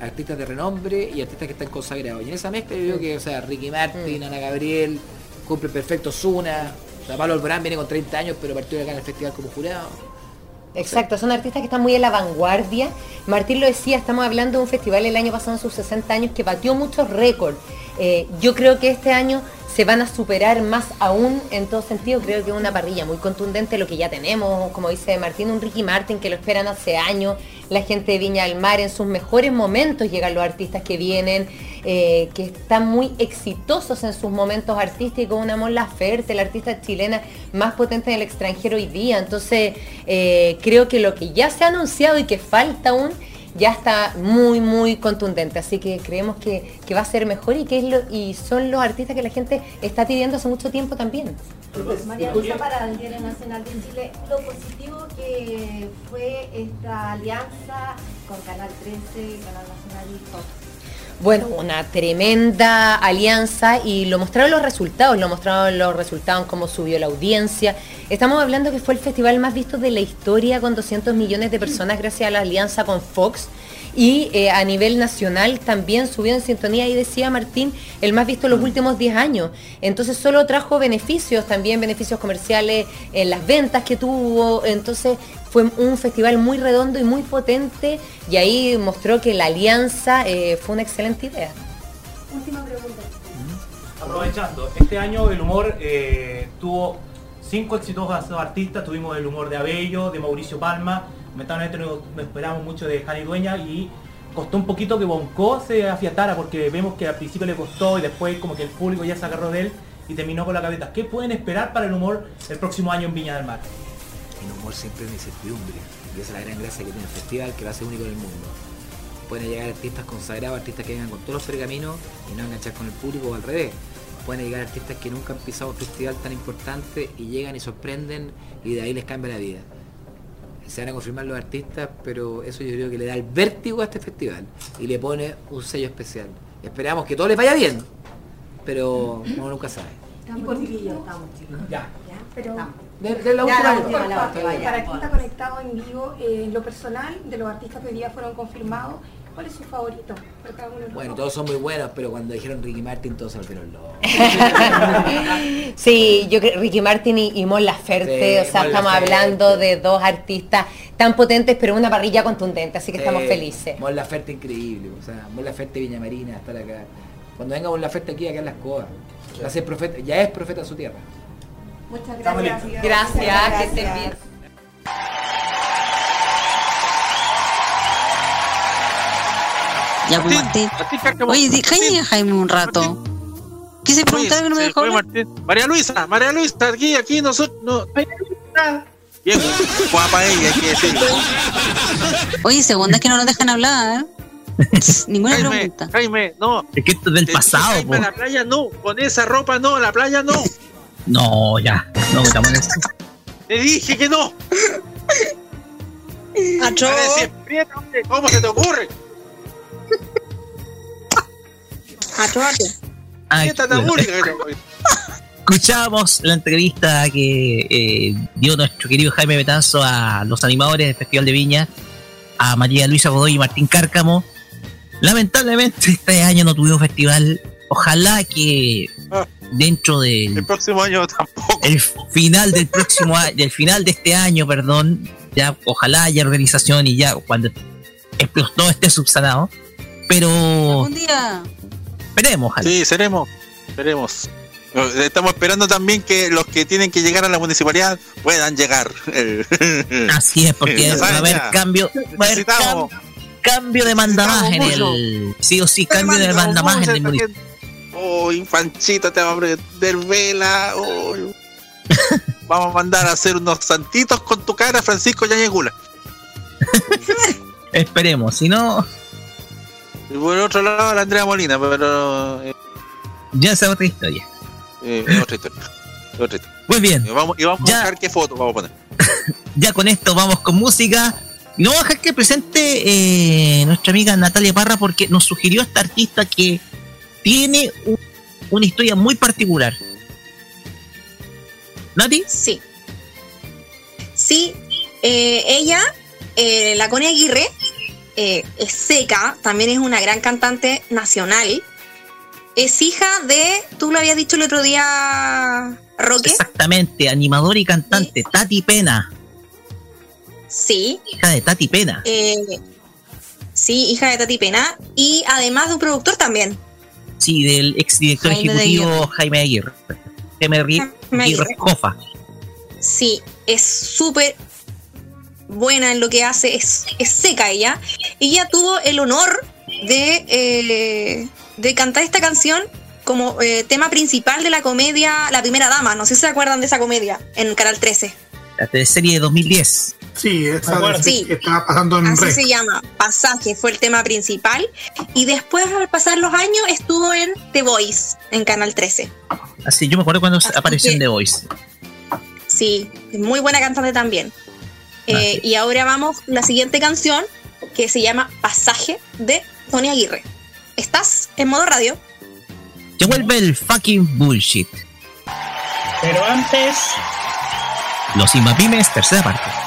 artistas de renombre y artistas que están consagrados. Y en esa mezcla yo creo que, o sea, Ricky Martin, Ana Gabriel, cumple perfecto Zuna, o sea, Pablo Alborán viene con 30 años, pero partió acá en el festival como jurado. Exacto, son artistas que están muy en la vanguardia. Martín lo decía, estamos hablando de un festival el año pasado en sus 60 años que batió muchos récords. Eh, yo creo que este año se van a superar más aún en todo sentido. Creo que es una parrilla muy contundente lo que ya tenemos, como dice Martín, un Ricky Martin que lo esperan hace años. La gente de Viña del Mar en sus mejores momentos llegan los artistas que vienen, eh, que están muy exitosos en sus momentos artísticos. Una Mon Laferte, la artista chilena más potente en el extranjero hoy día. Entonces, eh, creo que lo que ya se ha anunciado y que falta aún ya está muy muy contundente así que creemos que, que va a ser mejor y que es lo, y son los artistas que la gente está pidiendo hace mucho tiempo también María Luisa para el Diario Nacional de Chile, lo positivo que fue esta alianza con Canal 13, Canal Nacional y Fox. Bueno, una tremenda alianza y lo mostraron los resultados, lo mostraron los resultados, cómo subió la audiencia. Estamos hablando que fue el festival más visto de la historia con 200 millones de personas gracias a la alianza con Fox. Y eh, a nivel nacional también subió en sintonía y decía Martín, el más visto en los últimos 10 años. Entonces solo trajo beneficios, también beneficios comerciales en las ventas que tuvo. Entonces fue un festival muy redondo y muy potente y ahí mostró que la alianza eh, fue una excelente idea. Última pregunta. Aprovechando, este año el humor eh, tuvo cinco exitosos artistas, tuvimos el humor de Abello, de Mauricio Palma, lamentablemente no, esperamos mucho de Jani Dueña y costó un poquito que Bonco se afiatara porque vemos que al principio le costó y después como que el público ya se agarró de él y terminó con la cabeza. ¿Qué pueden esperar para el humor el próximo año en Viña del Mar? El humor siempre es incertidumbre. Y esa es la gran gracia que tiene el festival, que a ser único en el mundo. Pueden llegar artistas consagrados, artistas que vengan con todos los pergaminos y no enganchar con el público o al revés. Pueden llegar artistas que nunca han pisado un festival tan importante y llegan y sorprenden y de ahí les cambia la vida. Se van a confirmar los artistas, pero eso yo creo que le da el vértigo a este festival y le pone un sello especial. Esperamos que todo les vaya bien, pero uno nunca sabe. Y por chiquillos estamos, chicos. Ya. pero De- de la Ya, última- la. Para quien está conectado en vivo, eh, en lo personal, de los artistas que hoy día fueron confirmados, ¿cuál es su favorito? Por cada uno de los Bueno, dos. todos son muy buenos, pero cuando dijeron Ricky Martin todos se volvieron locos. (laughs) Sí, yo creo Ricky Martin y, y Mon Laferte, Sí, o sea, Mon estamos Laferte. hablando de dos artistas tan potentes, pero una parrilla contundente, así que estamos felices. Mon Laferte increíble, o sea, Mon Laferte Viña Marina, estar acá. Cuando venga Mon Laferte aquí, acá en las profeta, ya es profeta en su tierra. Muchas gracias. listos. Gracias, que estén bien. Ya, pues, Martín. Oye, di- cállate, Jaime, un rato. Quise preguntar que no me Se dejó. Martín. María Luisa, María Luisa, aquí, aquí nosotros. No. Bien, guapa ella, hay que decirlo. Oye, segunda es que no nos dejan hablar. Ninguna Jaime, pregunta. Jaime, no. Es que esto es del Te pasado, Jaime, po. a la playa no, con esa ropa no, a la playa no. No, ya. No metamos en eso. Te dije que no. ¿Cómo se te ocurre? Que te ocurre. Escuchamos la entrevista que eh, dio nuestro querido Jaime Betanzo a los animadores del Festival de Viña, a María Luisa Godoy y Martín Cárcamo. Lamentablemente este año no tuvimos festival. Ojalá que dentro del El próximo año tampoco. el final del próximo año, del final de este año, perdón, ya ojalá haya organización y ya cuando explotó esté subsanado, pero Un día. Esperemos, ojalá. Sí, seremos. Esperemos. Estamos esperando también que los que tienen que llegar a la municipalidad puedan llegar. (laughs) Así es, porque va a haber cambio, va a haber cam- cambio de mandamaje en el, sí o sí, cambio de mandamaje en el municipio. Uy, Panchito te va a prender vela. uy. (laughs) Vamos a mandar a hacer unos santitos con tu cara, Francisco Yañegula. (laughs) Esperemos, si no, Y por otro lado, la Andrea Molina, pero eh, ya esa es otra historia. eh, es otra historia. Es otra historia. Muy bien. Y vamos, y vamos a buscar qué foto vamos a poner. (laughs) ya con esto vamos con música. Y no vamos a dejar que presente eh, nuestra amiga Natalia Parra porque nos sugirió esta artista que tiene un- una historia muy particular. ¿Nati? Sí. Sí, eh, ella, eh, la Connie Aguirre, eh, es seca, también es una gran cantante nacional. Es hija de, tú lo habías dicho el otro día, Roque. Exactamente, animadora y cantante, Tati Pena. Sí. Hija de Tati Pena. eh, sí, hija de Tati Pena. Y además de un productor también. Sí, del exdirector Jaime ejecutivo. Jaime Aguirre. Jaime Aguirre, Jaime Aguirre. Sí, es súper buena en lo que hace, es, es seca ella. Ella tuvo el honor de, eh, de cantar esta canción como eh, tema principal de la comedia La Primera Dama. No sé si se acuerdan de esa comedia en Canal 13. La teleserie de 2010. Sí, esa de- Sí. que estaba pasando en Así red. se llama, Pasaje, fue el tema principal. Y después, al pasar los años, estuvo en The Voice, en Canal 13. Así, yo me acuerdo cuando apareció que- en The Voice. Sí, muy buena cantante también. Eh, y ahora vamos la siguiente canción que se llama Pasaje de Tony Aguirre. ¿Estás en modo radio? Que vuelve el fucking bullshit. Pero antes, Los Inmapimes, tercera parte.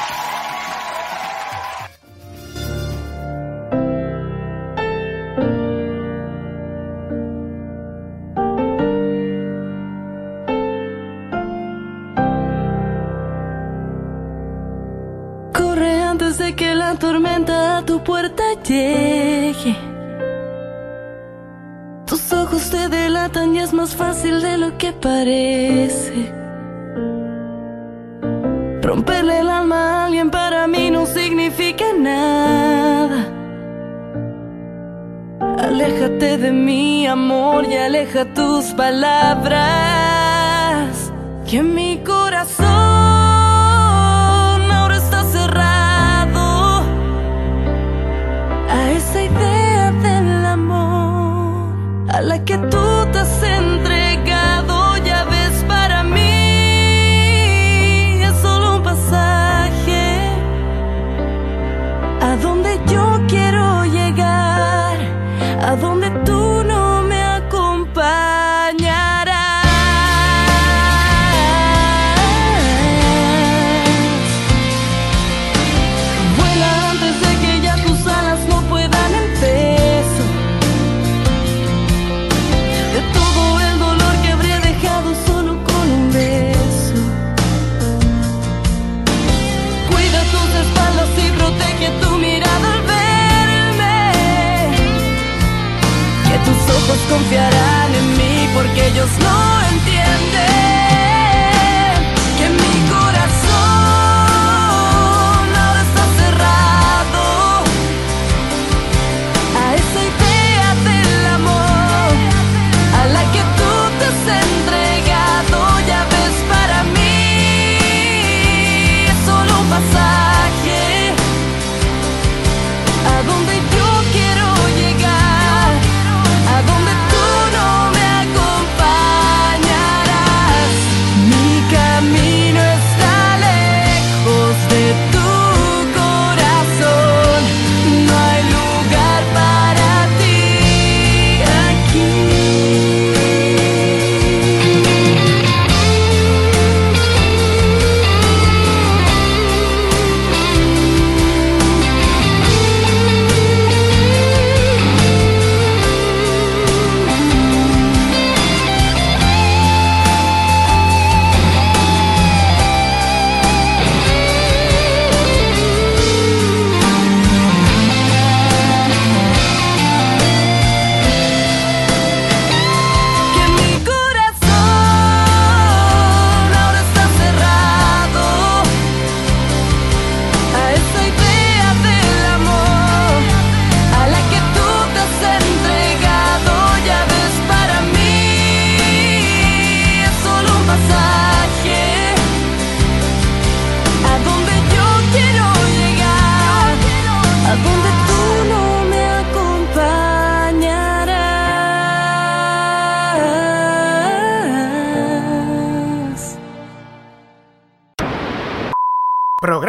Tu puerta llegue. Tus ojos te delatan y es más fácil de lo que parece. Romperle el alma a alguien para mí no significa nada. Aléjate de mi amor y aleja tus palabras. Que mi corazón a mí porque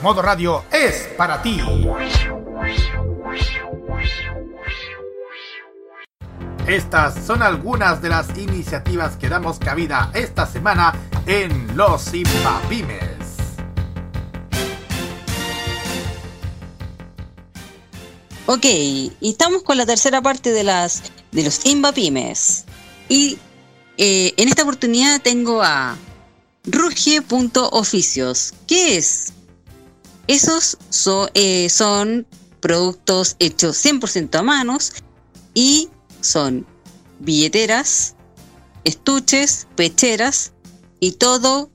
Modo Radio es para ti. Estas son algunas de las iniciativas que damos cabida esta semana en Los Impapymes. Ok, y estamos con la tercera parte de las de los Imbapymes. Y eh, en esta oportunidad tengo a Ruge.oficios. ¿Qué es? Esos so- eh, son productos hechos 100% a manos y son billeteras, estuches, pecheras y todo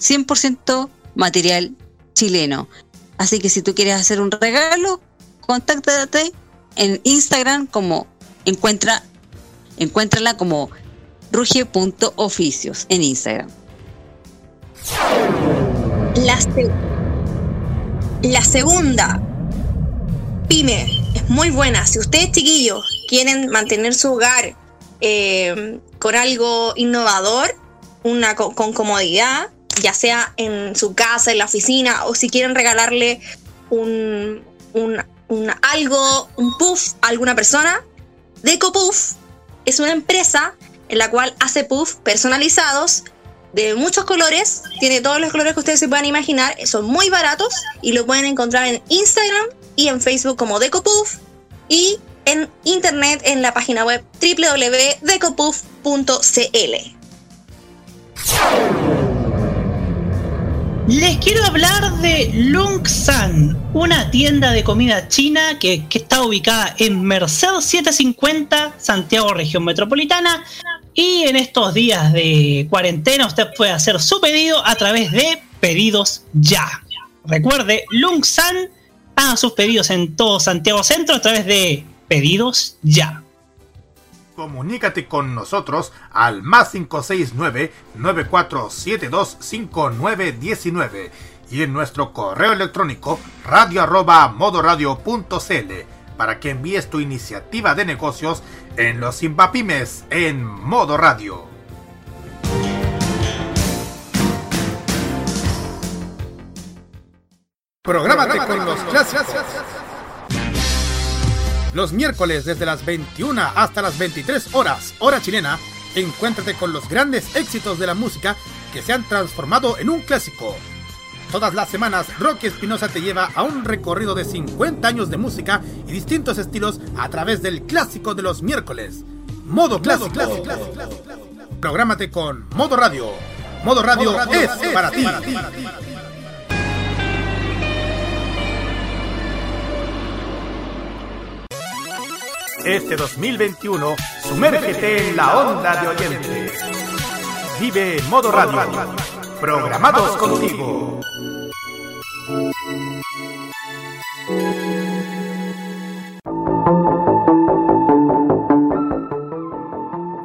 100% material chileno. Así que si tú quieres hacer un regalo, contáctate en Instagram como encuentra encuéntrala como ruge.oficios en Instagram. La, se- la segunda pyme es muy buena. Si ustedes, chiquillos, quieren mantener su hogar eh, con algo innovador, una co- con comodidad, ya sea en su casa, en la oficina, o si quieren regalarle un, un- un algo, un puff a alguna persona, Deco Puff es una empresa en la cual hace puff personalizados de muchos colores, tiene todos los colores que ustedes se puedan imaginar, son muy baratos y lo pueden encontrar en Instagram y en Facebook como DecoPuff y en internet en la página web www.decopuff.cl. Les quiero hablar de Lung San, una tienda de comida china que, que está ubicada en Merced 750, Santiago, región metropolitana. Y en estos días de cuarentena usted puede hacer su pedido a través de Pedidos Ya. Recuerde, Lung San haga sus pedidos en todo Santiago Centro a través de Pedidos Ya. Comunícate con nosotros al más 569-9472-5919 y en nuestro correo electrónico radio arroba modoradio.cl para que envíes tu iniciativa de negocios en los Zimbapymes en Modo Radio. Prográmate con los clásicos. Los miércoles desde las 21 hasta las 23 horas, hora chilena, encuéntrate con los grandes éxitos de la música que se han transformado en un clásico. Todas las semanas, Rocky Espinosa te lleva a un recorrido de 50 años de música y distintos estilos a través del clásico de los miércoles. Modo clásico. Prográmate con Modo Radio. Modo Radio, Modo Radio es, es para ti. para ti. Este 2021, sumérgete en la onda de oyentes. Vive en modo radio. Programados contigo.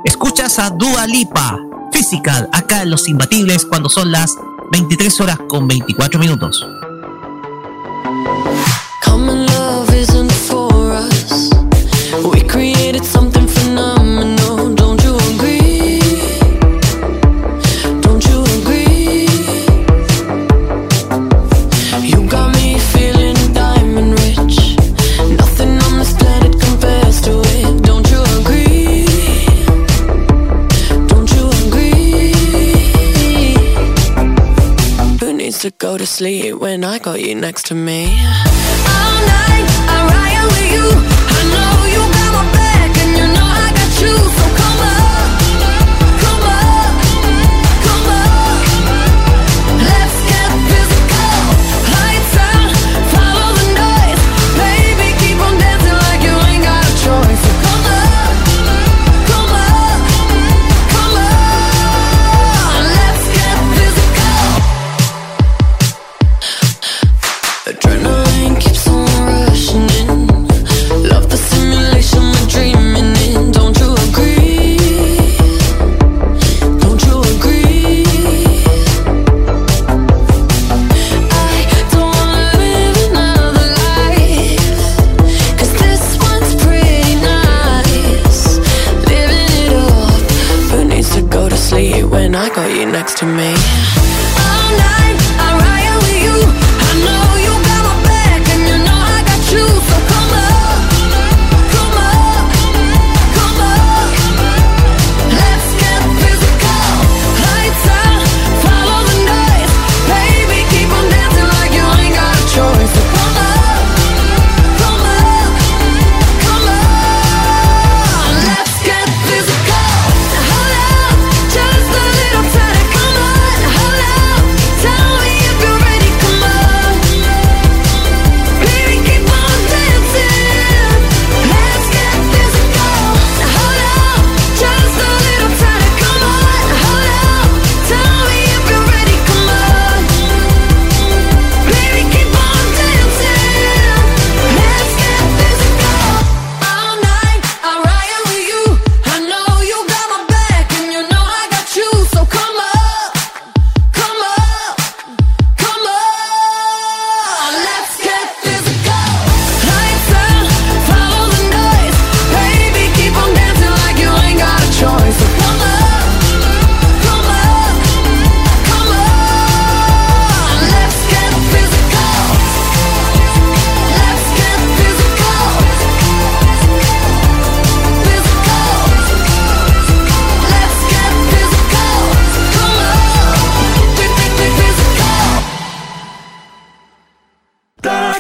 Escuchas a Dua Lipa, Physical, acá en Los Imbatibles cuando son las 23 horas con 24 minutos. To go to sleep when I got you next to me? All night, I ride with you. I know you got my back, and you know I got you. So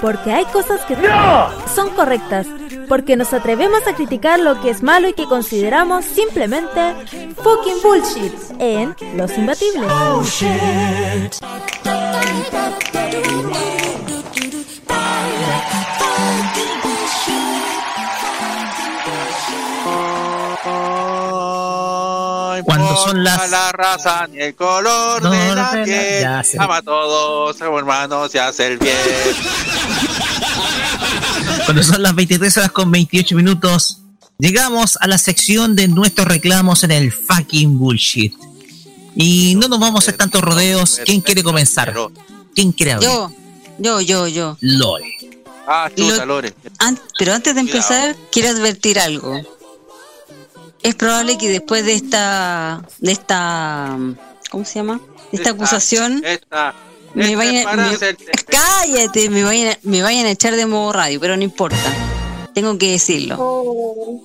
Porque hay cosas que son correctas. Porque nos atrevemos a criticar lo que es malo y que consideramos simplemente fucking bullshit en Los Imbatibles. Cuando son las- la raza ni el color No, de la piel. Ama a todos, somos hermanos, se hace el bien. (laughs) Cuando son las 23 horas con 28 minutos, llegamos a la sección de nuestros reclamos en el fucking bullshit. Y no nos vamos a hacer tantos rodeos. ¿Quién quiere comenzar? ¿Quién quiere abrir? Yo, yo, yo, yo. Lore. Ah, chuta, Lo- Lore. An- pero antes de empezar, quiero advertir algo. Es probable que después de esta, de esta, ¿cómo se llama? De esta acusación, Esta. Me vayan, me- cállate, me vayan, a- me vayan a echar de modo radio, pero no importa. Tengo que decirlo.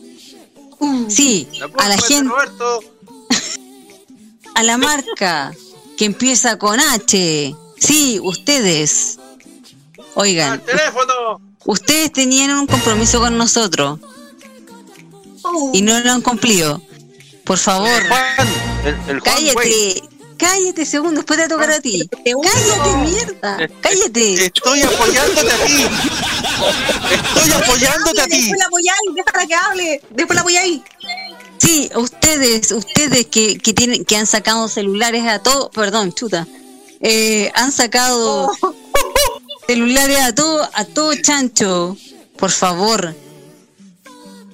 Sí, a la gente, (laughs) a la marca que empieza con H. Sí, ustedes. Oigan, teléfono! ustedes tenían un compromiso con nosotros y no lo han cumplido. Por favor, El, el Juan, güey. cállate. Cállate, segundo, después te tocar a ti. Cállate, mierda. Cállate. Estoy apoyándote a ti. Estoy apoyándote a ti. Después la apoyáis, déjala que hable. Después la apoyáis. Sí, ustedes, ustedes que, que tienen, que han sacado celulares a todo, perdón, chuta, eh, han sacado celulares a todo, a todo chancho. Por favor,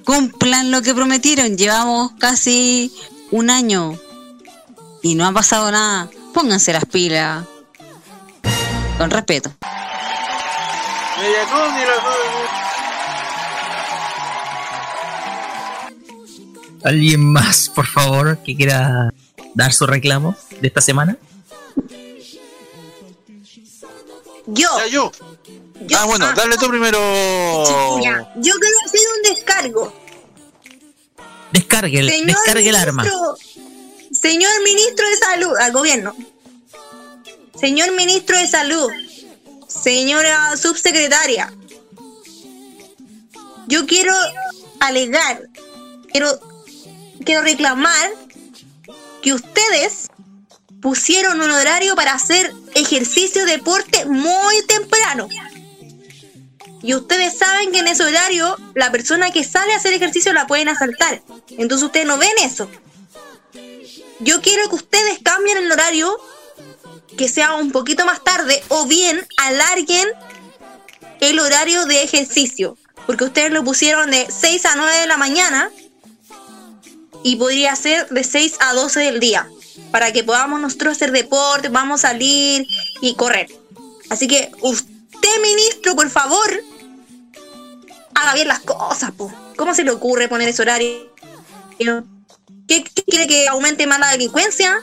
cumplan lo que prometieron. Llevamos casi un año y no ha pasado nada. Pónganse las pilas. Con respeto. ¿Alguien más, por favor, que quiera dar su reclamo de esta semana? Yo. Ya, yo. Ah, bueno, dale tú primero. Ya, yo quiero hacer un descargo. Descargue el, descargue el arma. ministro- Señor ministro de salud, al gobierno. Señor ministro de salud. Señora subsecretaria. Yo quiero alegar, quiero, quiero reclamar que ustedes pusieron un horario para hacer ejercicio, deporte muy temprano. Y ustedes saben que en ese horario la persona que sale a hacer ejercicio la pueden asaltar. Entonces ustedes no ven eso. Yo quiero que ustedes cambien el horario, que sea un poquito más tarde, o bien alarguen el horario de ejercicio. Porque ustedes lo pusieron de 6 a 9 de la mañana y podría ser de 6 a 12 del día. Para que podamos nosotros hacer deporte, vamos a salir y correr. Así que usted, ministro, por favor, haga bien las cosas, po. ¿Cómo se le ocurre poner ese horario? ¿Qué, qué quiere que aumente más la delincuencia?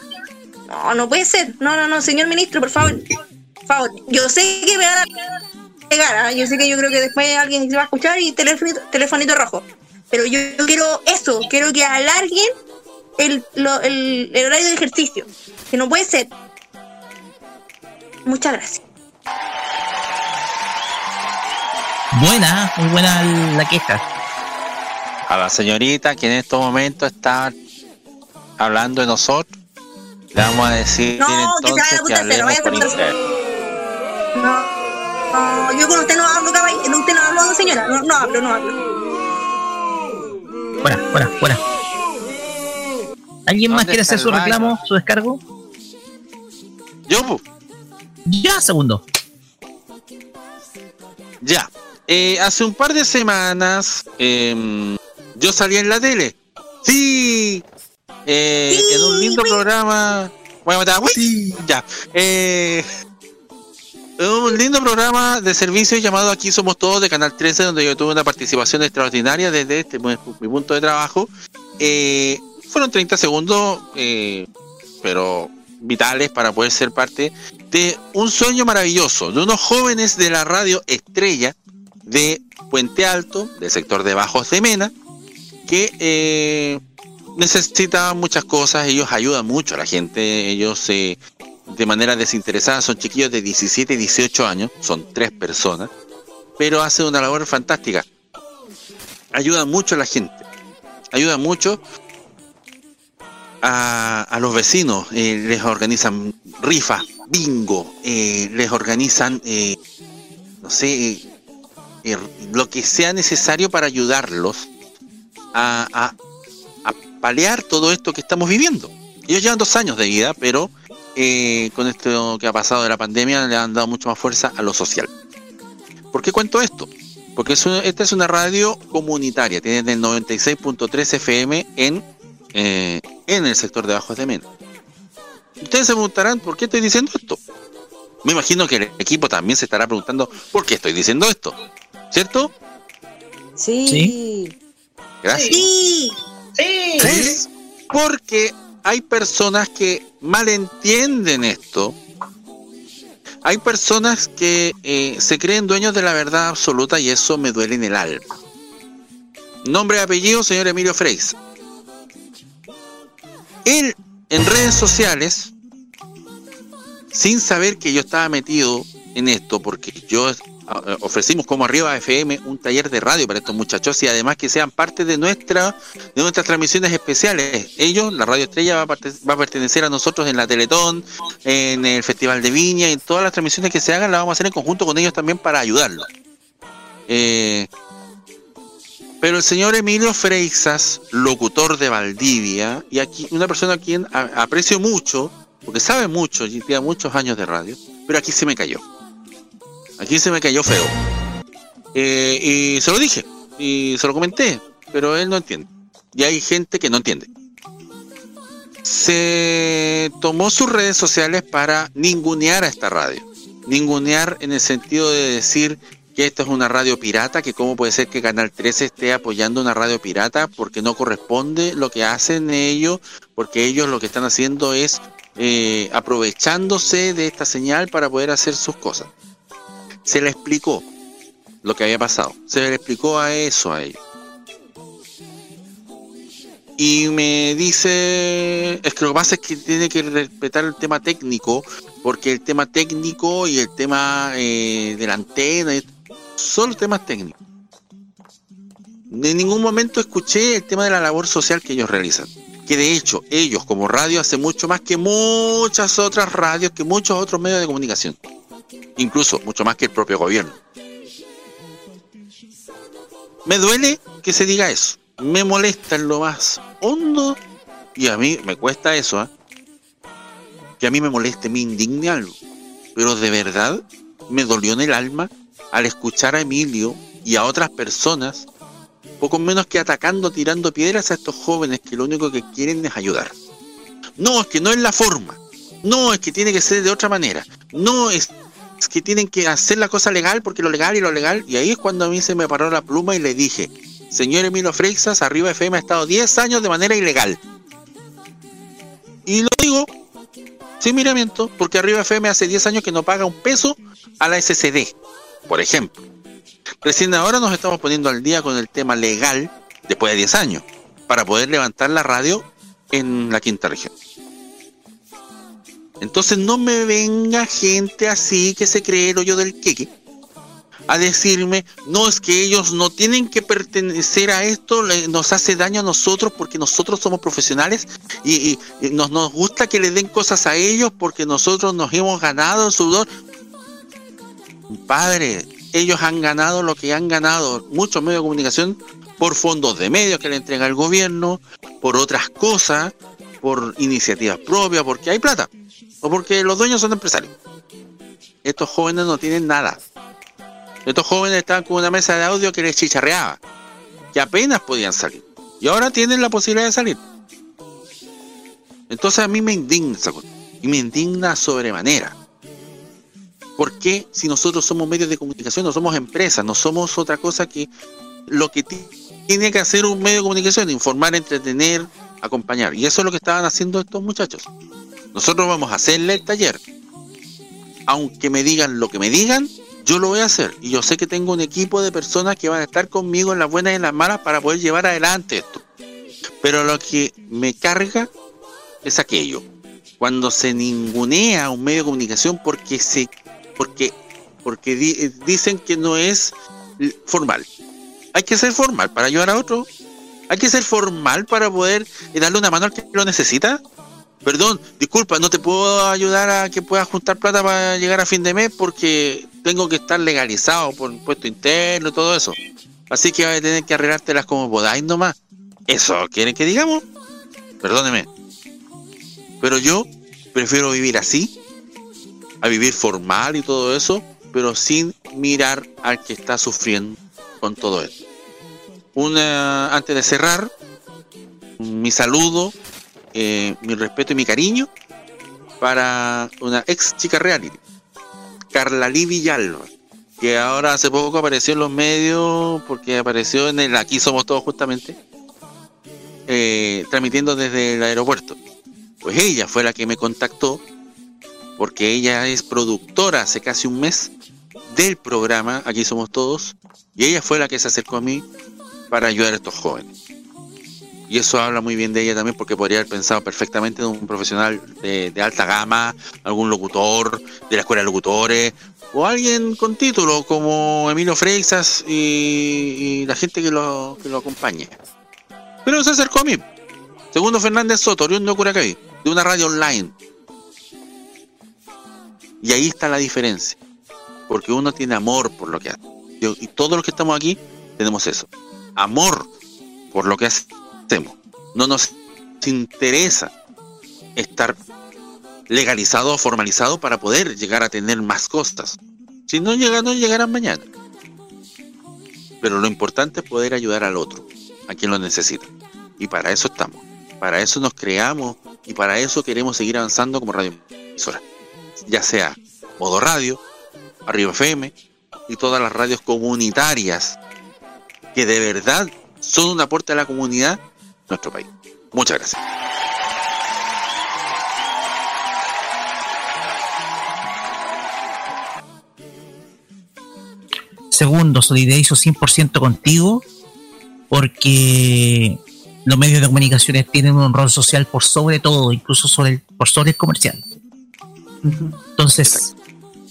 No, no puede ser. No, no, no, señor ministro, por favor. Por favor. Yo sé que me van a pegar, ¿ah? yo sé que yo creo que después alguien se va a escuchar y telefonito, telefonito rojo. Pero yo, yo quiero eso, quiero que alarguen el, lo- el, el horario de ejercicio. Que no puede ser. Muchas gracias. Buena, muy buena la queja. A la señorita que en estos momentos está hablando de nosotros, le vamos a decir No, que se entonces vaya a que hablemos vaya a por internet. No, no, yo con usted no hablo, caballero. Usted no hablo, señora. No, no hablo, no hablo. Fuera, fuera, fuera. ¿Alguien más ¿Dónde quiere hacer su baño? reclamo, su descargo? Yo, pues. Ya, segundo. Ya. Eh, hace un par de semanas em, yo salí en la tele. Sí. Eh, en un lindo programa. Voy a matar. ¡Uy! Ya. Eh, en un lindo programa de servicio llamado Aquí Somos Todos de Canal 13, donde yo tuve una participación extraordinaria desde este, mi, mi punto de trabajo. Eh, fueron 30 segundos, eh, pero vitales para poder ser parte de un sueño maravilloso de unos jóvenes de la radio estrella de Puente Alto, del sector de Bajos de Mena, que eh, necesitaban muchas cosas, ellos ayudan mucho a la gente, ellos eh, de manera desinteresada son chiquillos de 17 y 18 años, son tres personas, pero hacen una labor fantástica. Ayudan mucho a la gente, ayudan mucho a, a los vecinos, eh, les organizan rifas, bingo, eh, les organizan, eh, no sé, lo que sea necesario para ayudarlos a paliar todo esto que estamos viviendo. Ellos llevan dos años de vida, pero eh, con esto que ha pasado de la pandemia le han dado mucho más fuerza a lo social. ¿Por qué cuento esto? Porque es esta es una radio comunitaria, tiene el 96.3 FM en, eh, en el sector de Bajos de Mena. Ustedes se preguntarán por qué estoy diciendo esto. Me imagino que el equipo también se estará preguntando por qué estoy diciendo esto. ¿Cierto? Sí. Gracias. Sí. Es porque hay personas que malentienden esto. Hay personas que eh, se creen dueños de la verdad absoluta y eso me duele en el alma. Nombre y apellido, señor Emilio Freis. Él en redes sociales, sin saber que yo estaba metido en esto, porque yo ofrecimos como Arriba FM un taller de radio para estos muchachos y además que sean parte de nuestra de nuestras transmisiones especiales. Ellos, la Radio Estrella, va a, va a pertenecer a nosotros en la Teletón, en el Festival de Viña, en todas las transmisiones que se hagan las vamos a hacer en conjunto con ellos también para ayudarlos. Eh, pero el señor Emilio Freixas, locutor de Valdivia, y aquí una persona a quien aprecio mucho, porque sabe mucho tiene muchos años de radio, pero aquí se me cayó. Aquí se me cayó feo. Eh, y se lo dije, y se lo comenté, pero él no entiende. Y hay gente que no entiende. Se tomó sus redes sociales para ningunear a esta radio. Ningunear en el sentido de decir que esta es una radio pirata, que cómo puede ser que Canal 13 esté apoyando una radio pirata, porque no corresponde lo que hacen ellos, porque ellos lo que están haciendo es eh, aprovechándose de esta señal para poder hacer sus cosas. Se le explicó lo que había pasado, se le explicó a eso a ellos. Y me dice, es que lo que pasa es que tiene que respetar el tema técnico, porque el tema técnico y el tema eh, de la antena son temas técnicos. En ningún momento escuché el tema de la labor social que ellos realizan. Que de hecho, ellos como radio hacen mucho más que muchas otras radios, que muchos otros medios de comunicación. Incluso mucho más que el propio gobierno. Me duele que se diga eso. Me molesta en lo más hondo. Y a mí me cuesta eso, ¿ah? Que a mí me moleste, me indigne algo. Pero de verdad me dolió en el alma al escuchar a Emilio y a otras personas, poco menos que atacando, tirando piedras a estos jóvenes que lo único que quieren es ayudar. No, es que no es la forma. No, es que tiene que ser de otra manera. No, es, es que tienen que hacer la cosa legal porque lo legal y lo legal. Y ahí es cuando a mí se me paró la pluma y le dije, señor Emilio Freixas, arriba FM ha estado 10 años de manera ilegal. Y lo digo sin miramiento, porque Arriba FM hace 10 años que no paga un peso a la SCD, por ejemplo. Recién ahora nos estamos poniendo al día con el tema legal, después de 10 años, para poder levantar la radio en la quinta región. Entonces no me venga gente así que se cree el hoyo del queque a decirme, no es que ellos no tienen que pertenecer a esto, le- nos hace daño a nosotros porque nosotros somos profesionales y, nos, nos gusta que le den cosas a ellos porque nosotros nos hemos ganado el sudor. Padre, ellos han ganado lo que han ganado, muchos medios de comunicación, por fondos de medios que le entrega el gobierno, por otras cosas, por iniciativas propias, porque hay plata, o porque los dueños son empresarios. Estos jóvenes no tienen nada. Estos jóvenes estaban con una mesa de audio que les chicharreaba, que apenas podían salir. Y ahora tienen la posibilidad de salir. Entonces a mí me indigna. Y me indigna sobremanera. ¿Por qué si nosotros somos medios de comunicación, no somos empresas, no somos otra cosa que lo que ti- tiene que hacer un medio de comunicación? Informar, entretener, acompañar. Y eso es lo que estaban haciendo estos muchachos. Nosotros vamos a hacerle el taller. Aunque me digan lo que me digan, yo lo voy a hacer. Y yo sé que tengo un equipo de personas que van a estar conmigo en las buenas y en las malas para poder llevar adelante esto. Pero lo que me carga es aquello. Cuando se ningunea un medio de comunicación porque se porque porque di- dicen que no es formal. Hay que ser formal para ayudar a otro. Hay que ser formal para poder darle una mano al que lo necesita. Perdón, disculpa, no te puedo ayudar a que puedas juntar plata para llegar a fin de mes porque tengo que estar legalizado por impuesto interno todo eso. Así que vas a tener que arreglártelas como podáis nomás. ¿Eso quieren que digamos? Perdóneme. Pero yo prefiero vivir así, a vivir formal y todo eso, pero sin mirar al que está sufriendo con todo esto. Una, antes de cerrar, mi saludo, eh, mi respeto y mi cariño para una ex chica reality, Carla Lee Villalba, que ahora hace poco apareció en los medios porque apareció en el Aquí Somos Todos justamente, eh, transmitiendo desde el aeropuerto. Pues ella fue la que me contactó porque ella es productora hace casi un mes del programa Aquí Somos Todos y ella fue la que se acercó a mí para ayudar a estos jóvenes. Y eso habla muy bien de ella también porque podría haber pensado perfectamente en un profesional de, alta gama, algún locutor de la escuela de locutores o alguien con título como Emilio Freixas y, la gente que lo, que lo acompaña. Pero se acercó a mí. Segundo Fernández Soto, oriundo de Curacaví, de una radio online. Y ahí está la diferencia. Porque uno tiene amor por lo que hace. Y todos los que estamos aquí tenemos eso. Amor por lo que No nos interesa estar legalizado o formalizado para poder llegar a tener más cosas. Si no llega, no llegarán mañana. Pero lo importante es poder ayudar al otro, a quien lo necesita. Y para eso estamos. Para eso nos creamos y para eso queremos seguir avanzando como radio emisora. Ya sea Modo Radio, Arriba FM y todas las radios comunitarias que de verdad son un aporte a la comunidad nuestro país. Muchas gracias. Segundo, solidarizo 100% contigo porque los medios de comunicaciones tienen un rol social por sobre todo, incluso sobre por sobre el comercial. Entonces,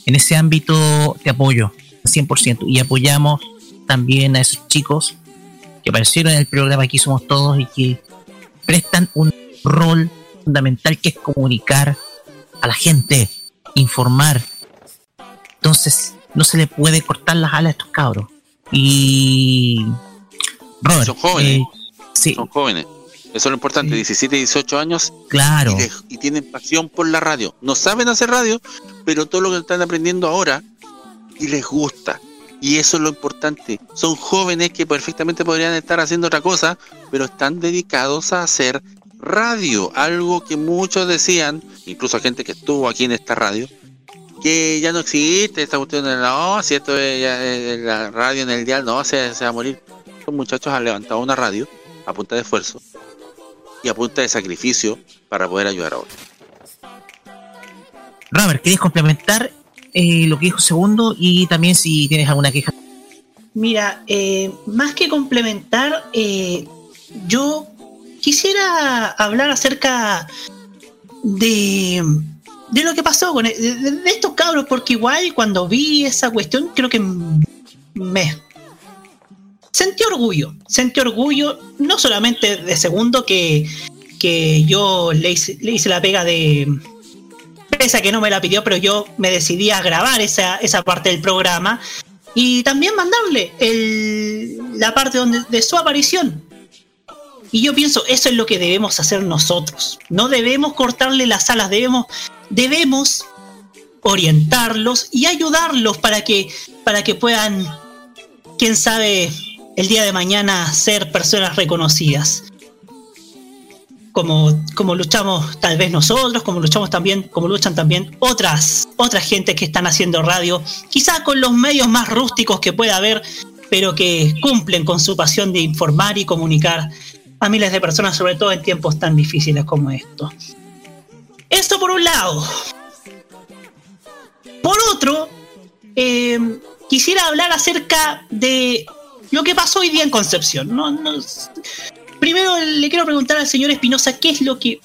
en ese ámbito te apoyo al 100% y apoyamos también a esos chicos que aparecieron en el programa Aquí Somos Todos y que prestan un rol fundamental que es comunicar a la gente, informar. Entonces, no se le puede cortar las alas a estos cabros. Y. Robert, Son jóvenes. eh, sí, Son jóvenes. Eso es lo importante, 17, 18 años. Claro. Y, y tienen pasión por la radio. No saben hacer radio, pero todo lo que están aprendiendo ahora y les gusta. Y eso es lo importante. Son jóvenes que perfectamente podrían estar haciendo otra cosa, pero están dedicados a hacer radio. Algo que muchos decían, incluso gente que estuvo aquí en esta radio, que ya no existe esta cuestión de no, si esto es la radio en el dial, no, se, se va a morir. Estos muchachos han levantado una radio a punta de esfuerzo y a punta de sacrificio para poder ayudar a otros. Robert, ¿querías complementar eh, lo que dijo segundo y también si tienes alguna queja? Mira, eh, más que complementar, eh, yo quisiera hablar acerca de, de lo que pasó con de, de estos cabros, porque igual cuando vi esa cuestión creo que me sentí orgullo, sentí orgullo no solamente de segundo que, que yo le hice, le hice la pega de esa que no me la pidió, pero yo me decidí a grabar esa, esa parte del programa y también mandarle la parte donde, de su aparición. Y yo pienso, eso es lo que debemos hacer nosotros. No debemos cortarle las alas, debemos, debemos orientarlos y ayudarlos para que, para que puedan, quién sabe, el día de mañana ser personas reconocidas. Como, como luchamos tal vez nosotros, como luchamos también, como luchan también otras, otras gentes que están haciendo radio, quizá con los medios más rústicos que pueda haber, pero que cumplen con su pasión de informar y comunicar a miles de personas, sobre todo en tiempos tan difíciles como estos. Esto por un lado. Por otro, eh, quisiera hablar acerca de lo que pasó hoy día en Concepción. No, no, primero le quiero preguntar al señor Espinosa qué es lo que,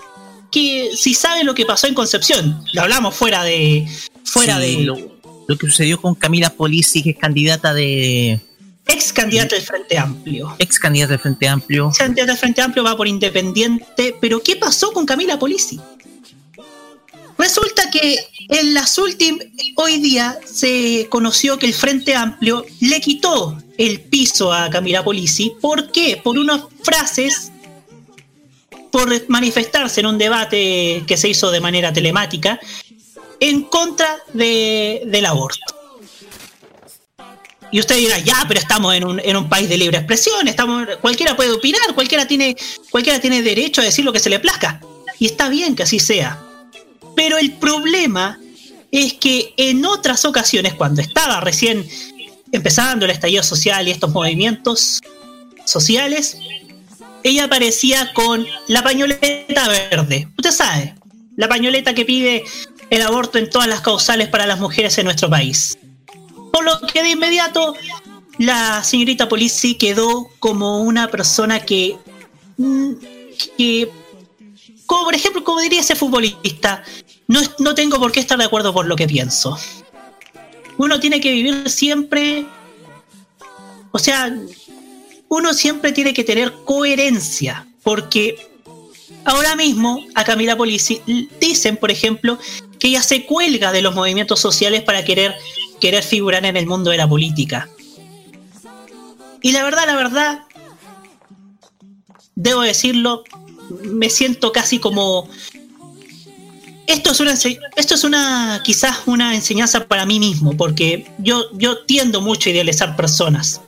que si sabe lo que pasó en Concepción. Lo hablamos fuera de fuera Sí, de lo, lo que sucedió con Camila Polisi, que es candidata de. ex candidato del Frente Amplio. Ex candidata del Frente Amplio. Ex candidata del Frente Amplio va por independiente, pero ¿qué pasó con Camila Polisi? Resulta que en las últimas, hoy día se conoció que el Frente Amplio le quitó el piso a Camila Polisi. ¿Por qué? Por unas frases, por manifestarse en un debate que se hizo de manera telemática en contra de- del aborto. Y usted dirá, ya, pero estamos en un, en un país de libre expresión, estamos, cualquiera puede opinar, cualquiera tiene, cualquiera tiene derecho a decir lo que se le plazca. Y está bien que así sea. Pero el problema es que en otras ocasiones, cuando estaba recién empezando el estallido social y estos movimientos sociales, ella aparecía con la pañoleta verde. Usted sabe, la pañoleta que pide el aborto en todas las causales para las mujeres en nuestro país. Por lo que de inmediato la señorita Polisi quedó como una persona que, mm, que como por ejemplo, como diría ese futbolista, no, no tengo por qué estar de acuerdo por lo que pienso. Uno tiene que vivir siempre, o sea, uno siempre tiene que tener coherencia, porque ahora mismo a Camila Polisi dicen, por ejemplo, que ella se cuelga de los movimientos sociales para querer, querer figurar en el mundo de la política. Y la verdad, la verdad, debo decirlo, me siento casi como esto es una esto es una quizás una enseñanza para mí mismo porque yo yo tiendo mucho a idealizar personas.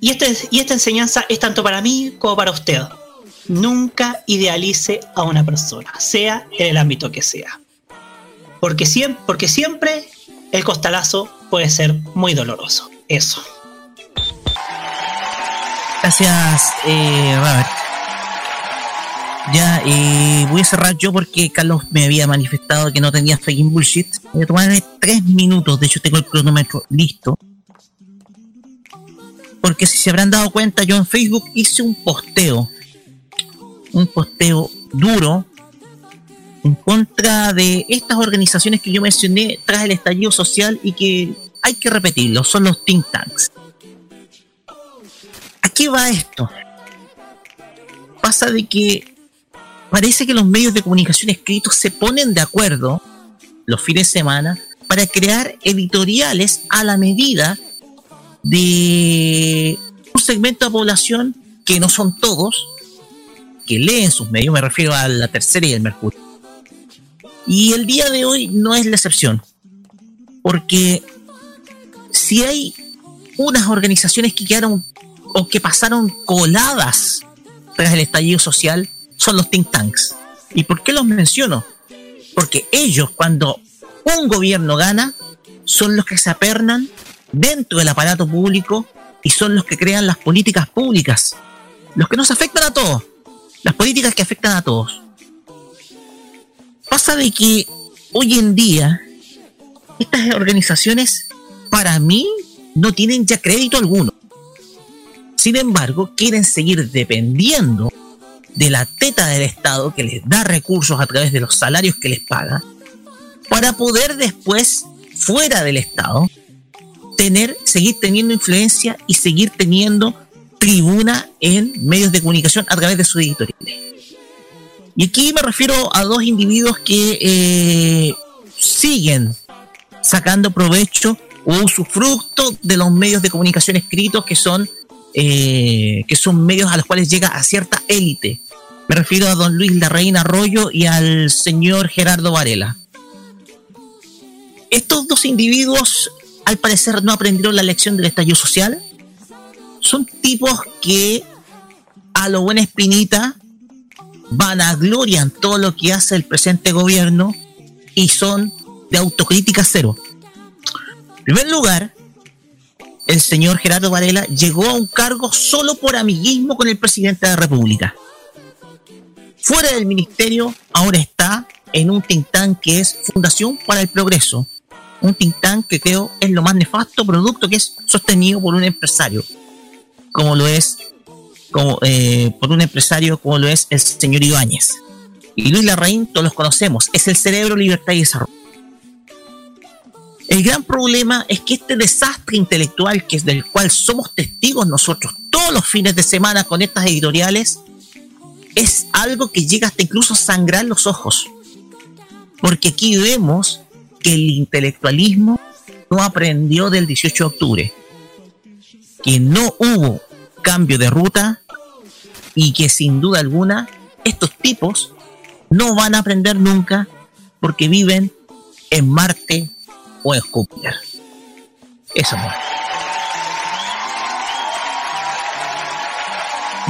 Y este y esta enseñanza es tanto para mí como para usted. Nunca idealice a una persona sea en el ámbito que sea. Porque siempre porque siempre el costalazo puede ser muy doloroso. Eso. Gracias, eh, Robert. Ya, voy a cerrar yo porque Carlos me había manifestado que no tenía fucking bullshit. Voy a tomarme tres minutos, de hecho tengo el cronómetro listo. Porque si se habrán dado cuenta, yo en Facebook hice un posteo. Un posteo duro en contra de estas organizaciones que yo mencioné tras el estallido social y que hay que repetirlo, son los think tanks. ¿A qué va esto? Pasa de que parece que los medios de comunicación escritos se ponen de acuerdo los fines de semana para crear editoriales a la medida de un segmento de población que no son todos, que leen sus medios, me refiero a la tercera y el Mercurio. Y el día de hoy no es la excepción, porque si hay unas organizaciones que quedaron o que pasaron coladas tras el estallido social, son los think tanks. ¿Y por qué los menciono? Porque ellos, cuando un gobierno gana, son los que se apernan dentro del aparato público y son los que crean las políticas públicas. Los que nos afectan a todos. Las políticas que afectan a todos. Pasa de que hoy en día estas organizaciones para mí no tienen ya crédito alguno. Sin embargo, quieren seguir dependiendo de la teta del Estado que les da recursos a través de los salarios que les paga para poder después, fuera del Estado, tener, seguir teniendo influencia y seguir teniendo tribuna en medios de comunicación a través de sus editoriales. Y aquí me refiero a dos individuos que eh, siguen sacando provecho o usufructo de los medios de comunicación escritos que son eh, que son medios a los cuales llega a cierta élite. Me refiero a don Luis Larraín Arroyo y al señor Gerardo Varela. Estos dos individuos, al parecer, no aprendieron la lección del estallido social. Son tipos que, a lo buena espinita, van a gloria en todo lo que hace el presente gobierno y son de autocrítica cero. En primer lugar, el señor Gerardo Varela llegó a un cargo solo por amiguismo con el presidente de la República. Fuera del ministerio, ahora está en un think tank que es Fundación para el Progreso. Un think tank que creo es lo más nefasto producto que es sostenido por un empresario, como lo es eh, por un empresario como lo es el señor Ibáñez. Y Luis Larraín, todos los conocemos, es el cerebro, libertad y desarrollo. El gran problema es que este desastre intelectual, que es del cual somos testigos nosotros todos los fines de semana con estas editoriales, es algo que llega hasta incluso sangrar los ojos. Porque aquí vemos que el intelectualismo no aprendió del 18 de octubre, que no hubo cambio de ruta y que sin duda alguna estos tipos no van a aprender nunca porque viven en Marte o en Júpiter. Eso no.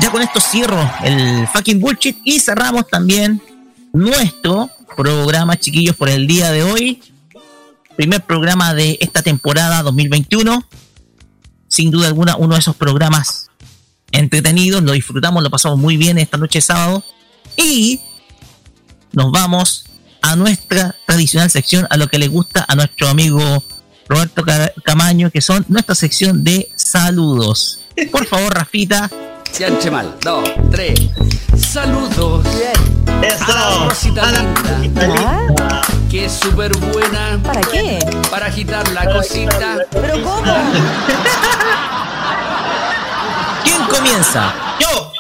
Ya con esto cierro el fucking bullshit y cerramos también nuestro programa, chiquillos, por el día de hoy. Primer programa de esta temporada 2021. Sin duda alguna, uno de esos programas entretenidos. Lo disfrutamos, lo pasamos muy bien esta noche sábado. Y nos vamos a nuestra tradicional sección, a lo que le gusta a nuestro amigo Roberto Camaño, que son nuestra sección de saludos. Por favor, Rafita. (laughs) Sianche mal. Dos, tres. Saludos. Eso. A la Rosita linda. Que es súper buena. ¿Para qué? Para agitar la cosita. ¿Pero cómo? (laughs) ¿Quién comienza? Yo.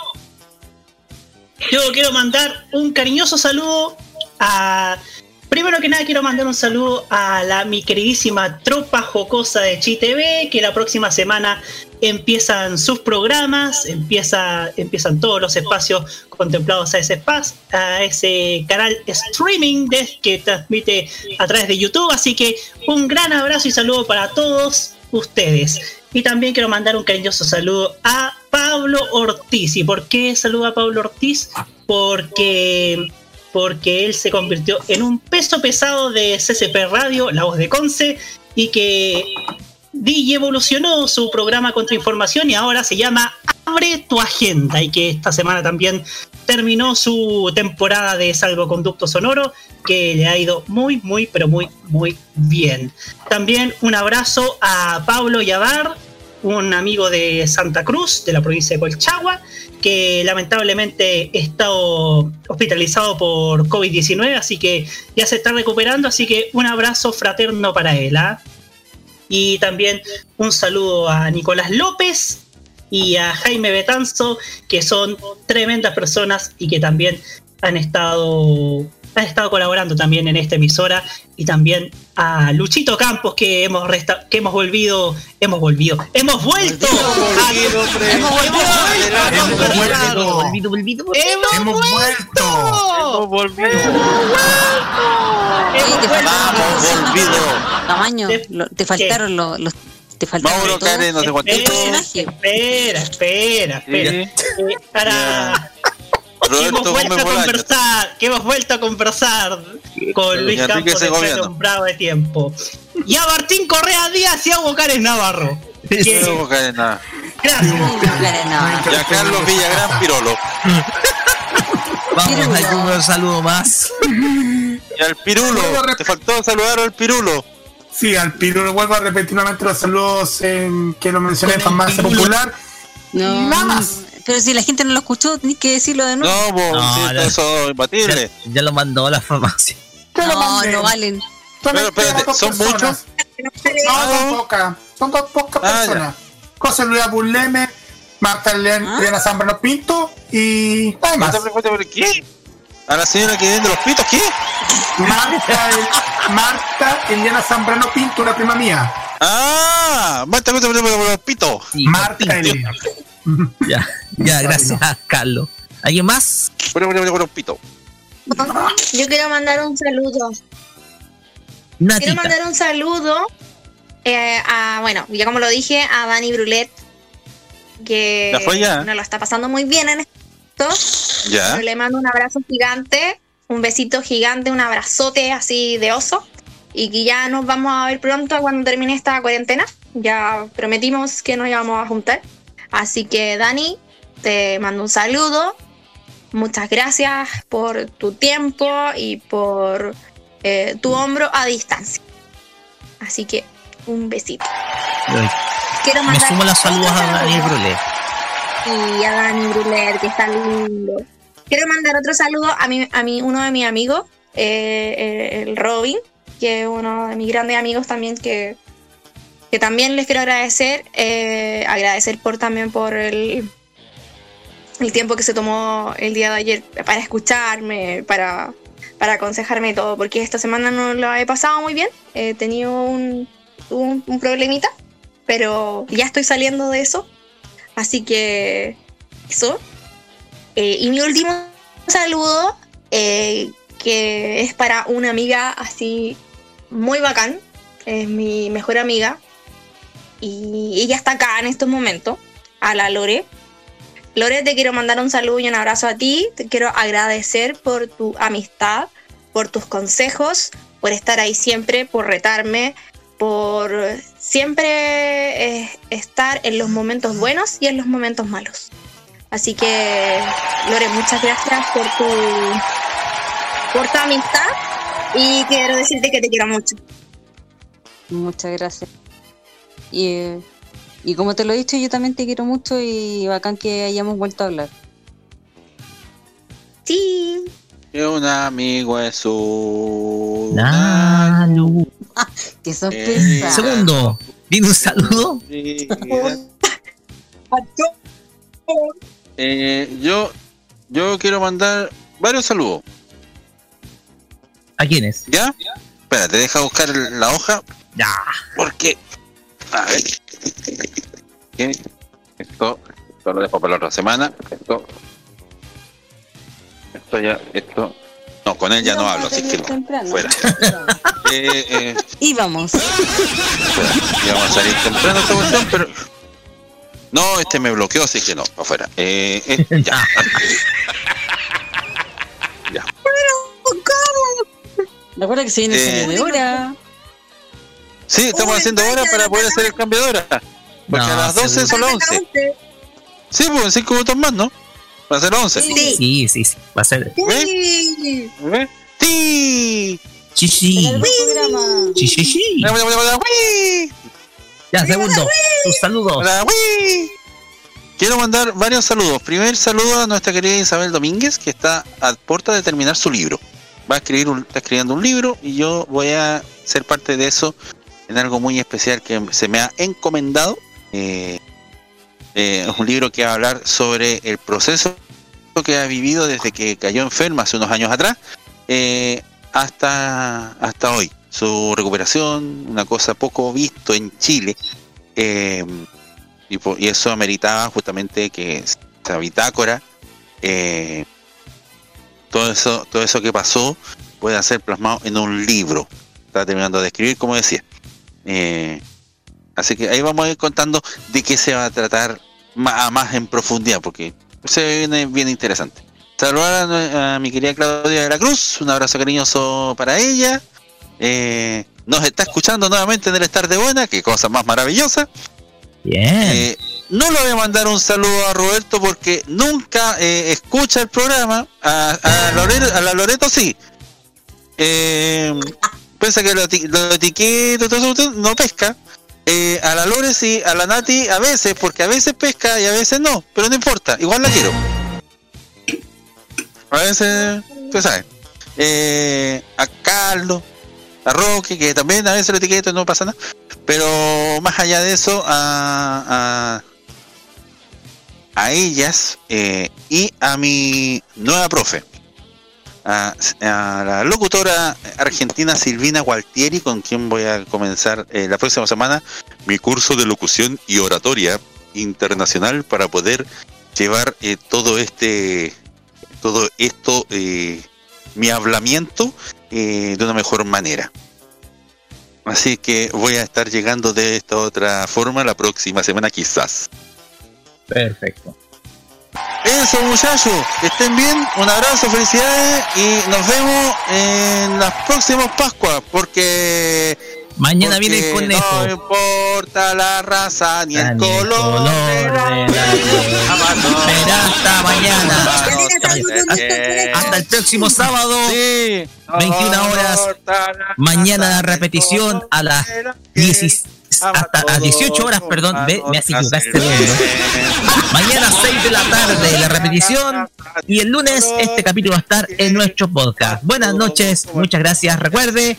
Yo quiero mandar un cariñoso saludo a. Primero que nada quiero mandar un saludo a la mi queridísima tropa jocosa de ChiTV, que la próxima semana empiezan sus programas, empieza, empiezan todos los espacios contemplados a ese espacio, a ese canal streaming de, que transmite a través de YouTube. Así que un gran abrazo y saludo para todos ustedes. Y también quiero mandar un cariñoso saludo a Pablo Ortiz. ¿Y por qué saludo a Pablo Ortiz? Porque porque él se convirtió en un peso pesado de CCP Radio, la voz de Conce, y que DJ evolucionó su programa Contrainformación y ahora se llama Abre tu Agenda, y que esta semana también terminó su temporada de salvoconducto sonoro, que le ha ido muy, muy, pero muy, muy bien. También un abrazo a Pablo Yavar, un amigo de Santa Cruz, de la provincia de Colchagua, que lamentablemente ha estado hospitalizado por COVID-19, así que ya se está recuperando, así que un abrazo fraterno para él. ¿ah? Y también un saludo a Nicolás López y a Jaime Betanzo, que son tremendas personas y que también han estado han estado colaborando también en esta emisora y también a Luchito Campos que hemos resta que hemos volvido hemos volvido hemos vuelto hemos vuelto hemos vuelto. Hemos volvido. Tamaño, lo- te faltaron los, los- te faltaron Mauro todos. Karen, no sé cuánto. espera espera espera. Eh, para que hemos vuelto a conversar, que hemos vuelto a conversar con Luis Campos de un bravo de tiempo. Y a Martín Correa Díaz y a Hugo Karen Navarro. Que- No hubo cadena. gracias. Y a Carlos Villagrán Pirolo. (laughs) Vamos, hay un saludo más. Y al Pirulo, te faltó saludar al Pirulo. Sí, al Pirulo vuelvo a repetir nuevamente los saludos en, que lo mencioné en Farmacia Popular. No, Nada más. Pero si la gente no lo escuchó, ni que decirlo de nuevo. No, pues, No, sí, no. eso es imbatible. Ya, ya lo mandó a la farmacia. No, no valen. Pero espérate, ¿son muchos? No, son pocas. Son dos pocas Ah, personas. José Luis Burleme, Marta Eliana Eliana Zambrano Pinto y. Nada más. ¿Qué? A la señora que vende los pitos, ¿qué? Marta, Marta Eliana Zambrano Pinto, una prima mía. Ah, Marta, Marta, Marta, Marta, los pitos. Marta Eliana. (laughs) Ya, ya, gracias, Carlos. ¿Alguien más? Bueno, bueno, bueno, pito. Yo quiero mandar un saludo. Natita. Quiero mandar un saludo eh, a, bueno, ya como lo dije, a Dani Brulet, que no lo está pasando muy bien en esto. Ya. Pero le mando un abrazo gigante, un besito gigante, un abrazote así de oso. Y que ya nos vamos a ver pronto cuando termine esta cuarentena. Ya prometimos que nos íbamos a juntar. Así que Dani, te mando un saludo. Muchas gracias por tu tiempo y por eh, tu hombro a distancia. Así que un besito. Quiero Me mandar sumo a los saludos a saludo. Brulé. Y a Dani Bruler, que está lindo. Quiero mandar otro saludo a mi, a mi, uno de mis amigos, eh, eh, el Robin, que es uno de mis grandes amigos también que, que también les quiero agradecer, eh, agradecer por también por el, el tiempo que se tomó el día de ayer para escucharme, para, para aconsejarme y todo, porque esta semana no lo he pasado muy bien, he tenido un, un, un problemita, pero ya estoy saliendo de eso, así que eso. Eh, y mi último saludo, eh, que es para una amiga así muy bacán, es mi mejor amiga, y ella está acá en estos momentos, a la Lore. Lore, te quiero mandar un saludo y un abrazo a ti, te quiero agradecer por tu amistad, por tus consejos, por estar ahí siempre, por retarme, por siempre eh, estar en los momentos buenos y en los momentos malos. Así que, Lore, muchas gracias por tu, por tu amistad y quiero decirte que te quiero mucho. Muchas gracias. Y, y como te lo he dicho, yo también te quiero mucho y bacán que hayamos vuelto a hablar. Sí. Que un amigo es un. Nalu. Eh, pesado. Segundo, ¿viene un saludo? Eh, yo, yo quiero mandar varios saludos. ¿A quiénes? ¿Ya? Espérate, deja buscar la hoja. Ya. Porque. A ver. ¿Qué? Esto, esto lo dejo para la otra semana. Esto. Esto ya, esto. No, con él ya no hablo, así que no. Temprano. Fuera. (laughs) Eh, eh, Íbamos. fuera. Íbamos a salir temprano esta cuestión, pero. No, este me bloqueó, así que no, para afuera. Eh, eh, ya. (laughs) ya. Recuerda que se viene el Eh, de hora. Sí, estamos haciendo ahora para poder hacer el cambio de hora. Porque No, a las 12 son las 11. Sí, pues en 5 minutos más, ¿no? Va a ser 11. Sí, sí, sí. Va a ser. Sí. ¿Ves? Sí. Sí, sí. Sí, sí, sí. Ya, segundo, tus saludos. Quiero mandar varios saludos. Primer saludo a nuestra querida Isabel Domínguez, que está a puerta de terminar su libro. Va a escribir un- está escribiendo un libro y yo voy a ser parte de eso en algo muy especial que se me ha encomendado. Eh, eh, un libro que va a hablar sobre el proceso que ha vivido desde que cayó enferma hace unos años atrás eh, hasta, hasta hoy. Su recuperación, una cosa poco visto en Chile. eh, y, y eso ameritaba justamente que esta bitácora, eh, todo eso, todo eso que pasó, pueda ser plasmado en un libro. Está terminando de escribir, como decía. Eh, así que ahí vamos a ir contando de qué se va a tratar más, más en profundidad, porque se viene bien interesante. Saludar a, mi querida Claudia de la Cruz, un abrazo cariñoso para ella. Eh, nos está escuchando nuevamente en el Estar de Buena, qué cosa más maravillosa. Bien. Eh, no le voy a mandar un saludo a Roberto porque nunca eh, escucha el programa. A, a, Loreto, a la Loreto sí. eh, piensa que lo, lo no pesca. Eh, a la Lore sí, a la Nati a veces, porque a veces pesca y a veces no, pero no importa, igual la quiero. A veces, tú sabes. Eh, a Carlos, a Roque, que también a veces lo etiqueto no pasa nada. Pero más allá de eso, a, a, a ellas eh, y a mi nueva profe, a, la locutora argentina Silvina Gualtieri, con quien voy a comenzar eh, la próxima semana mi curso de locución y oratoria internacional para poder llevar eh, todo este todo esto eh, mi hablamiento eh, de una mejor manera así que voy a estar llegando de esta otra forma la próxima semana quizás Perfecto. Eso muchachos que estén bien un abrazo felicidades y nos vemos en las próximas Pascuas porque Mañana porque viene el conejo. no importa la raza ni el Ni el color, color de la de la. Será hasta mañana. Hasta el próximo sábado. 21 horas. Mañana la repetición a las 10 hasta a 18 horas, perdón, ve, me has equivocado segundo. Mañana 6 de la tarde la repetición y el lunes este capítulo va a estar en nuestro podcast. Buenas noches, muchas gracias. Recuerde,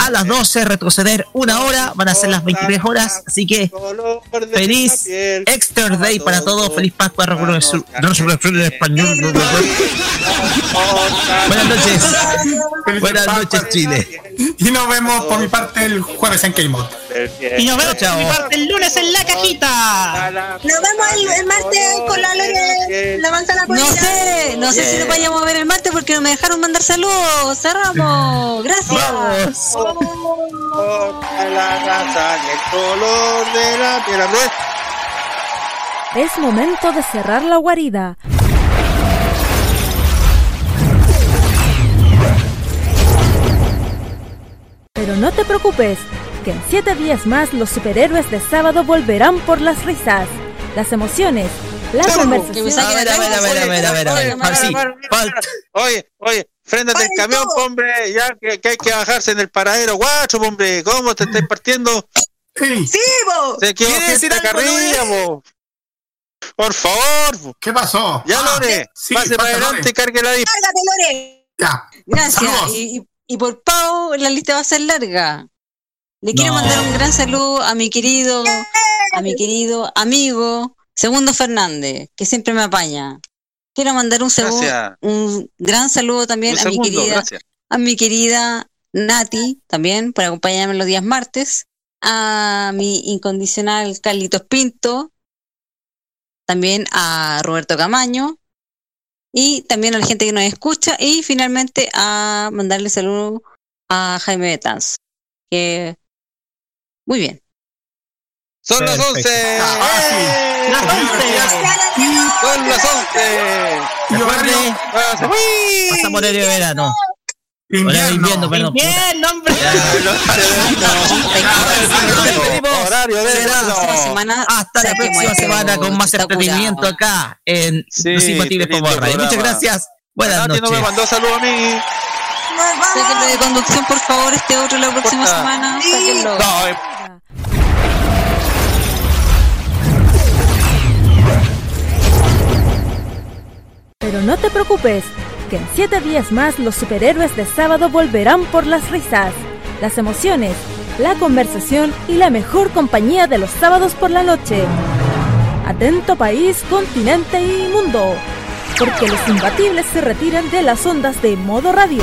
a las 12 retroceder una hora, van a ser las 23 horas, así que feliz Extra Day para todos, feliz Pascua, resurrección en español. Buenas noches. Buenas noches, Chile. Y nos vemos por mi parte el jueves en K-Mod. Y nos vemos por mi parte el lunes en la cajita. Nos vemos el, el martes con la Lore, la manzana No sé, no sé si nos vayamos a ver el martes porque no me dejaron mandar saludos. Cerramos. Gracias. Es momento de cerrar la guarida. Pero no te preocupes, que en siete días más los superhéroes de sábado volverán por las risas, las emociones, la conversación. A ver, a ver, a ver, a ver, a ver, a ver. Oye, oye, frénate el camión, hombre, ya que, que hay que bajarse en el paradero, guacho, hombre, ¿cómo te estás partiendo? Sí, bo. Se quedó ¿Quieres decir gente carrilla, po. Por favor. ¿Qué pasó? Ya, Ah, Lore, sí, pase para Lore. adelante y cargue la. Cárgate, Lore. Ya. Gracias. Saludos. Y, y- y por Pau, la lista va a ser larga. Le quiero No. mandar un gran saludo a mi querido, a mi querido amigo Segundo Fernández, que siempre me apaña. Quiero mandar un, saludo, Gracias. un gran saludo también Un a mi querida, gracias. a mi querida Nati, también por acompañarme los días martes, a mi incondicional Carlitos Pinto, también a Roberto Camaño, y también a la gente que nos escucha, y finalmente a mandarle saludo a Jaime Betanz, que muy bien. Son las Perfecto. 11. Ah, ¡Eh! Las 11. Son las 11. Recuerde, ¡Uy! pasamos de verano. Invierno. invierno, perdón. Bien, hombre. (laughs) (laughs) Horario de verano. Hasta la próxima semana con más entretenimiento acá en Los Imbatibles por Radio. Muchas gracias. Buenas Nati no me noches. mandó saludo a mí. Sáquenlo de conducción, por favor, este otro la próxima semana. Sáquenlo. Eh, Pero no te preocupes, que en siete días más los superhéroes de sábado volverán por las risas, las emociones, la conversación y la mejor compañía de los sábados por la noche. Atento país, continente y mundo, porque los imbatibles se retiran de las ondas de modo radio.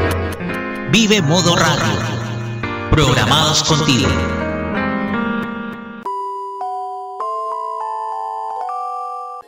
Vive Modo Radio. Programados contigo.